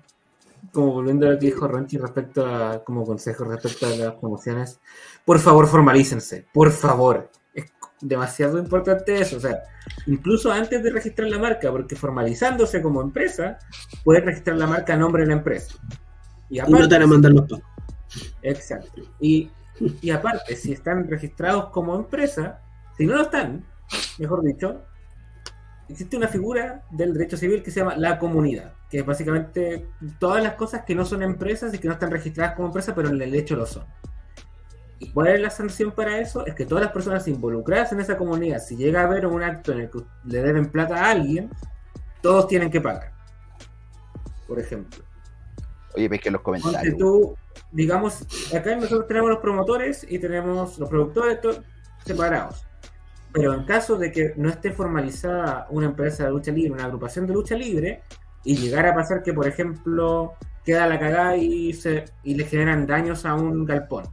como volviendo a lo que dijo Ronchi respecto a, como consejo respecto a las promociones, por favor formalícense, por favor. Es demasiado importante eso, o sea, incluso antes de registrar la marca, porque formalizándose como empresa, puedes registrar la marca a nombre de la empresa. Y Y no te van a mandar los pagos. Exacto. Y, y aparte, si están registrados como empresa, si no lo están, mejor dicho, existe una figura del derecho civil que se llama la comunidad, que es básicamente todas las cosas que no son empresas y que no están registradas como empresas, pero en el hecho lo son. ¿Y cuál es la sanción para eso? Es que todas las personas involucradas en esa comunidad, si llega a haber un acto en el que le deben plata a alguien, todos tienen que pagar. Por ejemplo. Oye, ves que los comentarios. tú, digamos, acá nosotros tenemos los promotores y tenemos los productores todos separados. Pero en caso de que no esté formalizada una empresa de lucha libre, una agrupación de lucha libre, y llegara a pasar que, por ejemplo, queda la cagada y, se, y le generan daños a un galpón.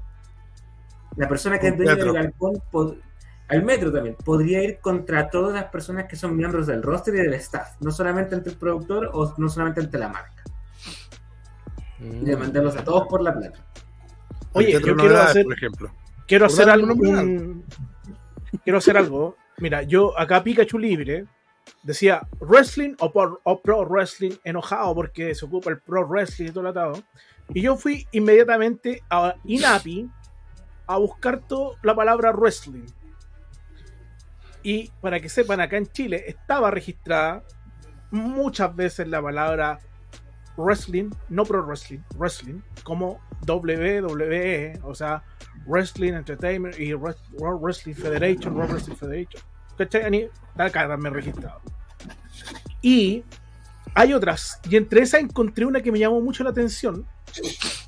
La persona que Un es dueño del galpón, pod- al metro también, podría ir contra todas las personas que son miembros del roster y del staff, no solamente ante el productor o no solamente ante la marca, y demandarlos a todos por la plata. Oye, yo quiero hacer, por ejemplo. quiero hacer algo. un- Quiero hacer algo. Mira, yo acá Pikachu Libre decía wrestling o, pro wrestling enojado porque se ocupa el pro wrestling y todo el atado. Y yo fui inmediatamente a INAPI a buscar todo la palabra wrestling. Y para que sepan, acá en Chile estaba registrada muchas veces la palabra wrestling, no pro wrestling, wrestling, como WWE, o sea, Wrestling Entertainment y World Wrestling Federation, World Wrestling Federation. ¿Cachai? Acá he registrado. Y hay otras, y entre esas encontré una que me llamó mucho la atención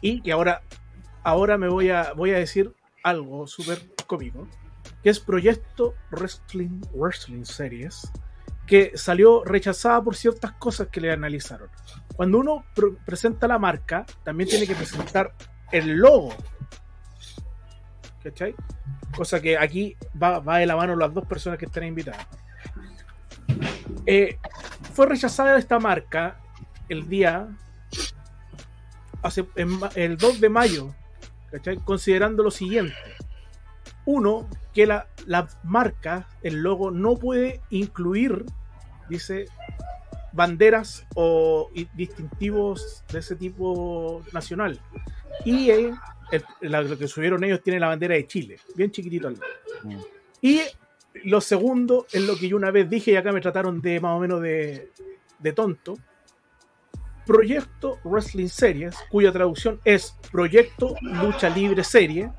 y que ahora, ahora me voy a, voy a decir algo súper cómico, que es Proyecto Wrestling, Wrestling Series, que salió rechazada por ciertas cosas que le analizaron. Cuando uno presenta la marca, también tiene que presentar el logo. ¿Cachai? Cosa que aquí va, va de la mano las dos personas que están invitadas. Eh, fue rechazada esta marca el día hace, el 2 de mayo, ¿cachai? considerando lo siguiente. Uno, que la, la marca, el logo, no puede incluir, dice, banderas o distintivos de ese tipo nacional. Y eh, el- la- lo que subieron ellos tiene la bandera de Chile, bien chiquitito al lado. Mm. Y lo segundo es lo que yo una vez dije y acá me trataron de más o menos de, de tonto. Proyecto Wrestling Series, cuya traducción es Proyecto Lucha Libre Serie,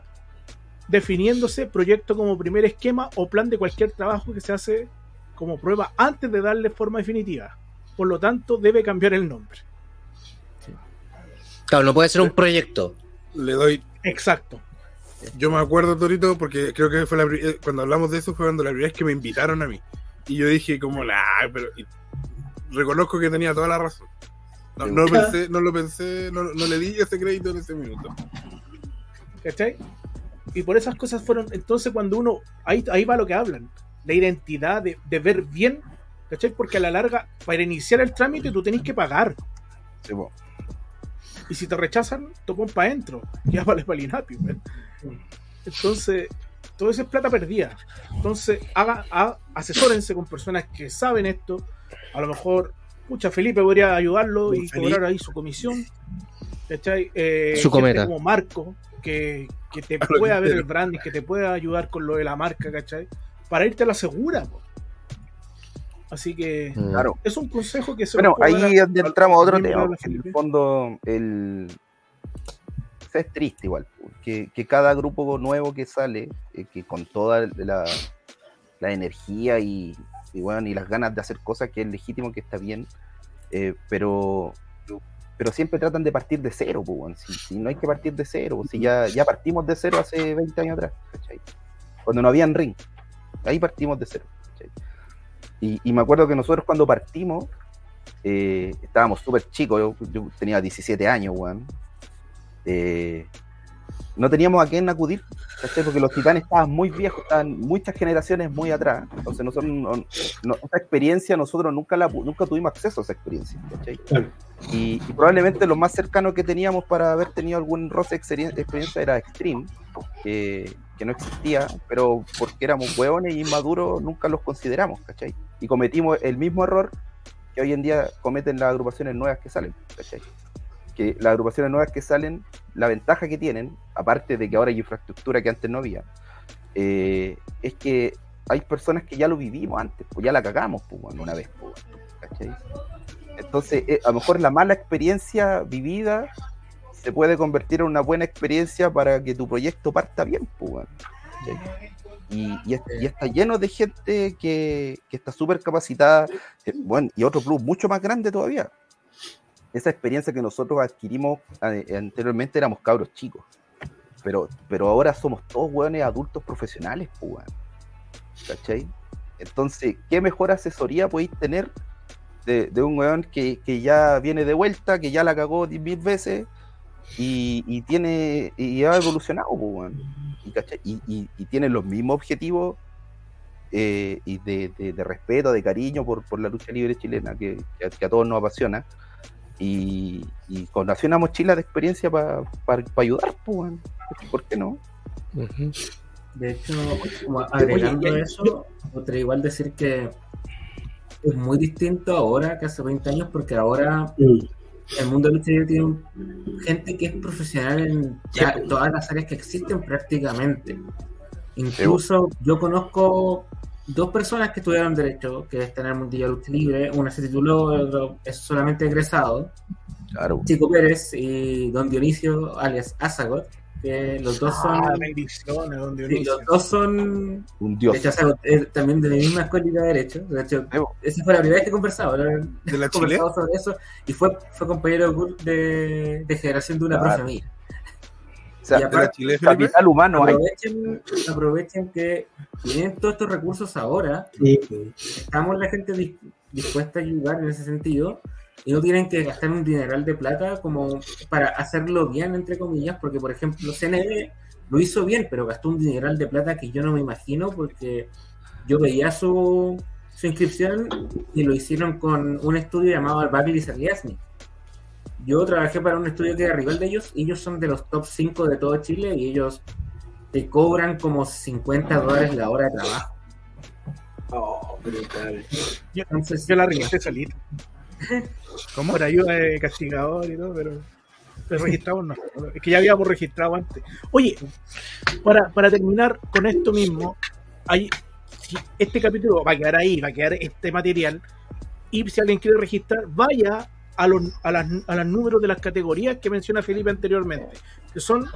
definiéndose proyecto como primer esquema o plan de cualquier trabajo que se hace como prueba antes de darle forma definitiva. Por lo tanto, debe cambiar el nombre. Claro, no puede ser un proyecto. Le doy. Exacto. Yo me acuerdo, Torito, porque creo que fue la, eh, cuando hablamos de eso fue cuando la primera vez que me invitaron a mí. Y yo dije, como, la. Pero. y reconozco que tenía toda la razón. No, no, pensé, no lo pensé, no, no le di ese crédito en ese minuto. ¿Cachai? Y por esas cosas fueron. Entonces, cuando uno. Ahí, ahí va lo que hablan. La identidad de, de ver bien. ¿Cachai? Porque a la larga, para iniciar el trámite, tú tenés que pagar. Sí. Y si te rechazan, topón para adentro. Ya vale para el INAPI. Entonces, todo eso es plata perdida. Entonces, haga, ha- asesórense con personas que saben esto. A lo mejor, pucha, Felipe podría ayudarlo y cobrar ahí su comisión. ¿Cachai? Eh, Su cometa. como Marco, que, que te pueda ver el branding, que te pueda ayudar con lo de la marca, ¿cachai? Para irte a la segura. po. Así que. Claro. es un consejo que se Bueno, ahí a- entramos a otro tema. En el fondo, el... es triste igual, que, que cada grupo nuevo que sale, eh, que con toda la, la energía y, y, bueno, y las ganas de hacer cosas, que es legítimo, que está bien, eh, pero pero siempre tratan de partir de cero, pues, si, si no hay que partir de cero, si ya, ya partimos de cero hace 20 años atrás, ¿cachai? Cuando no habían ring, ahí partimos de cero. Y, y me acuerdo que nosotros cuando partimos, eh, estábamos súper chicos, yo, yo tenía 17 años, weón. Eh, no teníamos a quién acudir, ¿cachai? porque los titanes estaban muy viejos, estaban muchas generaciones muy atrás. Entonces, nosotros, no- no- esa experiencia, nosotros nunca, la, nunca tuvimos acceso a esa experiencia. Y, y probablemente lo más cercano que teníamos para haber tenido algún roce experiencia era Extreme, que, que no existía, pero porque éramos hueones y inmaduros nunca los consideramos, ¿cachai? Y cometimos el mismo error que hoy en día cometen las agrupaciones nuevas que salen, ¿cachai? Que las agrupaciones nuevas que salen, la ventaja que tienen, aparte de que ahora hay infraestructura que antes no había, eh, es que hay personas que ya lo vivimos antes, pues ya la cagamos pues, una vez, pues, ¿cachai? Entonces, eh, a lo mejor la mala experiencia vivida se puede convertir en una buena experiencia para que tu proyecto parta bien, pues. Y, y es- y está lleno de gente que, que está súper capacitada, eh, bueno, y otro plus mucho más grande todavía. Esa experiencia que nosotros adquirimos eh, anteriormente éramos cabros chicos, pero, pero ahora somos todos hueones adultos profesionales, pues. ¿cachai? Entonces, ¿qué mejor asesoría podéis tener de, un weón que, que ya viene de vuelta, que ya la cagó mil veces y, y tiene y ha evolucionado, pues, y, y, y- y tiene los mismos objetivos eh, y de, de- de respeto, de cariño por, por la lucha libre chilena que, que a, que a todos nos apasiona. Y, y con una mochila de experiencia para ayudar, pues, weón. ¿por qué no? De hecho, como agregando Oye, eso, podría igual decir que es muy distinto ahora que hace 20 años, porque ahora Mm. El mundo de lucha libre tiene gente que es profesional en ya todas las áreas que existen prácticamente. Incluso yo conozco dos personas que estudiaron Derecho, que están en el mundillo de lucha libre. Una se tituló, el otro es solamente egresado. Claro. Chico Pérez y Don Dionisio, alias Azagot, que los dos son... Ah, bendiciones, don sí, Dionisio. los dos son Un de dios. es también de la misma escuela de Derecho. De hecho, Evo. esa fue la primera vez que conversaba. ¿no? ¿De la Chile? conversado sobre eso y fue, fue compañero de generación de una Claro. profe mía. O sea, y ¿De la aparte, Chile, capital humano hay. aprovechen, aprovechen que tienen todos estos recursos ahora, Sí. estamos la gente dis- dispuesta a ayudar en ese sentido y no tienen que gastar un dineral de plata como para hacerlo bien, entre comillas, porque por ejemplo CNB lo hizo bien, pero gastó un dineral de plata que yo no me imagino porque yo veía su, su inscripción y lo hicieron con un estudio llamado Babil y Saliasny. Yo trabajé para un estudio que era rival de ellos, y ellos son de los top 5 de todo Chile y ellos te cobran como 50 dólares la hora de trabajo. Oh, brutal. Yo, Entonces, yo la registré solito. ¿Cómo? Por ayuda de castigador y todo, pero, pero registramos no. Es que ya habíamos registrado antes. Oye, para, para terminar con esto mismo, hay, si este capítulo va a quedar ahí, va a quedar este material, y si alguien quiere registrar, vaya a los, a las, a los números de las categorías que menciona Felipe anteriormente, que son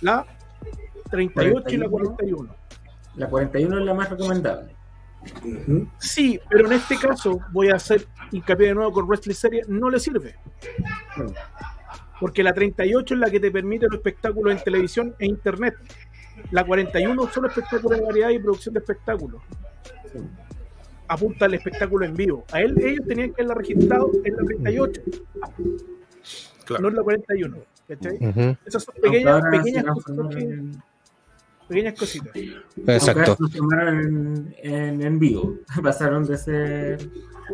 la 38 y la 41. La 41 es la más recomendable. Sí, pero en este caso voy a hacer hincapié de nuevo con Wrestling Series, no le sirve. Porque la 38 es la que te permite los espectáculos en televisión e internet. La 41 son espectáculos de variedad y producción de espectáculos. Apunta al espectáculo en vivo. A él, ellos tenían que haberla registrado en la 38, Claro. no en la 41. ¿cachai? Ujú. Esas son pequeñas, pequeñas, cosas que- en- pequeñas cositas. Exacto. en, en, en vivo. Pasaron de ser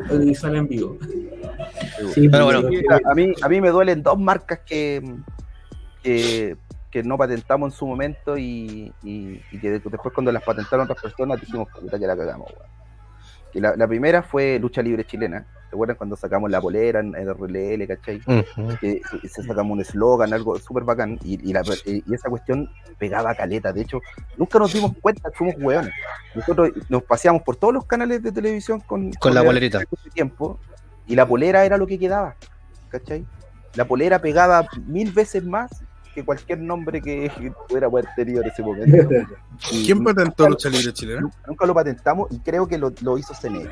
audiovisual en vivo. Sí, Pero bueno, a, mí, a mí me duelen dos marcas que, que, que no patentamos en su momento y, y- y que después cuando las patentaron otras personas dijimos, puta que la cagamos, weón. Que la, la primera fue Lucha Libre Chilena. ¿Se acuerdan cuando sacamos la polera en, RLL, cachai? Ujú. que que se sacamos un eslogan, algo súper bacán, y, y, la- y esa cuestión pegaba caleta. De hecho, nunca nos dimos cuenta que fuimos hueones. Nosotros nos paseamos por todos los canales de televisión con, Con la polerita. tiempo, y la polera era lo que quedaba, ¿cachai? La polera pegaba mil veces más que cualquier nombre que pudiera haber tenido en ese momento. Y ¿Quién nunca- patentó lucha libre chilena? Nunca lo patentamos y creo que lo, lo hizo CNE.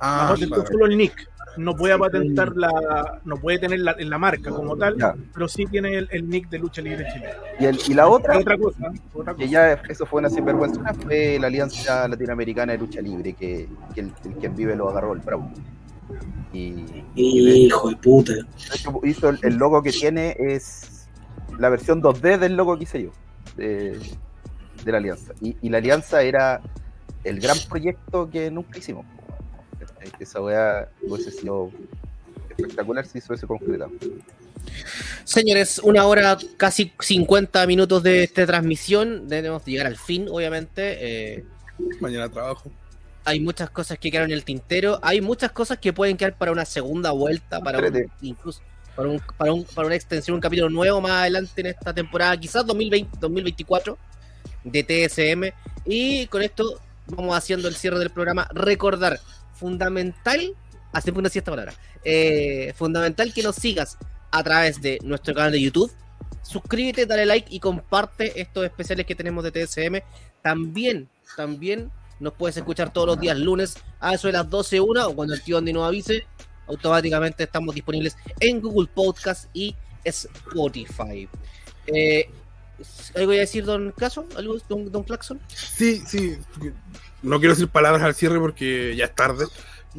Ah, claro. solo el Nick. no puede patentar la, no puede tener la, en la marca como tal, Ya. pero sí tiene el, el nick de lucha libre chilena. Y, el- y la otra, Otra cosa, otra que cosa. ya eso fue una sinvergüenza, fue la Alianza Latinoamericana de Lucha Libre, que, que el, el quien vive lo agarró el Bravo. Y, y Hijo de puta. hizo el, el logo que tiene es la versión 2D del logo que hice yo, de, de la Alianza. Y, y la Alianza era el gran proyecto que nunca hicimos. Esa weá hubiese sido espectacular si se hubiese concretado. Señores, una hora, casi 50 minutos de esta transmisión. Debemos llegar al fin, obviamente. Eh, Mañana trabajo. hay muchas cosas que quedaron en el tintero. Hay muchas cosas que pueden quedar para una segunda vuelta, para un- incluso para, un, para, un- para una extensión, un capítulo nuevo más adelante en esta temporada, quizás 2020, 2024 de TSM. Y con esto vamos haciendo el cierre del programa. Recordar, fundamental, hacemos una siesta palabra, eh, fundamental que nos sigas a través de nuestro canal de YouTube. Suscríbete, dale like y comparte estos especiales que tenemos de TSM. También, también nos puedes escuchar todos los días lunes a eso de las 12 una o cuando el tío Andy nos avise. Automáticamente estamos disponibles en Google Podcast y Spotify. Eh, ¿Algo voy a decir, don Caso? ¿Algo, don, don Claxon? Sí, sí. No quiero decir palabras al cierre porque ya es tarde,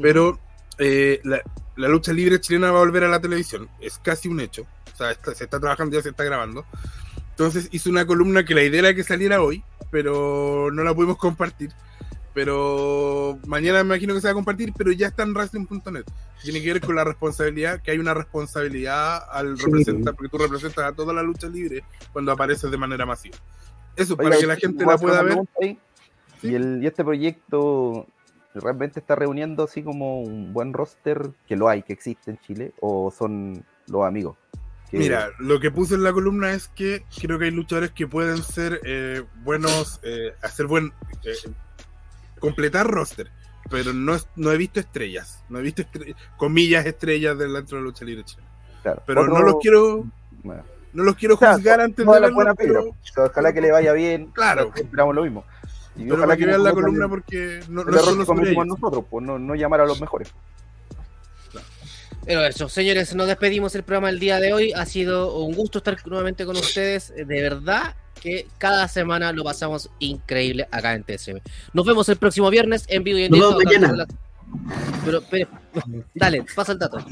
pero eh, la, la lucha libre chilena va a volver a la televisión. Es casi un hecho. O sea, está- se está trabajando, ya se está grabando. Entonces hice una columna que la idea era que saliera hoy, pero no la pudimos compartir. Pero mañana me imagino que se va a compartir, pero ya está en wrestling.net. Tiene que ver con la responsabilidad, que hay una responsabilidad al Sí. representar, porque tú representas a toda la lucha libre cuando apareces de manera masiva. Eso, para que la gente ¿puedo la pueda ver. ahí? Sí. Y, el, y este proyecto realmente está reuniendo así como un buen roster que lo hay, que existe en Chile, o son los amigos. Que- Mira, lo que puse en la columna es que creo que hay luchadores que pueden ser eh, buenos, eh, hacer buen. eh, completar roster, pero no, no he visto estrellas, no he visto estre- comillas estrellas del- dentro de la lucha libre chilena. claro, Pero otro- no los quiero, bueno, no los quiero juzgar antes de la verlos, buena pero. O sea, ojalá que le vaya bien. Claro. Esperamos lo mismo. Y pero ojalá que vean la columna porque no, no cometimos ellos. nosotros, pues no, no llamar a los mejores. Pero eso, señores, nos despedimos el programa el día de hoy. Ha sido un gusto estar nuevamente con ustedes. De verdad que cada semana lo pasamos increíble acá en TSM. Nos vemos el próximo viernes en vivo y en directo. mañana. Pero, pero, dale, pasa el dato.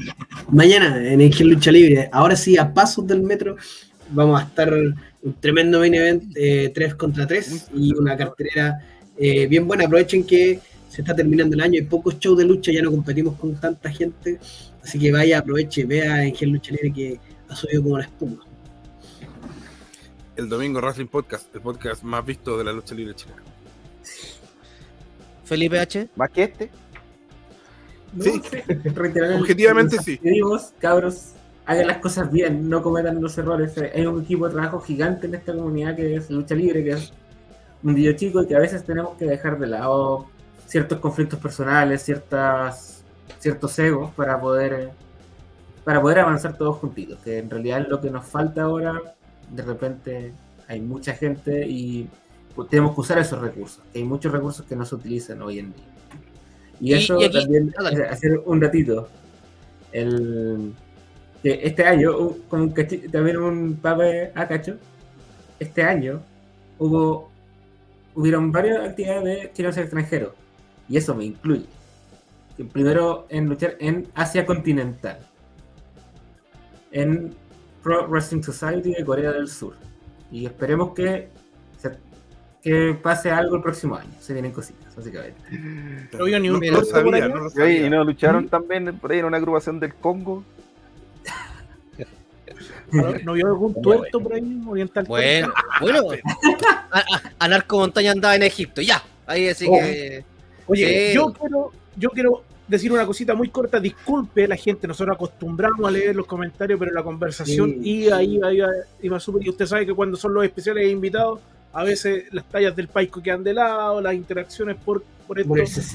Mañana en Engel Lucha Libre, ahora sí, a pasos del metro, vamos a estar un tremendo main event, 3 contra 3 y una cartelera eh, bien buena. Aprovechen que se está terminando el año, hay pocos shows de lucha, ya no competimos con tanta gente, así que vaya, aproveche, vea Engel Lucha Libre que ha subido como la espuma. El domingo Wrestling Podcast, el podcast más visto de la lucha libre chilena. Felipe H. Más que este, No, Sí. Objetivamente sí. cabros, hagan las cosas bien, no cometan los errores. Hay un equipo de trabajo gigante en esta comunidad que es lucha libre, que es un video chico y que a veces tenemos que dejar de lado ciertos conflictos personales, ciertas ciertos egos para poder para poder avanzar todos juntitos, que en realidad es lo que nos falta ahora. De repente hay mucha gente y tenemos que usar esos recursos, que hay muchos recursos que no se utilizan hoy en día. Y, Y- eso y aquí- también, ah, dale. hacer un ratito. El, que este año, con también un pape a cacho, este año hubo hubieron varias actividades de chilenos extranjeros, y eso me incluye. Primero en luchar en Asia continental, en Pro Wrestling Society de Corea del Sur, y esperemos que, se- que pase algo el próximo año. Se vienen cositas, básicamente. No vio ni un No, lo sabía, no lo y, sabía. y no lucharon también por ahí en una agrupación del Congo. ¿No, vio algún tuerto por ahí oriental? Bueno, bueno. A, a- a Narco Montaña andaba en Egipto, ya. Ahí así Oh. que. Oye, Sí. yo quiero, yo quiero decir una cosita muy corta. Disculpe la gente, nosotros acostumbramos a leer los comentarios, pero la conversación Sí. iba, iba, iba, iba súper. Y usted sabe que cuando son los especiales e invitados, a veces las tallas del país quedan de lado, las interacciones por, por esto.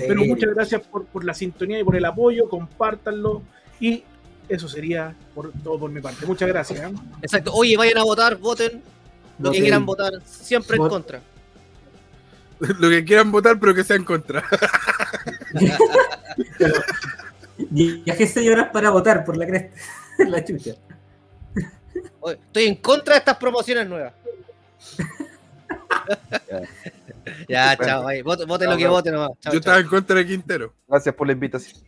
Pero muchas gracias por, por la sintonía y por el apoyo, compártanlo. Y eso sería por todo por mi parte. Muchas gracias. ¿eh? Exacto. Oye, vayan a votar, voten lo que quieran votar, siempre en contra. Lo que quieran votar, pero que sea en contra. Viajé seis horas para votar por la cresta. la chucha. Oye, Estoy en contra de estas promociones nuevas. ya, chao, ahí. Voten, voten lo que voten nomás. Chao, Yo chao. estaba en contra de Quintero. Gracias por la invitación.